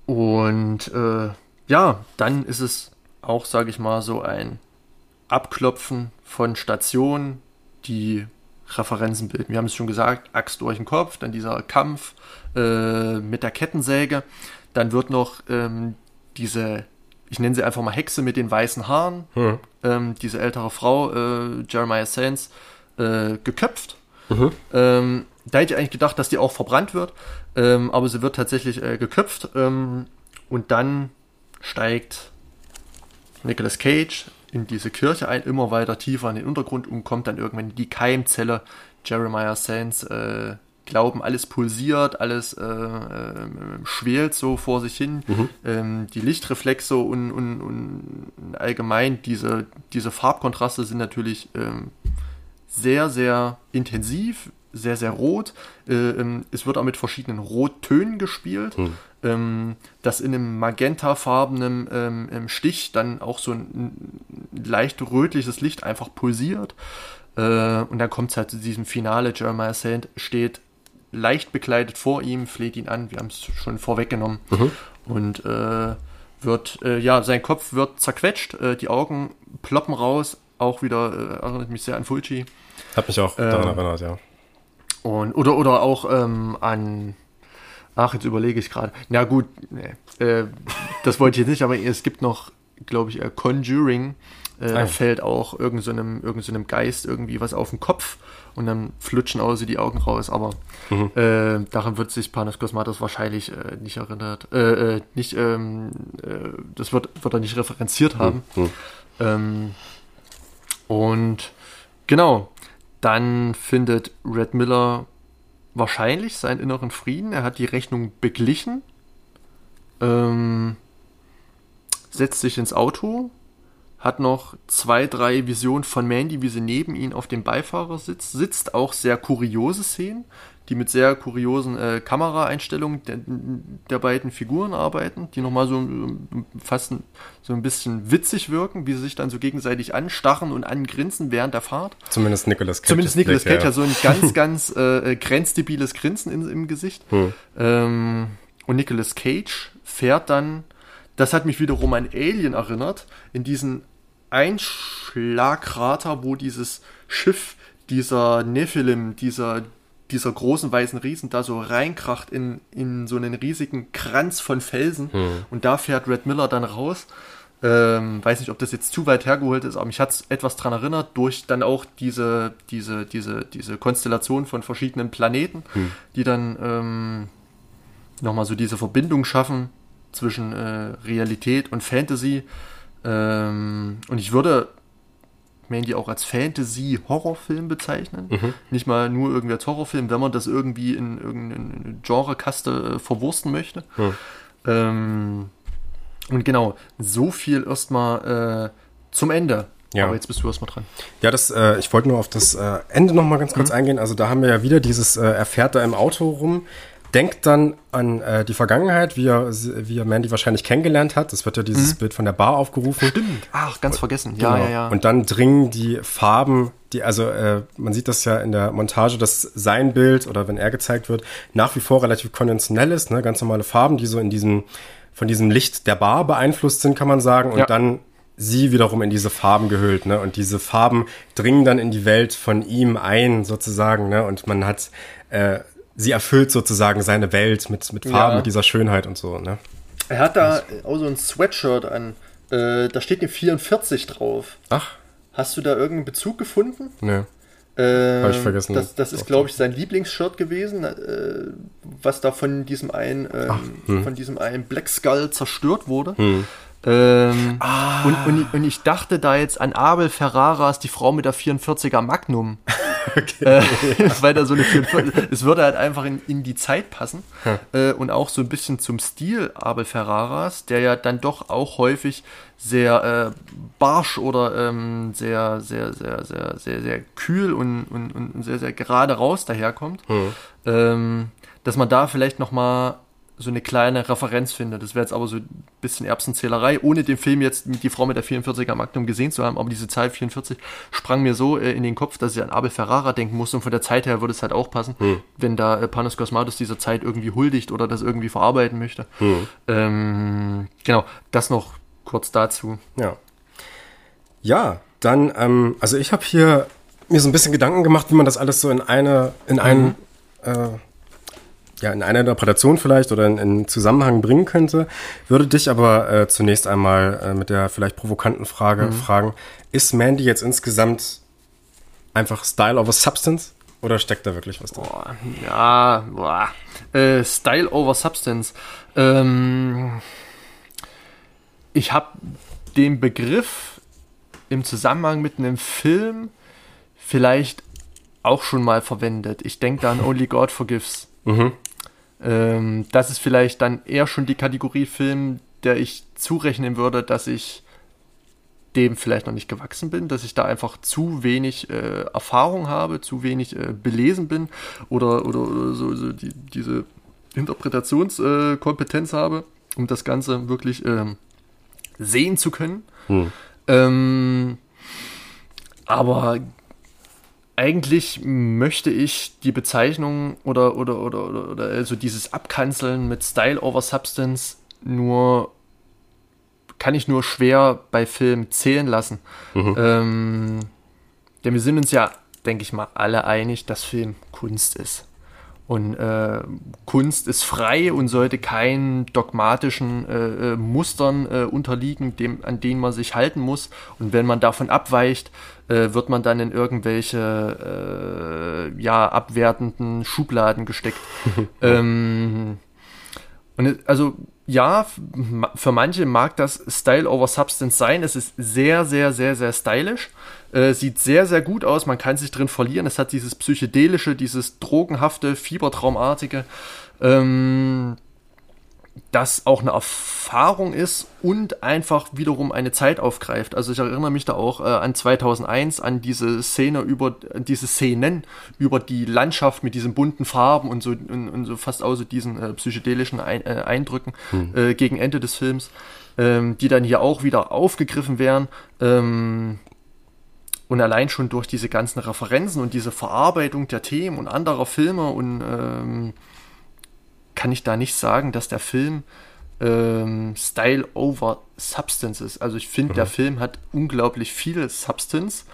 und äh, ja, dann ist es auch, sage ich mal, so ein Abklopfen von Stationen, die Referenzen bilden. Wir haben es schon gesagt, Axt durch den Kopf, dann dieser Kampf äh, mit der Kettensäge. Dann wird noch ähm, diese, ich nenne sie einfach mal Hexe mit den weißen Haaren, hm. ähm, diese ältere Frau, äh, Jeremiah Sands, äh, geköpft. Mhm. Ähm, da hätte ich eigentlich gedacht, dass die auch verbrannt wird, ähm, aber sie wird tatsächlich äh, geköpft ähm, und dann steigt Nicolas Cage in diese Kirche ein, immer weiter tiefer in den Untergrund und kommt dann irgendwann in die Keimzelle. Jeremiah Sands äh, glauben, alles pulsiert, alles äh, äh, schwelt so vor sich hin. Mhm. Ähm, die Lichtreflexe und, und, und allgemein diese, diese Farbkontraste sind natürlich ähm, sehr, sehr intensiv, sehr, sehr rot. Äh, ähm, es wird auch mit verschiedenen Rottönen gespielt. Mhm. Ähm, dass in einem magentafarbenen ähm, Stich dann auch so ein, leicht rötliches Licht einfach pulsiert. Äh, und dann kommt es halt zu diesem Finale. Jeremiah Sand steht leicht bekleidet vor ihm, fleht ihn an, wir haben es schon vorweggenommen. Mhm. Und äh, wird, äh, ja, sein Kopf wird zerquetscht, äh, die Augen ploppen raus, auch wieder, erinnert mich sehr an Fulci. Hat mich auch daran ähm, erinnert, ja. Und, oder, oder auch ähm, an, ach, jetzt überlege ich gerade. Na gut, nee, äh, das wollte ich jetzt nicht, aber es gibt noch, glaube ich, äh, Conjuring. Äh, da fällt auch irgendeinem so irgend so Geist irgendwie was auf den Kopf und dann flutschen auch so die Augen raus. Aber mhm. äh, daran wird sich Panos Kosmatos wahrscheinlich äh, nicht erinnert. Äh, äh nicht, ähm, äh, das wird, wird er nicht referenziert haben. Mhm. Ähm, und genau, dann findet Red Miller wahrscheinlich seinen inneren Frieden. Er hat die Rechnung beglichen. Ähm, setzt sich ins Auto, hat noch zwei, drei Visionen von Mandy, wie sie neben ihm auf dem Beifahrersitz sitzt. Auch sehr kuriose Szenen, die mit sehr kuriosen äh, Kameraeinstellungen der, der, beiden Figuren arbeiten, die nochmal so fast so ein bisschen witzig wirken, wie sie sich dann so gegenseitig anstarren und angrinsen während der Fahrt. Zumindest Nicolas Cage. Zumindest Nicolas Cage hat so ein ganz, <laughs> ganz äh, grenzdebiles Grinsen in, im Gesicht. Hm. Ähm, und Nicolas Cage fährt dann das hat mich wiederum an Alien erinnert, in diesen Einschlagkrater, wo dieses Schiff, dieser Nephilim, dieser, dieser großen weißen Riesen da so reinkracht in, in so einen riesigen Kranz von Felsen. Hm. Und da fährt Red Miller dann raus. Ähm, weiß nicht, ob das jetzt zu weit hergeholt ist, aber mich hat es etwas daran erinnert, durch dann auch diese, diese, diese, diese Konstellation von verschiedenen Planeten, hm. die dann ähm, nochmal so diese Verbindung schaffen zwischen äh, Realität und Fantasy. Ähm, und ich würde Mandy auch als Fantasy-Horrorfilm bezeichnen. Mhm. Nicht mal nur irgendwie als Horrorfilm, wenn man das irgendwie in irgendeine Genrekaste äh, verwursten möchte. Mhm. Ähm, und genau, so viel erstmal äh, zum Ende. Ja. Aber jetzt bist du erstmal dran. Ja, das, äh, ich wollte nur auf das äh, Ende nochmal ganz kurz mhm. eingehen. Also da haben wir ja wieder dieses, äh, er fährt da im Auto rum, denkt dann an äh, die Vergangenheit, wie er, wie er Mandy wahrscheinlich kennengelernt hat. Das wird ja dieses mhm. Bild von der Bar aufgerufen. Stimmt. Ach, ganz vergessen. Ja, genau. ja, ja. Und dann dringen die Farben, die, also äh, man sieht das ja in der Montage, dass sein Bild oder wenn er gezeigt wird, nach wie vor relativ konventionell ist, ne? ganz normale Farben, die so in diesem, von diesem Licht der Bar beeinflusst sind, kann man sagen. Und ja. dann sie wiederum in diese Farben gehüllt, ne? Und diese Farben dringen dann in die Welt von ihm ein, sozusagen, ne? Und man hat, äh, sie erfüllt sozusagen seine Welt mit, mit Farben, Ja. mit dieser Schönheit und so, ne? Er hat da auch so ein Sweatshirt an. Äh, da steht eine 44 drauf. Ach, Hast du da irgendeinen Bezug gefunden? ne. Ähm, Hab ich vergessen. Das, das ist, glaube ich, sein Lieblingsshirt gewesen, äh, was da von diesem einen, ähm, hm. von diesem einen Black Skull zerstört wurde. Ähm, Ah. und, und, ich- und ich dachte da jetzt an Abel Ferraras, die Frau mit der 44er Magnum. Äh, <laughs> weil da so eine 44, es würde halt einfach in, in die Zeit passen äh, und auch so ein bisschen zum Stil Abel Ferraras, der ja dann doch auch häufig sehr äh, barsch oder ähm, sehr, sehr, sehr, sehr, sehr, sehr kühl und, und, und sehr, sehr gerade raus daherkommt, ähm, dass man da vielleicht noch mal so eine kleine Referenz findet. Das wäre jetzt aber so ein bisschen Erbsenzählerei, ohne den Film jetzt mit die Frau mit der 44er Magnum gesehen zu haben. Aber diese Zahl 44 sprang mir so äh, in den Kopf, dass ich an Abel Ferrara denken musste. Und von der Zeit her würde es halt auch passen, wenn da äh, Panos Cosmatos dieser Zeit irgendwie huldigt oder das irgendwie verarbeiten möchte. Ähm, genau, das noch kurz dazu. Ja. Ja, dann, ähm, also ich habe hier mir so ein bisschen Gedanken gemacht, wie man das alles so in eine, in einen, äh, ja, in eine Interpretation vielleicht oder in, in Zusammenhang bringen könnte. Würde dich aber äh, zunächst einmal äh, mit der vielleicht provokanten Frage fragen, ist Mandy jetzt insgesamt einfach Style over Substance oder steckt da wirklich was drin? Boah, ja, boah. Äh, Style over Substance. Ähm, ich habe den Begriff im Zusammenhang mit einem Film vielleicht auch schon mal verwendet. Ich denke da an Only God Forgives. Ähm, das ist vielleicht dann eher schon die Kategorie Film, der ich zurechnen würde, dass ich dem vielleicht noch nicht gewachsen bin, dass ich da einfach zu wenig äh, Erfahrung habe, zu wenig äh, belesen bin oder, oder, oder so, so die, diese Interpretationskompetenz äh, habe, um das Ganze wirklich ähm, sehen zu können. Ähm, aber eigentlich möchte ich die Bezeichnung oder, oder, oder, oder, oder also dieses Abkanzeln mit Style over Substance nur kann ich nur schwer bei Filmen zählen lassen. Ähm, denn wir sind uns ja, denke ich mal, alle einig, dass Film Kunst ist. Und äh, Kunst ist frei und sollte keinen dogmatischen äh, äh, Mustern äh, unterliegen, dem, an denen man sich halten muss. Und wenn man davon abweicht, äh, wird man dann in irgendwelche äh, ja, abwertenden Schubladen gesteckt. <laughs> ähm, und also ja, für manche mag das Style over Substance sein. Es ist sehr, sehr, sehr, sehr stylisch. Äh, sieht sehr, sehr gut aus. Man kann sich drin verlieren. Es hat dieses psychedelische, dieses drogenhafte, fiebertraumartige, ähm, das auch eine Erfahrung ist und einfach wiederum eine Zeit aufgreift. Also ich erinnere mich da auch äh, an 2001, an diese Szene über, diese Szenen über die Landschaft mit diesen bunten Farben und so, und, und so fast auch so diesen äh, psychedelischen Ein, äh, Eindrücken äh, gegen Ende des Films, ähm, die dann hier auch wieder aufgegriffen werden. Ähm, und allein schon durch diese ganzen Referenzen und diese Verarbeitung der Themen und anderer Filme und ähm, kann ich da nicht sagen, dass der Film ähm, Style over Substance ist. Also ich finde, der Film hat unglaublich viel Substance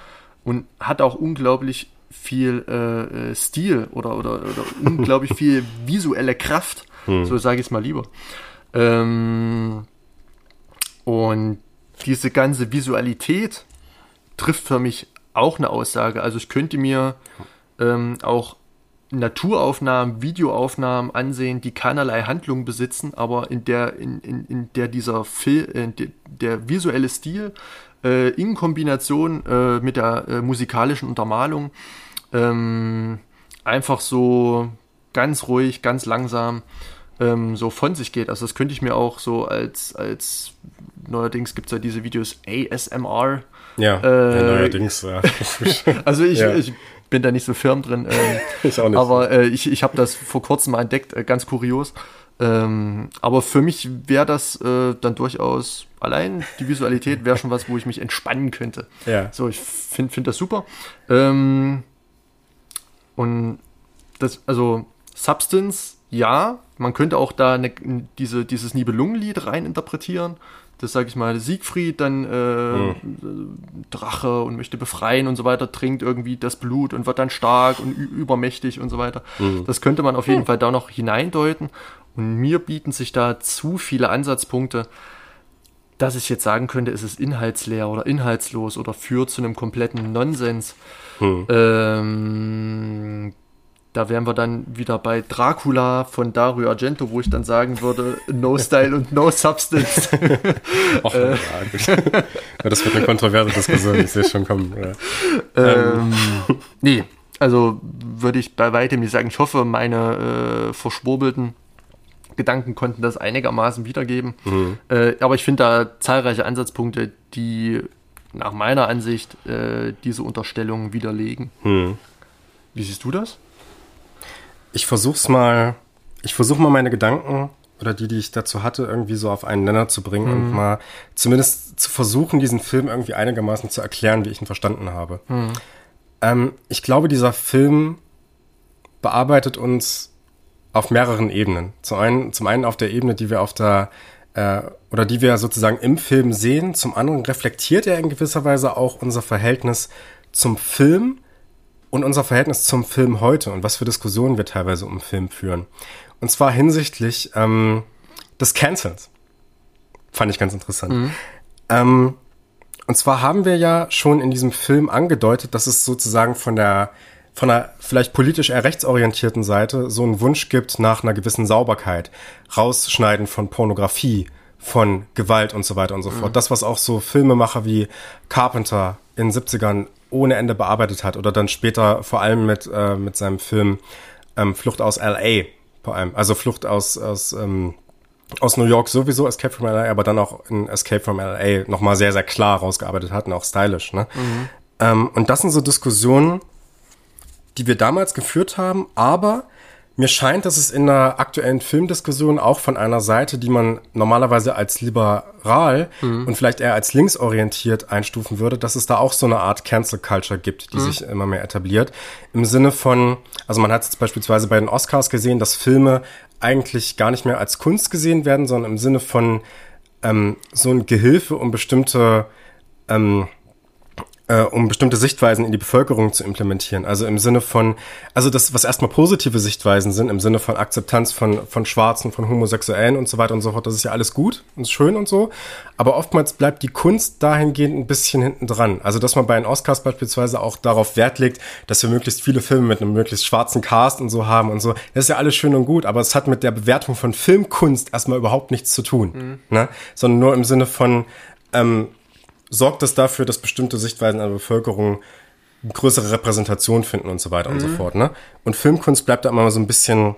und hat auch unglaublich viel äh, äh, Stil oder, oder, oder <laughs> unglaublich viel visuelle Kraft. So sage ich es mal lieber. Ähm, und diese ganze Visualität trifft für mich auch eine Aussage. Also ich könnte mir ähm, auch Naturaufnahmen, Videoaufnahmen ansehen, die keinerlei Handlung besitzen, aber in der, in, in, in der dieser Film, äh, der, der visuelle Stil äh, in Kombination äh, mit der äh, musikalischen Untermalung ähm, einfach so ganz ruhig, ganz langsam ähm, so von sich geht. Also das könnte ich mir auch so als, als neuerdings gibt es ja diese Videos ASMR. Ja, Äh, ja neuerdings, ja. <laughs> Also ich, Ja. ich bin da nicht so firm drin. Ähm, <laughs> Ich auch nicht. Aber äh, ich, ich habe das vor kurzem mal entdeckt, äh, ganz kurios. Ähm, aber für mich wäre das äh, dann durchaus allein die Visualität wäre schon was, wo ich mich entspannen könnte. Ja. So, ich finde find das super. Ähm, und das, also Substance, ja, man könnte auch da eine, diese, dieses Nibelungenlied rein interpretieren. Dass, sag ich mal, Siegfried dann äh, mhm. Drache und möchte befreien und so weiter, trinkt irgendwie das Blut und wird dann stark und übermächtig und so weiter. Mhm. Das könnte man auf jeden mhm. Fall da noch hineindeuten. Und mir bieten sich da zu viele Ansatzpunkte, dass ich jetzt sagen könnte, es ist inhaltsleer oder inhaltslos oder führt zu einem kompletten Nonsens. Hm. Ähm, da wären wir dann wieder bei Dracula von Dario Argento, wo ich dann sagen würde, no Style und no Substance. <laughs> Och, äh, ja, das wird eine kontroverse Diskussion, ich sehe schon kommen. Ja. Ähm, nee, also würde ich bei weitem nicht sagen. Ich hoffe, meine äh, verschwurbelten Gedanken konnten das einigermaßen wiedergeben. Mhm. Äh, aber ich finde da zahlreiche Ansatzpunkte, die nach meiner Ansicht äh, diese Unterstellung widerlegen. Mhm. Wie siehst du das? Ich versuch's mal, ich versuche mal meine Gedanken oder die, die ich dazu hatte, irgendwie so auf einen Nenner zu bringen mhm. und mal zumindest zu versuchen, diesen Film irgendwie einigermaßen zu erklären, wie ich ihn verstanden habe. Mhm. Ähm, ich glaube, dieser Film bearbeitet uns auf mehreren Ebenen. Zum einen, zum einen auf der Ebene, die wir auf der äh, oder die wir sozusagen im Film sehen. Zum anderen reflektiert er in gewisser Weise auch unser Verhältnis zum Film und unser Verhältnis zum Film heute und was für Diskussionen wir teilweise um Film führen. Und zwar hinsichtlich ähm, des Cancels. Fand ich ganz interessant. Mhm. Ähm, und zwar haben wir ja schon in diesem Film angedeutet, dass es sozusagen von der von einer vielleicht politisch eher rechtsorientierten Seite so einen Wunsch gibt nach einer gewissen Sauberkeit, Rausschneiden von Pornografie, von Gewalt und so weiter und so mhm. fort. Das, was auch so Filmemacher wie Carpenter in den 70ern ohne Ende bearbeitet hat oder dann später vor allem mit, äh, mit seinem Film ähm, Flucht aus L.A. vor allem, also Flucht aus, aus, ähm, aus New York sowieso, Escape from L.A., aber dann auch in Escape from L.A. nochmal sehr, sehr klar rausgearbeitet hat und auch stylisch. Ne? Mhm. Ähm, und das sind so Diskussionen, die wir damals geführt haben, aber mir scheint, dass es in der aktuellen Filmdiskussion auch von einer Seite, die man normalerweise als liberal mhm. und vielleicht eher als linksorientiert einstufen würde, dass es da auch so eine Art Cancel Culture gibt, die mhm. sich immer mehr etabliert. Im Sinne von, also man hat es beispielsweise bei den Oscars gesehen, dass Filme eigentlich gar nicht mehr als Kunst gesehen werden, sondern im Sinne von ähm, so ein Gehilfe, um bestimmte ähm, äh, um bestimmte Sichtweisen in die Bevölkerung zu implementieren. Also im Sinne von, also das, was erstmal positive Sichtweisen sind, im Sinne von Akzeptanz von, von Schwarzen, von Homosexuellen und so weiter und so fort, das ist ja alles gut und schön und so. Aber oftmals bleibt die Kunst dahingehend ein bisschen hinten dran. Also, dass man bei den Oscars beispielsweise auch darauf Wert legt, dass wir möglichst viele Filme mit einem möglichst schwarzen Cast und so haben und so. Das ist ja alles schön und gut, aber es hat mit der Bewertung von Filmkunst erstmal überhaupt nichts zu tun. Mhm. Ne? Sondern nur im Sinne von, ähm, sorgt das dafür, dass bestimmte Sichtweisen der Bevölkerung größere Repräsentation finden und so weiter mhm. und so mhm. fort. Ne? Und Filmkunst bleibt da immer so ein bisschen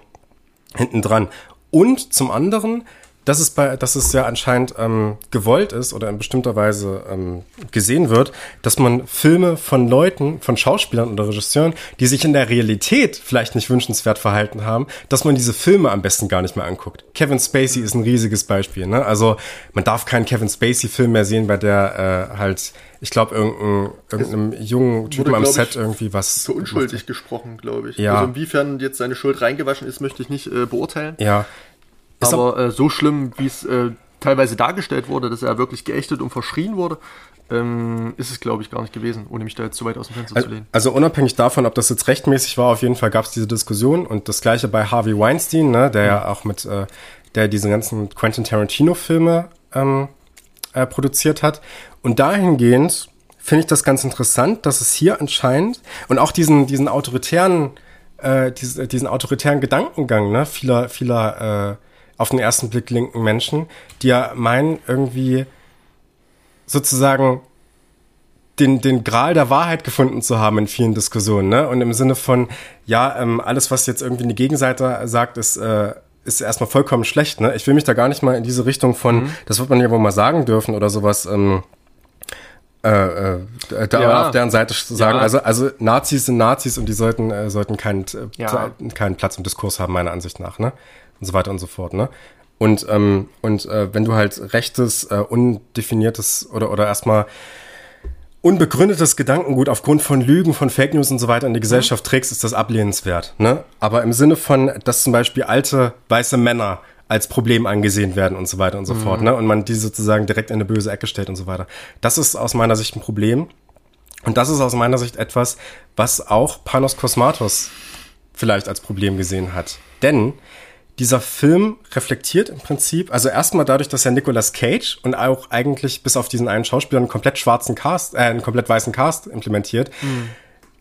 hinten dran. Und zum anderen dass es bei, dass es ja anscheinend ähm, gewollt ist oder in bestimmter Weise ähm, gesehen wird, dass man Filme von Leuten, von Schauspielern oder Regisseuren, die sich in der Realität vielleicht nicht wünschenswert verhalten haben, dass man diese Filme am besten gar nicht mehr anguckt. Kevin Spacey ist ein riesiges Beispiel. Ne? Also man darf keinen Kevin Spacey-Film mehr sehen, bei der äh, halt ich glaube, irgendein, irgendeinem jungen Typen am Set irgendwie was. Für unschuldig gesprochen, glaube ich. Ja. Also inwiefern jetzt seine Schuld reingewaschen ist, möchte ich nicht äh, beurteilen. Ja. Ist aber äh, so schlimm, wie es äh, teilweise dargestellt wurde, dass er wirklich geächtet und verschrien wurde, ähm, ist es, glaube ich, gar nicht gewesen, ohne mich da jetzt zu weit aus dem Fenster also, zu lehnen. Also unabhängig davon, ob das jetzt rechtmäßig war, auf jeden Fall gab es diese Diskussion und das gleiche bei Harvey Weinstein, ne, der mhm. ja auch mit, äh, der diese ganzen Quentin Tarantino-Filme ähm, äh, produziert hat. Und dahingehend finde ich das ganz interessant, dass es hier anscheinend und auch diesen, diesen autoritären, äh, diesen, diesen autoritären Gedankengang, ne, vieler, vieler äh, auf den ersten Blick linken Menschen, die ja meinen, irgendwie sozusagen den, den Gral der Wahrheit gefunden zu haben in vielen Diskussionen, ne? Und im Sinne von, ja, ähm, alles, was jetzt irgendwie eine Gegenseite sagt, ist, äh, ist erstmal vollkommen schlecht, ne? Ich will mich da gar nicht mal in diese Richtung von, mhm. das wird man ja wohl mal sagen dürfen oder sowas, ähm, äh, äh, da ja. auf deren Seite sagen. Ja. Also, also Nazis sind Nazis und die sollten, äh, sollten keinen, äh, ja. keinen Platz im Diskurs haben, meiner Ansicht nach, ne? Und so weiter und so fort, ne? Und, ähm, und äh, wenn du halt rechtes, äh, undefiniertes oder, oder erstmal unbegründetes Gedankengut aufgrund von Lügen, von Fake News und so weiter in die Gesellschaft mhm. trägst, ist das ablehnenswert. Ne? Aber im Sinne von, dass zum Beispiel alte weiße Männer als Problem angesehen werden und so weiter und so mhm. fort, ne? Und man die sozusagen direkt in eine böse Ecke stellt und so weiter. Das ist aus meiner Sicht ein Problem. Und das ist aus meiner Sicht etwas, was auch Panos Kosmatos vielleicht als Problem gesehen hat. Denn dieser Film reflektiert im Prinzip, also erstmal dadurch, dass er Nicolas Cage und auch eigentlich bis auf diesen einen Schauspieler einen komplett schwarzen Cast, äh, einen komplett weißen Cast implementiert, mhm.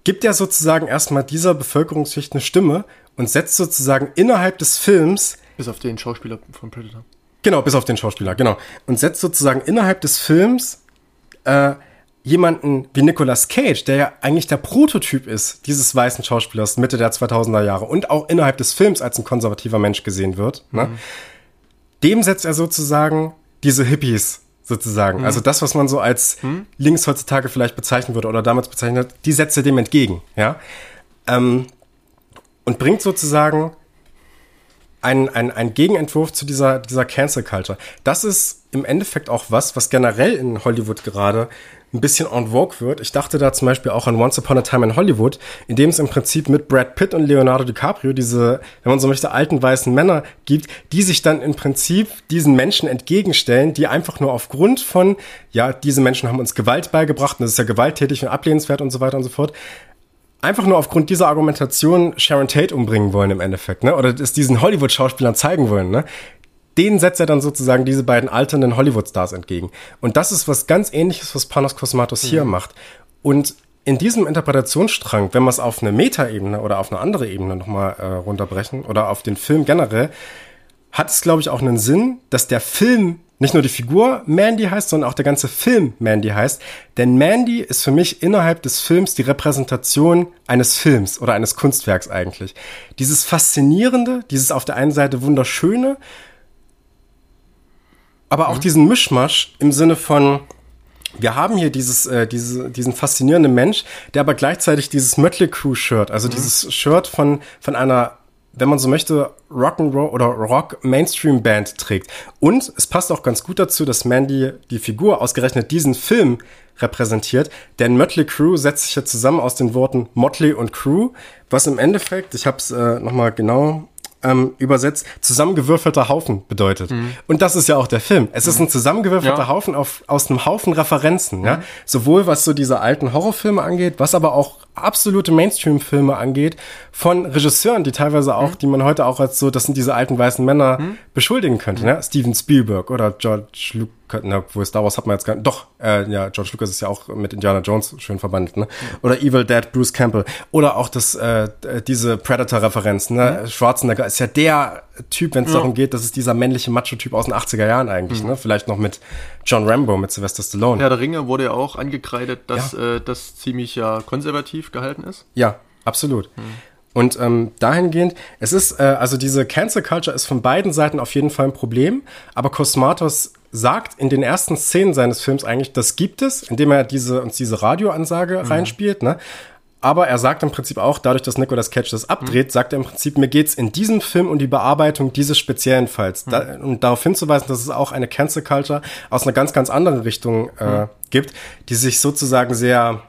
gibt er sozusagen erstmal dieser Bevölkerungsschicht eine Stimme und setzt sozusagen innerhalb des Films. Bis auf den Schauspieler von Predator. Genau, bis auf den Schauspieler, genau. Und setzt sozusagen innerhalb des Films äh, jemanden wie Nicolas Cage, der ja eigentlich der Prototyp ist dieses weißen Schauspielers Mitte der 2000er Jahre und auch innerhalb des Films als ein konservativer Mensch gesehen wird, ne? mhm. dem setzt er sozusagen diese Hippies sozusagen. Mhm. Also das, was man so als mhm. links heutzutage vielleicht bezeichnen würde oder damals bezeichnet, die setzt er dem entgegen, ja. Ähm, und bringt sozusagen ein, ein, ein Gegenentwurf zu dieser, dieser Cancel Culture. Das ist im Endeffekt auch was, was generell in Hollywood gerade ein bisschen en vogue wird. Ich dachte da zum Beispiel auch an Once Upon a Time in Hollywood, in dem es im Prinzip mit Brad Pitt und Leonardo DiCaprio diese, wenn man so möchte, alten weißen Männer gibt, die sich dann im Prinzip diesen Menschen entgegenstellen, die einfach nur aufgrund von, ja, diese Menschen haben uns Gewalt beigebracht und das ist ja gewalttätig und ablehnenswert und so weiter und so fort, einfach nur aufgrund dieser Argumentation Sharon Tate umbringen wollen im Endeffekt, ne? Oder es diesen Hollywood-Schauspielern zeigen wollen, ne? Denen setzt er dann sozusagen diese beiden alternden Hollywood-Stars entgegen. Und das ist was ganz ähnliches, was Panos Cosmatos mhm. hier macht. Und in diesem Interpretationsstrang, wenn wir es auf eine Metaebene oder auf eine andere Ebene nochmal äh, runterbrechen oder auf den Film generell, hat es, glaube ich, auch einen Sinn, dass der Film nicht nur die Figur Mandy heißt, sondern auch der ganze Film Mandy heißt. Denn Mandy ist für mich innerhalb des Films die Repräsentation eines Films oder eines Kunstwerks eigentlich. Dieses Faszinierende, dieses auf der einen Seite Wunderschöne, aber auch mhm. diesen Mischmasch im Sinne von, wir haben hier dieses, äh, diese, diesen faszinierenden Mensch, der aber gleichzeitig dieses Mötley Crew Shirt, also mhm. dieses Shirt von, von einer, wenn man so möchte, Rock'n'Roll oder Rock Mainstream Band trägt. Und es passt auch ganz gut dazu, dass Mandy die Figur ausgerechnet diesen Film repräsentiert, denn Mötley Crew setzt sich ja zusammen aus den Worten Motley und Crew, was im Endeffekt, ich habe es äh, nochmal genau ähm, übersetzt zusammengewürfelter Haufen bedeutet. Mhm. Und das ist ja auch der Film. Es ist ein zusammengewürfelter ja. Haufen auf, aus einem Haufen Referenzen, mhm. ja. Sowohl was so diese alten Horrorfilme angeht, was aber auch absolute Mainstream-Filme angeht, von Regisseuren, die teilweise auch, mhm. die man heute auch als so, das sind diese alten weißen Männer, mhm. beschuldigen könnte, mhm. ne? Steven Spielberg oder George Lucas, na, wo Star Wars hat man jetzt gar nicht, doch, äh, ja, George Lucas ist ja auch mit Indiana Jones schön verbannt, ne? Oder Evil Dead, Bruce Campbell. Oder auch das, äh, diese Predator-Referenz, ne? Mhm. Schwarzenegger ist ja der Typ, wenn es ja. darum geht, das ist dieser männliche Macho-Typ aus den 80er Jahren eigentlich, mhm. ne? Vielleicht noch mit John Rambo, mit Sylvester Stallone. Ja, der Ringe wurde ja auch angekreidet, dass ja. äh, das ziemlich ja konservativ gehalten ist. Ja, absolut. Mhm. Und ähm, dahingehend, es ist, äh, also diese Cancel Culture ist von beiden Seiten auf jeden Fall ein Problem, aber Cosmatos sagt in den ersten Szenen seines Films eigentlich, das gibt es, indem er diese, uns diese Radioansage mhm. reinspielt, ne? Aber er sagt im Prinzip auch, dadurch, dass Nicolas Cage das abdreht, mhm. sagt er im Prinzip, mir geht's in diesem Film um die Bearbeitung dieses speziellen Falls. Mhm. Da, um darauf hinzuweisen, dass es auch eine Cancel Culture aus einer ganz, ganz anderen Richtung äh, mhm. gibt, die sich sozusagen sehr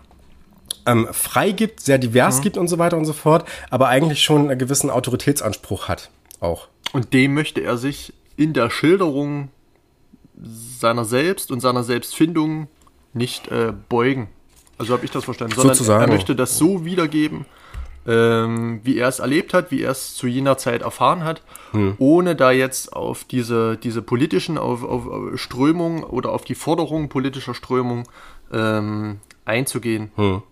ähm, frei gibt, sehr divers mhm. gibt und so weiter und so fort, aber eigentlich schon einen gewissen Autoritätsanspruch hat. Auch. Und dem möchte er sich in der Schilderung seiner selbst und seiner Selbstfindung nicht äh, beugen. Also habe ich das verstanden. Sondern Sozusagen. er möchte das so wiedergeben, ähm, wie er es erlebt hat, wie er es zu jener Zeit erfahren hat, hm. ohne da jetzt auf diese, diese politischen auf, auf, Strömungen oder auf die Forderungen politischer Strömungen ähm, einzugehen. Hm.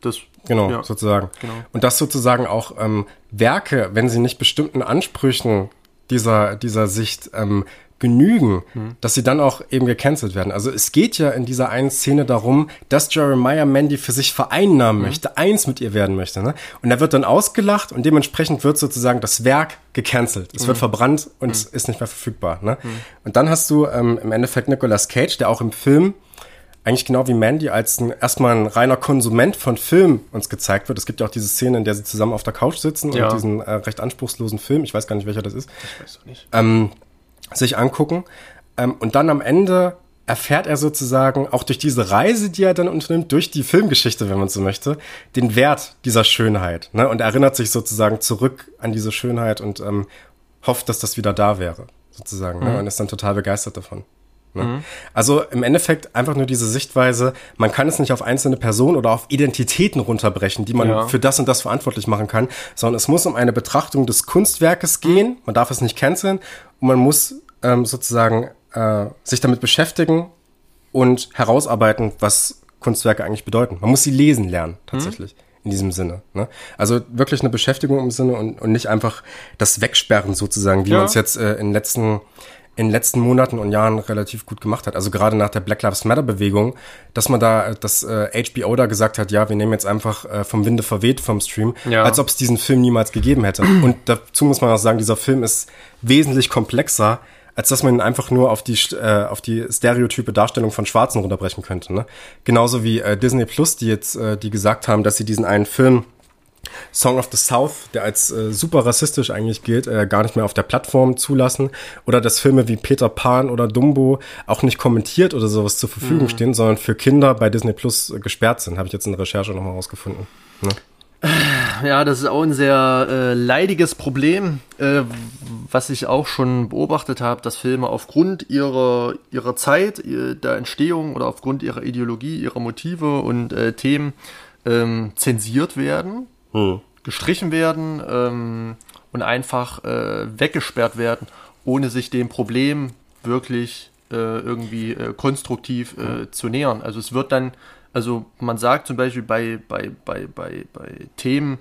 Das, genau, ja. sozusagen. Genau. Und das sozusagen auch ähm, Werke, wenn sie nicht bestimmten Ansprüchen dieser, dieser Sicht ähm, genügen, hm. dass sie dann auch eben gecancelt werden. Also es geht ja in dieser einen Szene darum, dass Jeremiah Mandy für sich vereinnahmen hm. möchte, eins mit ihr werden möchte. Ne? Und er wird dann ausgelacht und dementsprechend wird sozusagen das Werk gecancelt. Es hm. wird verbrannt und hm. ist nicht mehr verfügbar. Ne? Hm. Und dann hast du ähm, im Endeffekt Nicolas Cage, der auch im Film eigentlich genau wie Mandy als ein, erstmal ein reiner Konsument von Film uns gezeigt wird. Es gibt ja auch diese Szene, in der sie zusammen auf der Couch sitzen ja. und diesen äh, recht anspruchslosen Film, ich weiß gar nicht, welcher das ist. Ich weiß auch nicht. Ähm, sich angucken. Ähm, und dann am Ende erfährt er sozusagen auch durch diese Reise, die er dann unternimmt, durch die Filmgeschichte, wenn man so möchte, den Wert dieser Schönheit. Ne? Und erinnert sich sozusagen zurück an diese Schönheit und ähm, hofft, dass das wieder da wäre. sozusagen, ne? und ist dann total begeistert davon. Ne? Also im Endeffekt einfach nur diese Sichtweise, man kann es nicht auf einzelne Personen oder auf Identitäten runterbrechen, die man Ja. für das und das verantwortlich machen kann, sondern es muss um eine Betrachtung des Kunstwerkes gehen, man darf es nicht canceln und man muss ähm, sozusagen äh, sich damit beschäftigen und herausarbeiten, was Kunstwerke eigentlich bedeuten. Man muss sie lesen lernen, tatsächlich. In diesem Sinne. Ne? Also wirklich eine Beschäftigung im Sinne und, und nicht einfach das Wegsperren sozusagen, wie Ja. man es jetzt äh, in den letzten in den letzten Monaten und Jahren relativ gut gemacht hat. Also gerade nach der Black Lives Matter Bewegung, dass man da, dass äh, HBO da gesagt hat, ja, wir nehmen jetzt einfach äh, vom Winde verweht vom Stream, Ja. als ob es diesen Film niemals gegeben hätte. Und dazu muss man auch sagen, dieser Film ist wesentlich komplexer, als dass man ihn einfach nur auf die äh, auf die stereotype Darstellung von Schwarzen runterbrechen könnte. Ne? Genauso wie äh, Disney Plus, die jetzt, äh, die gesagt haben, dass sie diesen einen Film Song of the South, der als äh, super rassistisch eigentlich gilt, äh, gar nicht mehr auf der Plattform zulassen. Oder dass Filme wie Peter Pan oder Dumbo auch nicht kommentiert oder sowas zur Verfügung stehen, sondern für Kinder bei Disney Plus äh, gesperrt sind. Habe ich jetzt in der Recherche nochmal rausgefunden. Ne? <laughs> Ja, das ist auch ein sehr äh, leidiges Problem, äh, was ich auch schon beobachtet habe, dass Filme aufgrund ihrer, ihrer Zeit, der Entstehung oder aufgrund ihrer Ideologie, ihrer Motive und äh, Themen ähm, zensiert werden, gestrichen werden ähm, und einfach äh, weggesperrt werden, ohne sich dem Problem wirklich äh, irgendwie äh, konstruktiv äh, zu nähern. Also es wird dann, also man sagt zum Beispiel bei, bei, bei, bei, bei Themen,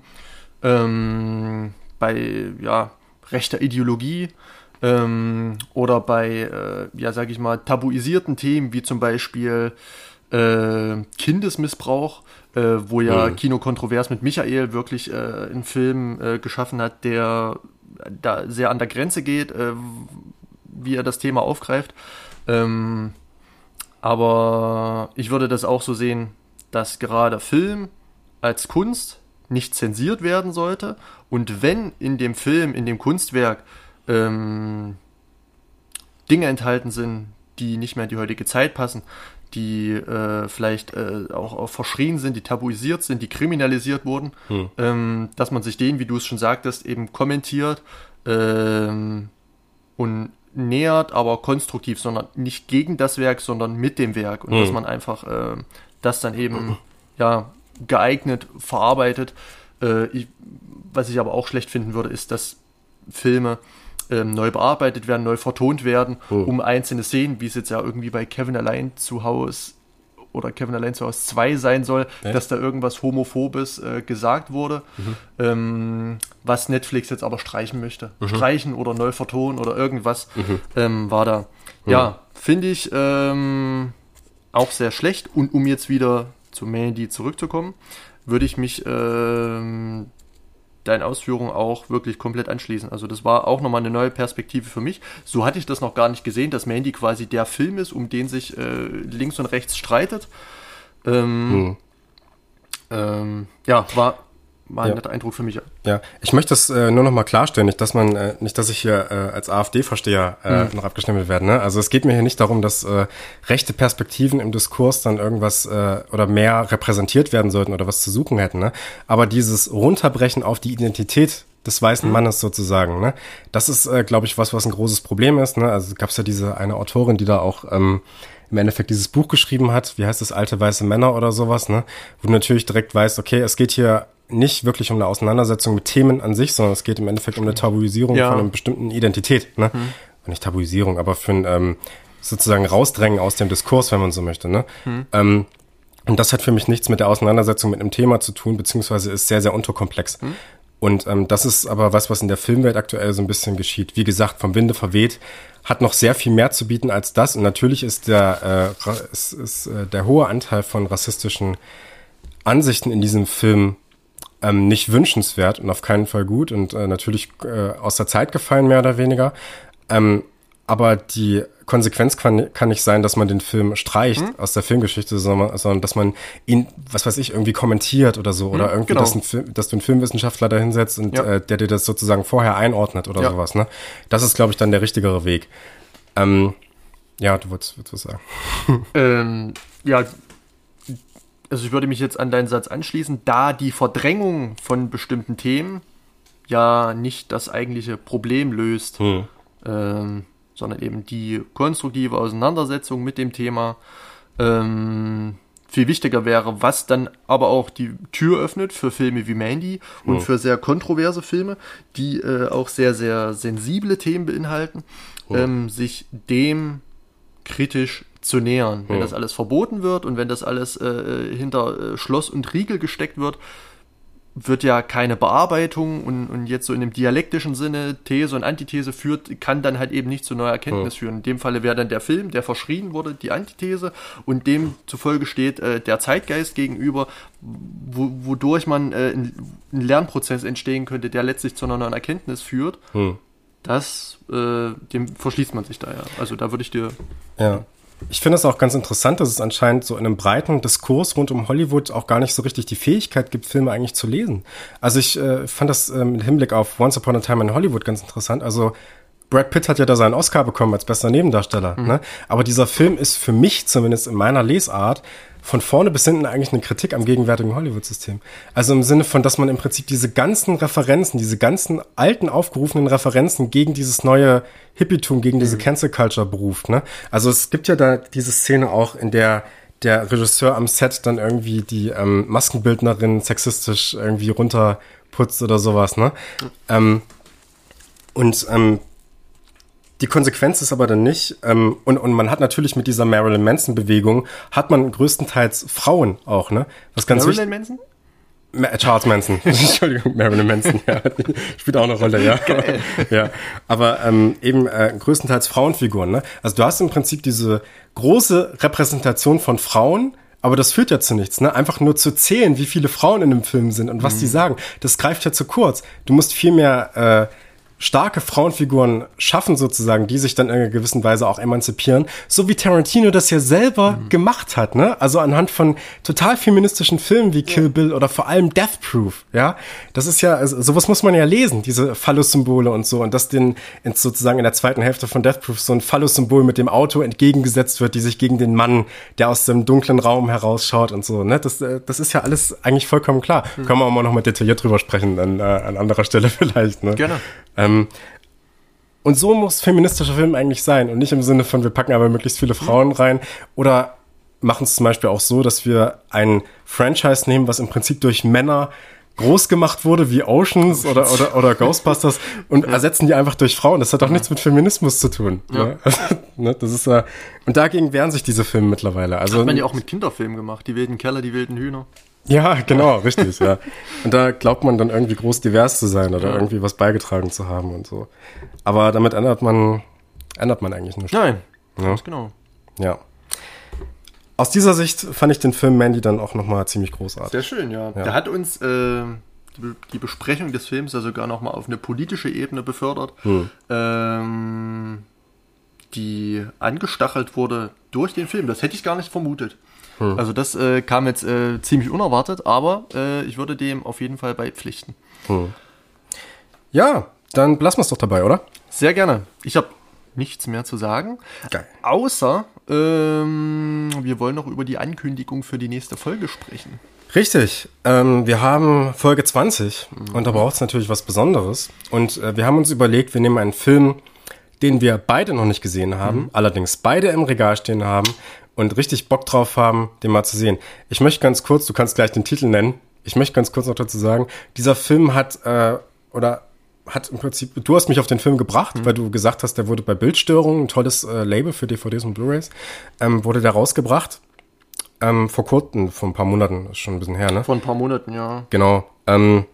ähm, bei ja, rechter Ideologie ähm, oder bei, äh, ja, sag ich mal, tabuisierten Themen wie zum Beispiel äh, Kindesmissbrauch, äh, wo ja Kino Kontrovers mit Michael wirklich äh, einen Film äh, geschaffen hat, der da sehr an der Grenze geht, äh, wie er das Thema aufgreift. Ähm, aber ich würde das auch so sehen, dass gerade Film als Kunst nicht zensiert werden sollte. Und wenn in dem Film, in dem Kunstwerk ähm, Dinge enthalten sind, die nicht mehr in die heutige Zeit passen, die äh, vielleicht äh, auch, auch verschrien sind, die tabuisiert sind, die kriminalisiert wurden, ähm, dass man sich denen, wie du es schon sagtest, eben kommentiert ähm, und nähert, aber konstruktiv, sondern nicht gegen das Werk, sondern mit dem Werk. Und dass man einfach äh, das dann eben ja geeignet verarbeitet. Äh, ich, was ich aber auch schlecht finden würde, ist, dass Filme ähm, neu bearbeitet werden, neu vertont werden, um einzelne Szenen, wie es jetzt ja irgendwie bei Kevin allein zu Hause oder Kevin allein zu Hause 2 sein soll, dass da irgendwas Homophobes äh, gesagt wurde, ähm, was Netflix jetzt aber streichen möchte. Streichen oder neu vertonen oder irgendwas ähm, war da. Ja, finde ich ähm, auch sehr schlecht. Und um jetzt wieder zu Mandy zurückzukommen, würde ich mich ähm, deinen Ausführungen auch wirklich komplett anschließen. Also das war auch nochmal eine neue Perspektive für mich. So hatte ich das noch gar nicht gesehen, dass Mandy quasi der Film ist, um den sich äh, links und rechts streitet. Ähm, ähm, ja, war, war ein Ja. netter Eindruck für mich. Ja, ich möchte das äh, nur noch mal klarstellen, nicht, dass man, äh, nicht, dass ich hier äh, als AfD-Versteher äh, noch abgestempelt werde. Ne? Also es geht mir hier nicht darum, dass äh, rechte Perspektiven im Diskurs dann irgendwas äh, oder mehr repräsentiert werden sollten oder was zu suchen hätten. Ne? Aber dieses Runterbrechen auf die Identität des weißen Mannes sozusagen, ne? Das ist, äh, glaube ich, was, was ein großes Problem ist. Ne? Also gab es ja diese eine Autorin, die da auch ähm, im Endeffekt dieses Buch geschrieben hat, wie heißt das, alte weiße Männer oder sowas, ne? Wo du natürlich direkt weißt, okay, es geht hier nicht wirklich um eine Auseinandersetzung mit Themen an sich, sondern es geht im Endeffekt um eine Tabuisierung Ja. von einer bestimmten Identität, ne? Nicht Tabuisierung, aber für ein ähm, sozusagen Rausdrängen aus dem Diskurs, wenn man so möchte, ne? Ähm, und das hat für mich nichts mit der Auseinandersetzung mit einem Thema zu tun, beziehungsweise ist sehr, sehr unterkomplex. Und ähm, das ist aber was, was in der Filmwelt aktuell so ein bisschen geschieht. Wie gesagt, vom Winde verweht, hat noch sehr viel mehr zu bieten als das. Und natürlich ist der, äh, ist, ist, äh, der hohe Anteil von rassistischen Ansichten in diesem Film ähm, nicht wünschenswert und auf keinen Fall gut und äh, natürlich äh, aus der Zeit gefallen, mehr oder weniger. Ähm, aber die Konsequenz kann, kann nicht sein, dass man den Film streicht aus der Filmgeschichte, sondern, sondern dass man ihn, was weiß ich, irgendwie kommentiert oder so. Oder irgendwie, genau. dass, ein Film, dass du einen Filmwissenschaftler da hinsetzt und Ja. äh, der dir das sozusagen vorher einordnet oder Ja. sowas. Ne? Das ist, glaube ich, dann der richtigere Weg. Ähm, ja, du wolltest, wolltest was sagen. Ähm, ja, also ich würde mich jetzt an deinen Satz anschließen, da die Verdrängung von bestimmten Themen ja nicht das eigentliche Problem löst, Hm. ähm, sondern eben die konstruktive Auseinandersetzung mit dem Thema. Ähm, viel wichtiger wäre, was dann aber auch die Tür öffnet für Filme wie Mandy und Mhm. für sehr kontroverse Filme, die äh, auch sehr, sehr sensible Themen beinhalten, ähm, sich dem kritisch zu nähern. Wenn Mhm. das alles verboten wird und wenn das alles äh, hinter äh, Schloss und Riegel gesteckt wird, wird ja keine Bearbeitung und, und jetzt so in dem dialektischen Sinne These und Antithese führt, kann dann halt eben nicht zu neuer Erkenntnis führen. In dem Falle wäre dann der Film, der verschrien wurde, die Antithese und demzufolge steht äh, der Zeitgeist gegenüber, wo, wodurch man äh, ein, ein Lernprozess entstehen könnte, der letztlich zu einer neuen Erkenntnis führt. Hm. Das, äh, dem verschließt man sich da ja. Also da würde ich dir Ja. Ich finde es auch ganz interessant, dass es anscheinend so in einem breiten Diskurs rund um Hollywood auch gar nicht so richtig die Fähigkeit gibt, Filme eigentlich zu lesen. Also ich äh, fand das ähm, im Hinblick auf Once Upon a Time in Hollywood ganz interessant. Also Brad Pitt hat ja da seinen Oscar bekommen als bester Nebendarsteller. Ne? Aber dieser Film ist für mich zumindest in meiner Lesart von vorne bis hinten eigentlich eine Kritik am gegenwärtigen Hollywood-System. Also im Sinne von, dass man im Prinzip diese ganzen Referenzen, diese ganzen alten aufgerufenen Referenzen gegen dieses neue Hippietum, gegen diese Cancel Culture beruft. Ne? Also es gibt ja da diese Szene auch, in der der Regisseur am Set dann irgendwie die ähm, Maskenbildnerin sexistisch irgendwie runterputzt oder sowas. Ne? Ähm, und ähm, die Konsequenz ist aber dann nicht, ähm, und, und man hat natürlich mit dieser Marilyn Manson-Bewegung, hat man größtenteils Frauen auch, ne? Was ganz Marilyn Manson? Ma Charles Manson. <laughs> Entschuldigung, Marilyn Manson, ja. <laughs> Spielt auch eine Rolle, ja. <laughs> ja. Aber ähm, eben äh, größtenteils Frauenfiguren, ne? Also du hast im Prinzip diese große Repräsentation von Frauen, aber das führt ja zu nichts, ne? Einfach nur zu zählen, wie viele Frauen in dem Film sind und was die sagen, das greift ja zu kurz. Du musst viel mehr äh, starke Frauenfiguren schaffen sozusagen, die sich dann in einer gewissen Weise auch emanzipieren, so wie Tarantino das ja selber gemacht hat, ne? Also anhand von total feministischen Filmen wie Kill Bill oder vor allem Death Proof, ja? Das ist ja, also, sowas muss man ja lesen, diese Phallus-Symbole und so und dass den ins, sozusagen in der zweiten Hälfte von Death Proof so ein Phallus-Symbol mit dem Auto entgegengesetzt wird, die sich gegen den Mann, der aus dem dunklen Raum herausschaut und so, ne? Das, äh, das ist ja alles eigentlich vollkommen klar. Können wir auch mal noch mal detailliert drüber sprechen an, äh, an anderer Stelle <laughs> vielleicht, ne? Gerne. Ähm, und so muss feministischer Film eigentlich sein und nicht im Sinne von, wir packen aber möglichst viele Frauen rein oder machen es zum Beispiel auch so, dass wir ein Franchise nehmen, was im Prinzip durch Männer groß gemacht wurde, wie Oceans oder, oder, oder Ghostbusters <laughs> und ersetzen die einfach durch Frauen. Das hat auch nichts mit Feminismus zu tun. Ne? <laughs> ne? Das ist äh, und dagegen wehren sich diese Filme mittlerweile. Also Hat man ja auch mit Kinderfilmen gemacht. Die wilden Keller, die wilden Hühner. Ja, genau, <laughs> richtig, ja. Und da glaubt man dann irgendwie groß divers zu sein oder irgendwie was beigetragen zu haben und so. Aber damit ändert man, ändert man eigentlich nichts. Nein. Ja. Ganz genau. Ja. Aus dieser Sicht fand ich den Film Mandy dann auch nochmal ziemlich großartig. Sehr schön, ja. Der hat uns äh, die, die Besprechung des Films ja sogar nochmal auf eine politische Ebene befördert, ähm, die angestachelt wurde durch den Film. Das hätte ich gar nicht vermutet. Also das äh, kam jetzt äh, ziemlich unerwartet, aber äh, ich würde dem auf jeden Fall beipflichten. Ja, dann lassen wir es doch dabei, oder? Sehr gerne. Ich habe nichts mehr zu sagen. Geil. Außer, ähm, wir wollen noch über die Ankündigung für die nächste Folge sprechen. Richtig. Ähm, wir haben Folge 20 und da braucht es natürlich was Besonderes. Und äh, wir haben uns überlegt, wir nehmen einen Film, den wir beide noch nicht gesehen haben, allerdings beide im Regal stehen haben und richtig Bock drauf haben, den mal zu sehen. Ich möchte ganz kurz, du kannst gleich den Titel nennen. Ich möchte ganz kurz noch dazu sagen, dieser Film hat äh, oder hat im Prinzip, du hast mich auf den Film gebracht, weil du gesagt hast, der wurde bei Bildstörungen, ein tolles äh, Label für DVDs und Blu-rays, ähm, wurde der rausgebracht. Ähm, vor kurzem, vor ein paar Monaten, ist schon ein bisschen her, ne? Vor ein paar Monaten, ja. Genau. Ähm,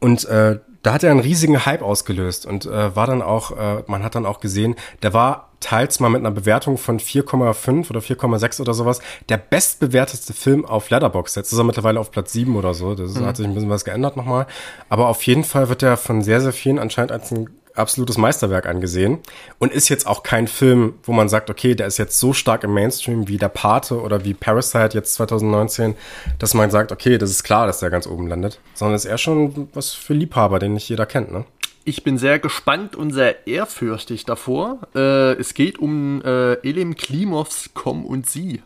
und äh, da hat er einen riesigen Hype ausgelöst und äh, war dann auch, äh, man hat dann auch gesehen, der war teils mal mit einer Bewertung von 4,5 oder 4,6 oder sowas der bestbewerteste Film auf Letterboxd. Jetzt ist er mittlerweile auf Platz 7 oder so. Das hat sich ein bisschen was geändert nochmal. Aber auf jeden Fall wird er von sehr, sehr vielen anscheinend als ein absolutes Meisterwerk angesehen und ist jetzt auch kein Film, wo man sagt, okay, der ist jetzt so stark im Mainstream wie Der Pate oder wie Parasite jetzt 2019, dass man sagt, okay, das ist klar, dass der ganz oben landet, sondern ist eher schon was für Liebhaber, den nicht jeder kennt, ne? Ich bin sehr gespannt und sehr ehrfürchtig davor. Äh, es geht um äh, Elim Klimovs Komm und Sie.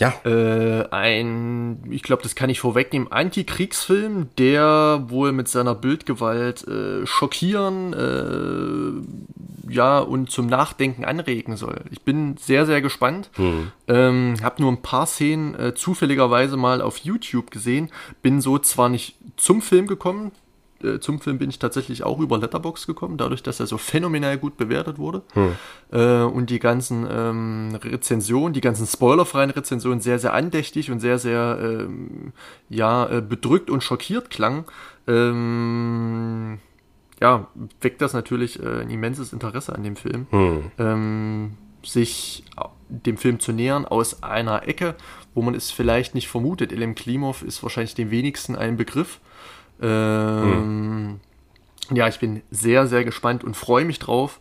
Ja, Äh, ein, ich glaube, das kann ich vorwegnehmen, Antikriegsfilm, der wohl mit seiner Bildgewalt äh, schockieren, äh, ja, und zum Nachdenken anregen soll. Ich bin sehr, sehr gespannt. Hm. Ähm, habe nur ein paar Szenen äh, zufälligerweise mal auf YouTube gesehen. Bin so zwar nicht zum Film gekommen, äh, zum Film bin ich tatsächlich auch über Letterbox gekommen, dadurch, dass er so phänomenal gut bewertet wurde. Hm. Äh, und die ganzen ähm, Rezensionen, die ganzen spoilerfreien Rezensionen sehr, sehr andächtig und sehr, sehr ähm, ja, äh, bedrückt und schockiert klang. Ähm, ja, weckt das natürlich äh, ein immenses Interesse an dem Film. Hm. Ähm, sich dem Film zu nähern aus einer Ecke, wo man es vielleicht nicht vermutet. Elem Klimov ist wahrscheinlich dem wenigsten ein Begriff. Ähm, hm. Ja, ich bin sehr, sehr gespannt und freue mich drauf,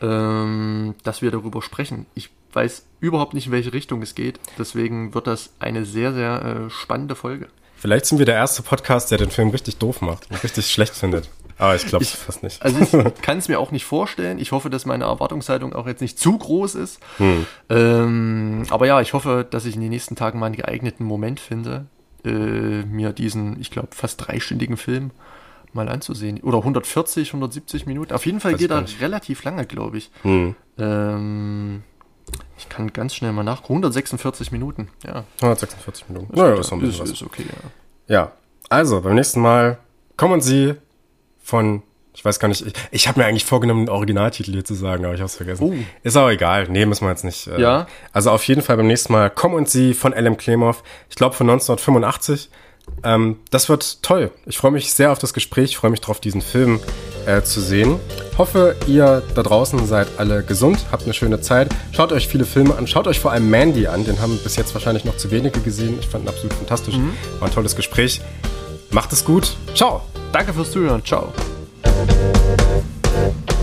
ähm, dass wir darüber sprechen. Ich weiß überhaupt nicht, in welche Richtung es geht. Deswegen wird das eine sehr, sehr äh, spannende Folge. Vielleicht sind wir der erste Podcast, der den Film richtig doof macht und richtig schlecht findet. Aber ich glaube es fast nicht. Also ich <laughs> kann es mir auch nicht vorstellen. Ich hoffe, dass meine Erwartungshaltung auch jetzt nicht zu groß ist. Hm. Ähm, aber ja, ich hoffe, dass ich in den nächsten Tagen mal einen geeigneten Moment finde, äh, mir diesen, ich glaube, fast dreistündigen Film mal anzusehen. Oder 140, 170 Minuten. Auf jeden Fall Weiß geht er relativ lange, glaube ich. Hm. Ähm, ich kann ganz schnell mal nachgucken. 146 Minuten, ja. 146 Minuten. Ist, naja, ist, ist, ist okay, ja. Ja, also beim nächsten Mal kommen Sie von ich weiß gar nicht, ich, ich habe mir eigentlich vorgenommen, den Originaltitel hier zu sagen, aber ich habe es vergessen. Uh. Ist auch egal. Nee, müssen wir jetzt nicht. Äh, ja. Also auf jeden Fall beim nächsten Mal Komm und Sie von L.M. Klemov. Ich glaube von 1985. Ähm, das wird toll. Ich freue mich sehr auf das Gespräch. Ich freue mich darauf, diesen Film äh, zu sehen. Hoffe, ihr da draußen seid alle gesund, habt eine schöne Zeit. Schaut euch viele Filme an. Schaut euch vor allem Mandy an. Den haben bis jetzt wahrscheinlich noch zu wenige gesehen. Ich fand ihn absolut fantastisch. Mhm. War ein tolles Gespräch. Macht es gut. Ciao. Danke fürs Zuhören. Ciao. Thank you.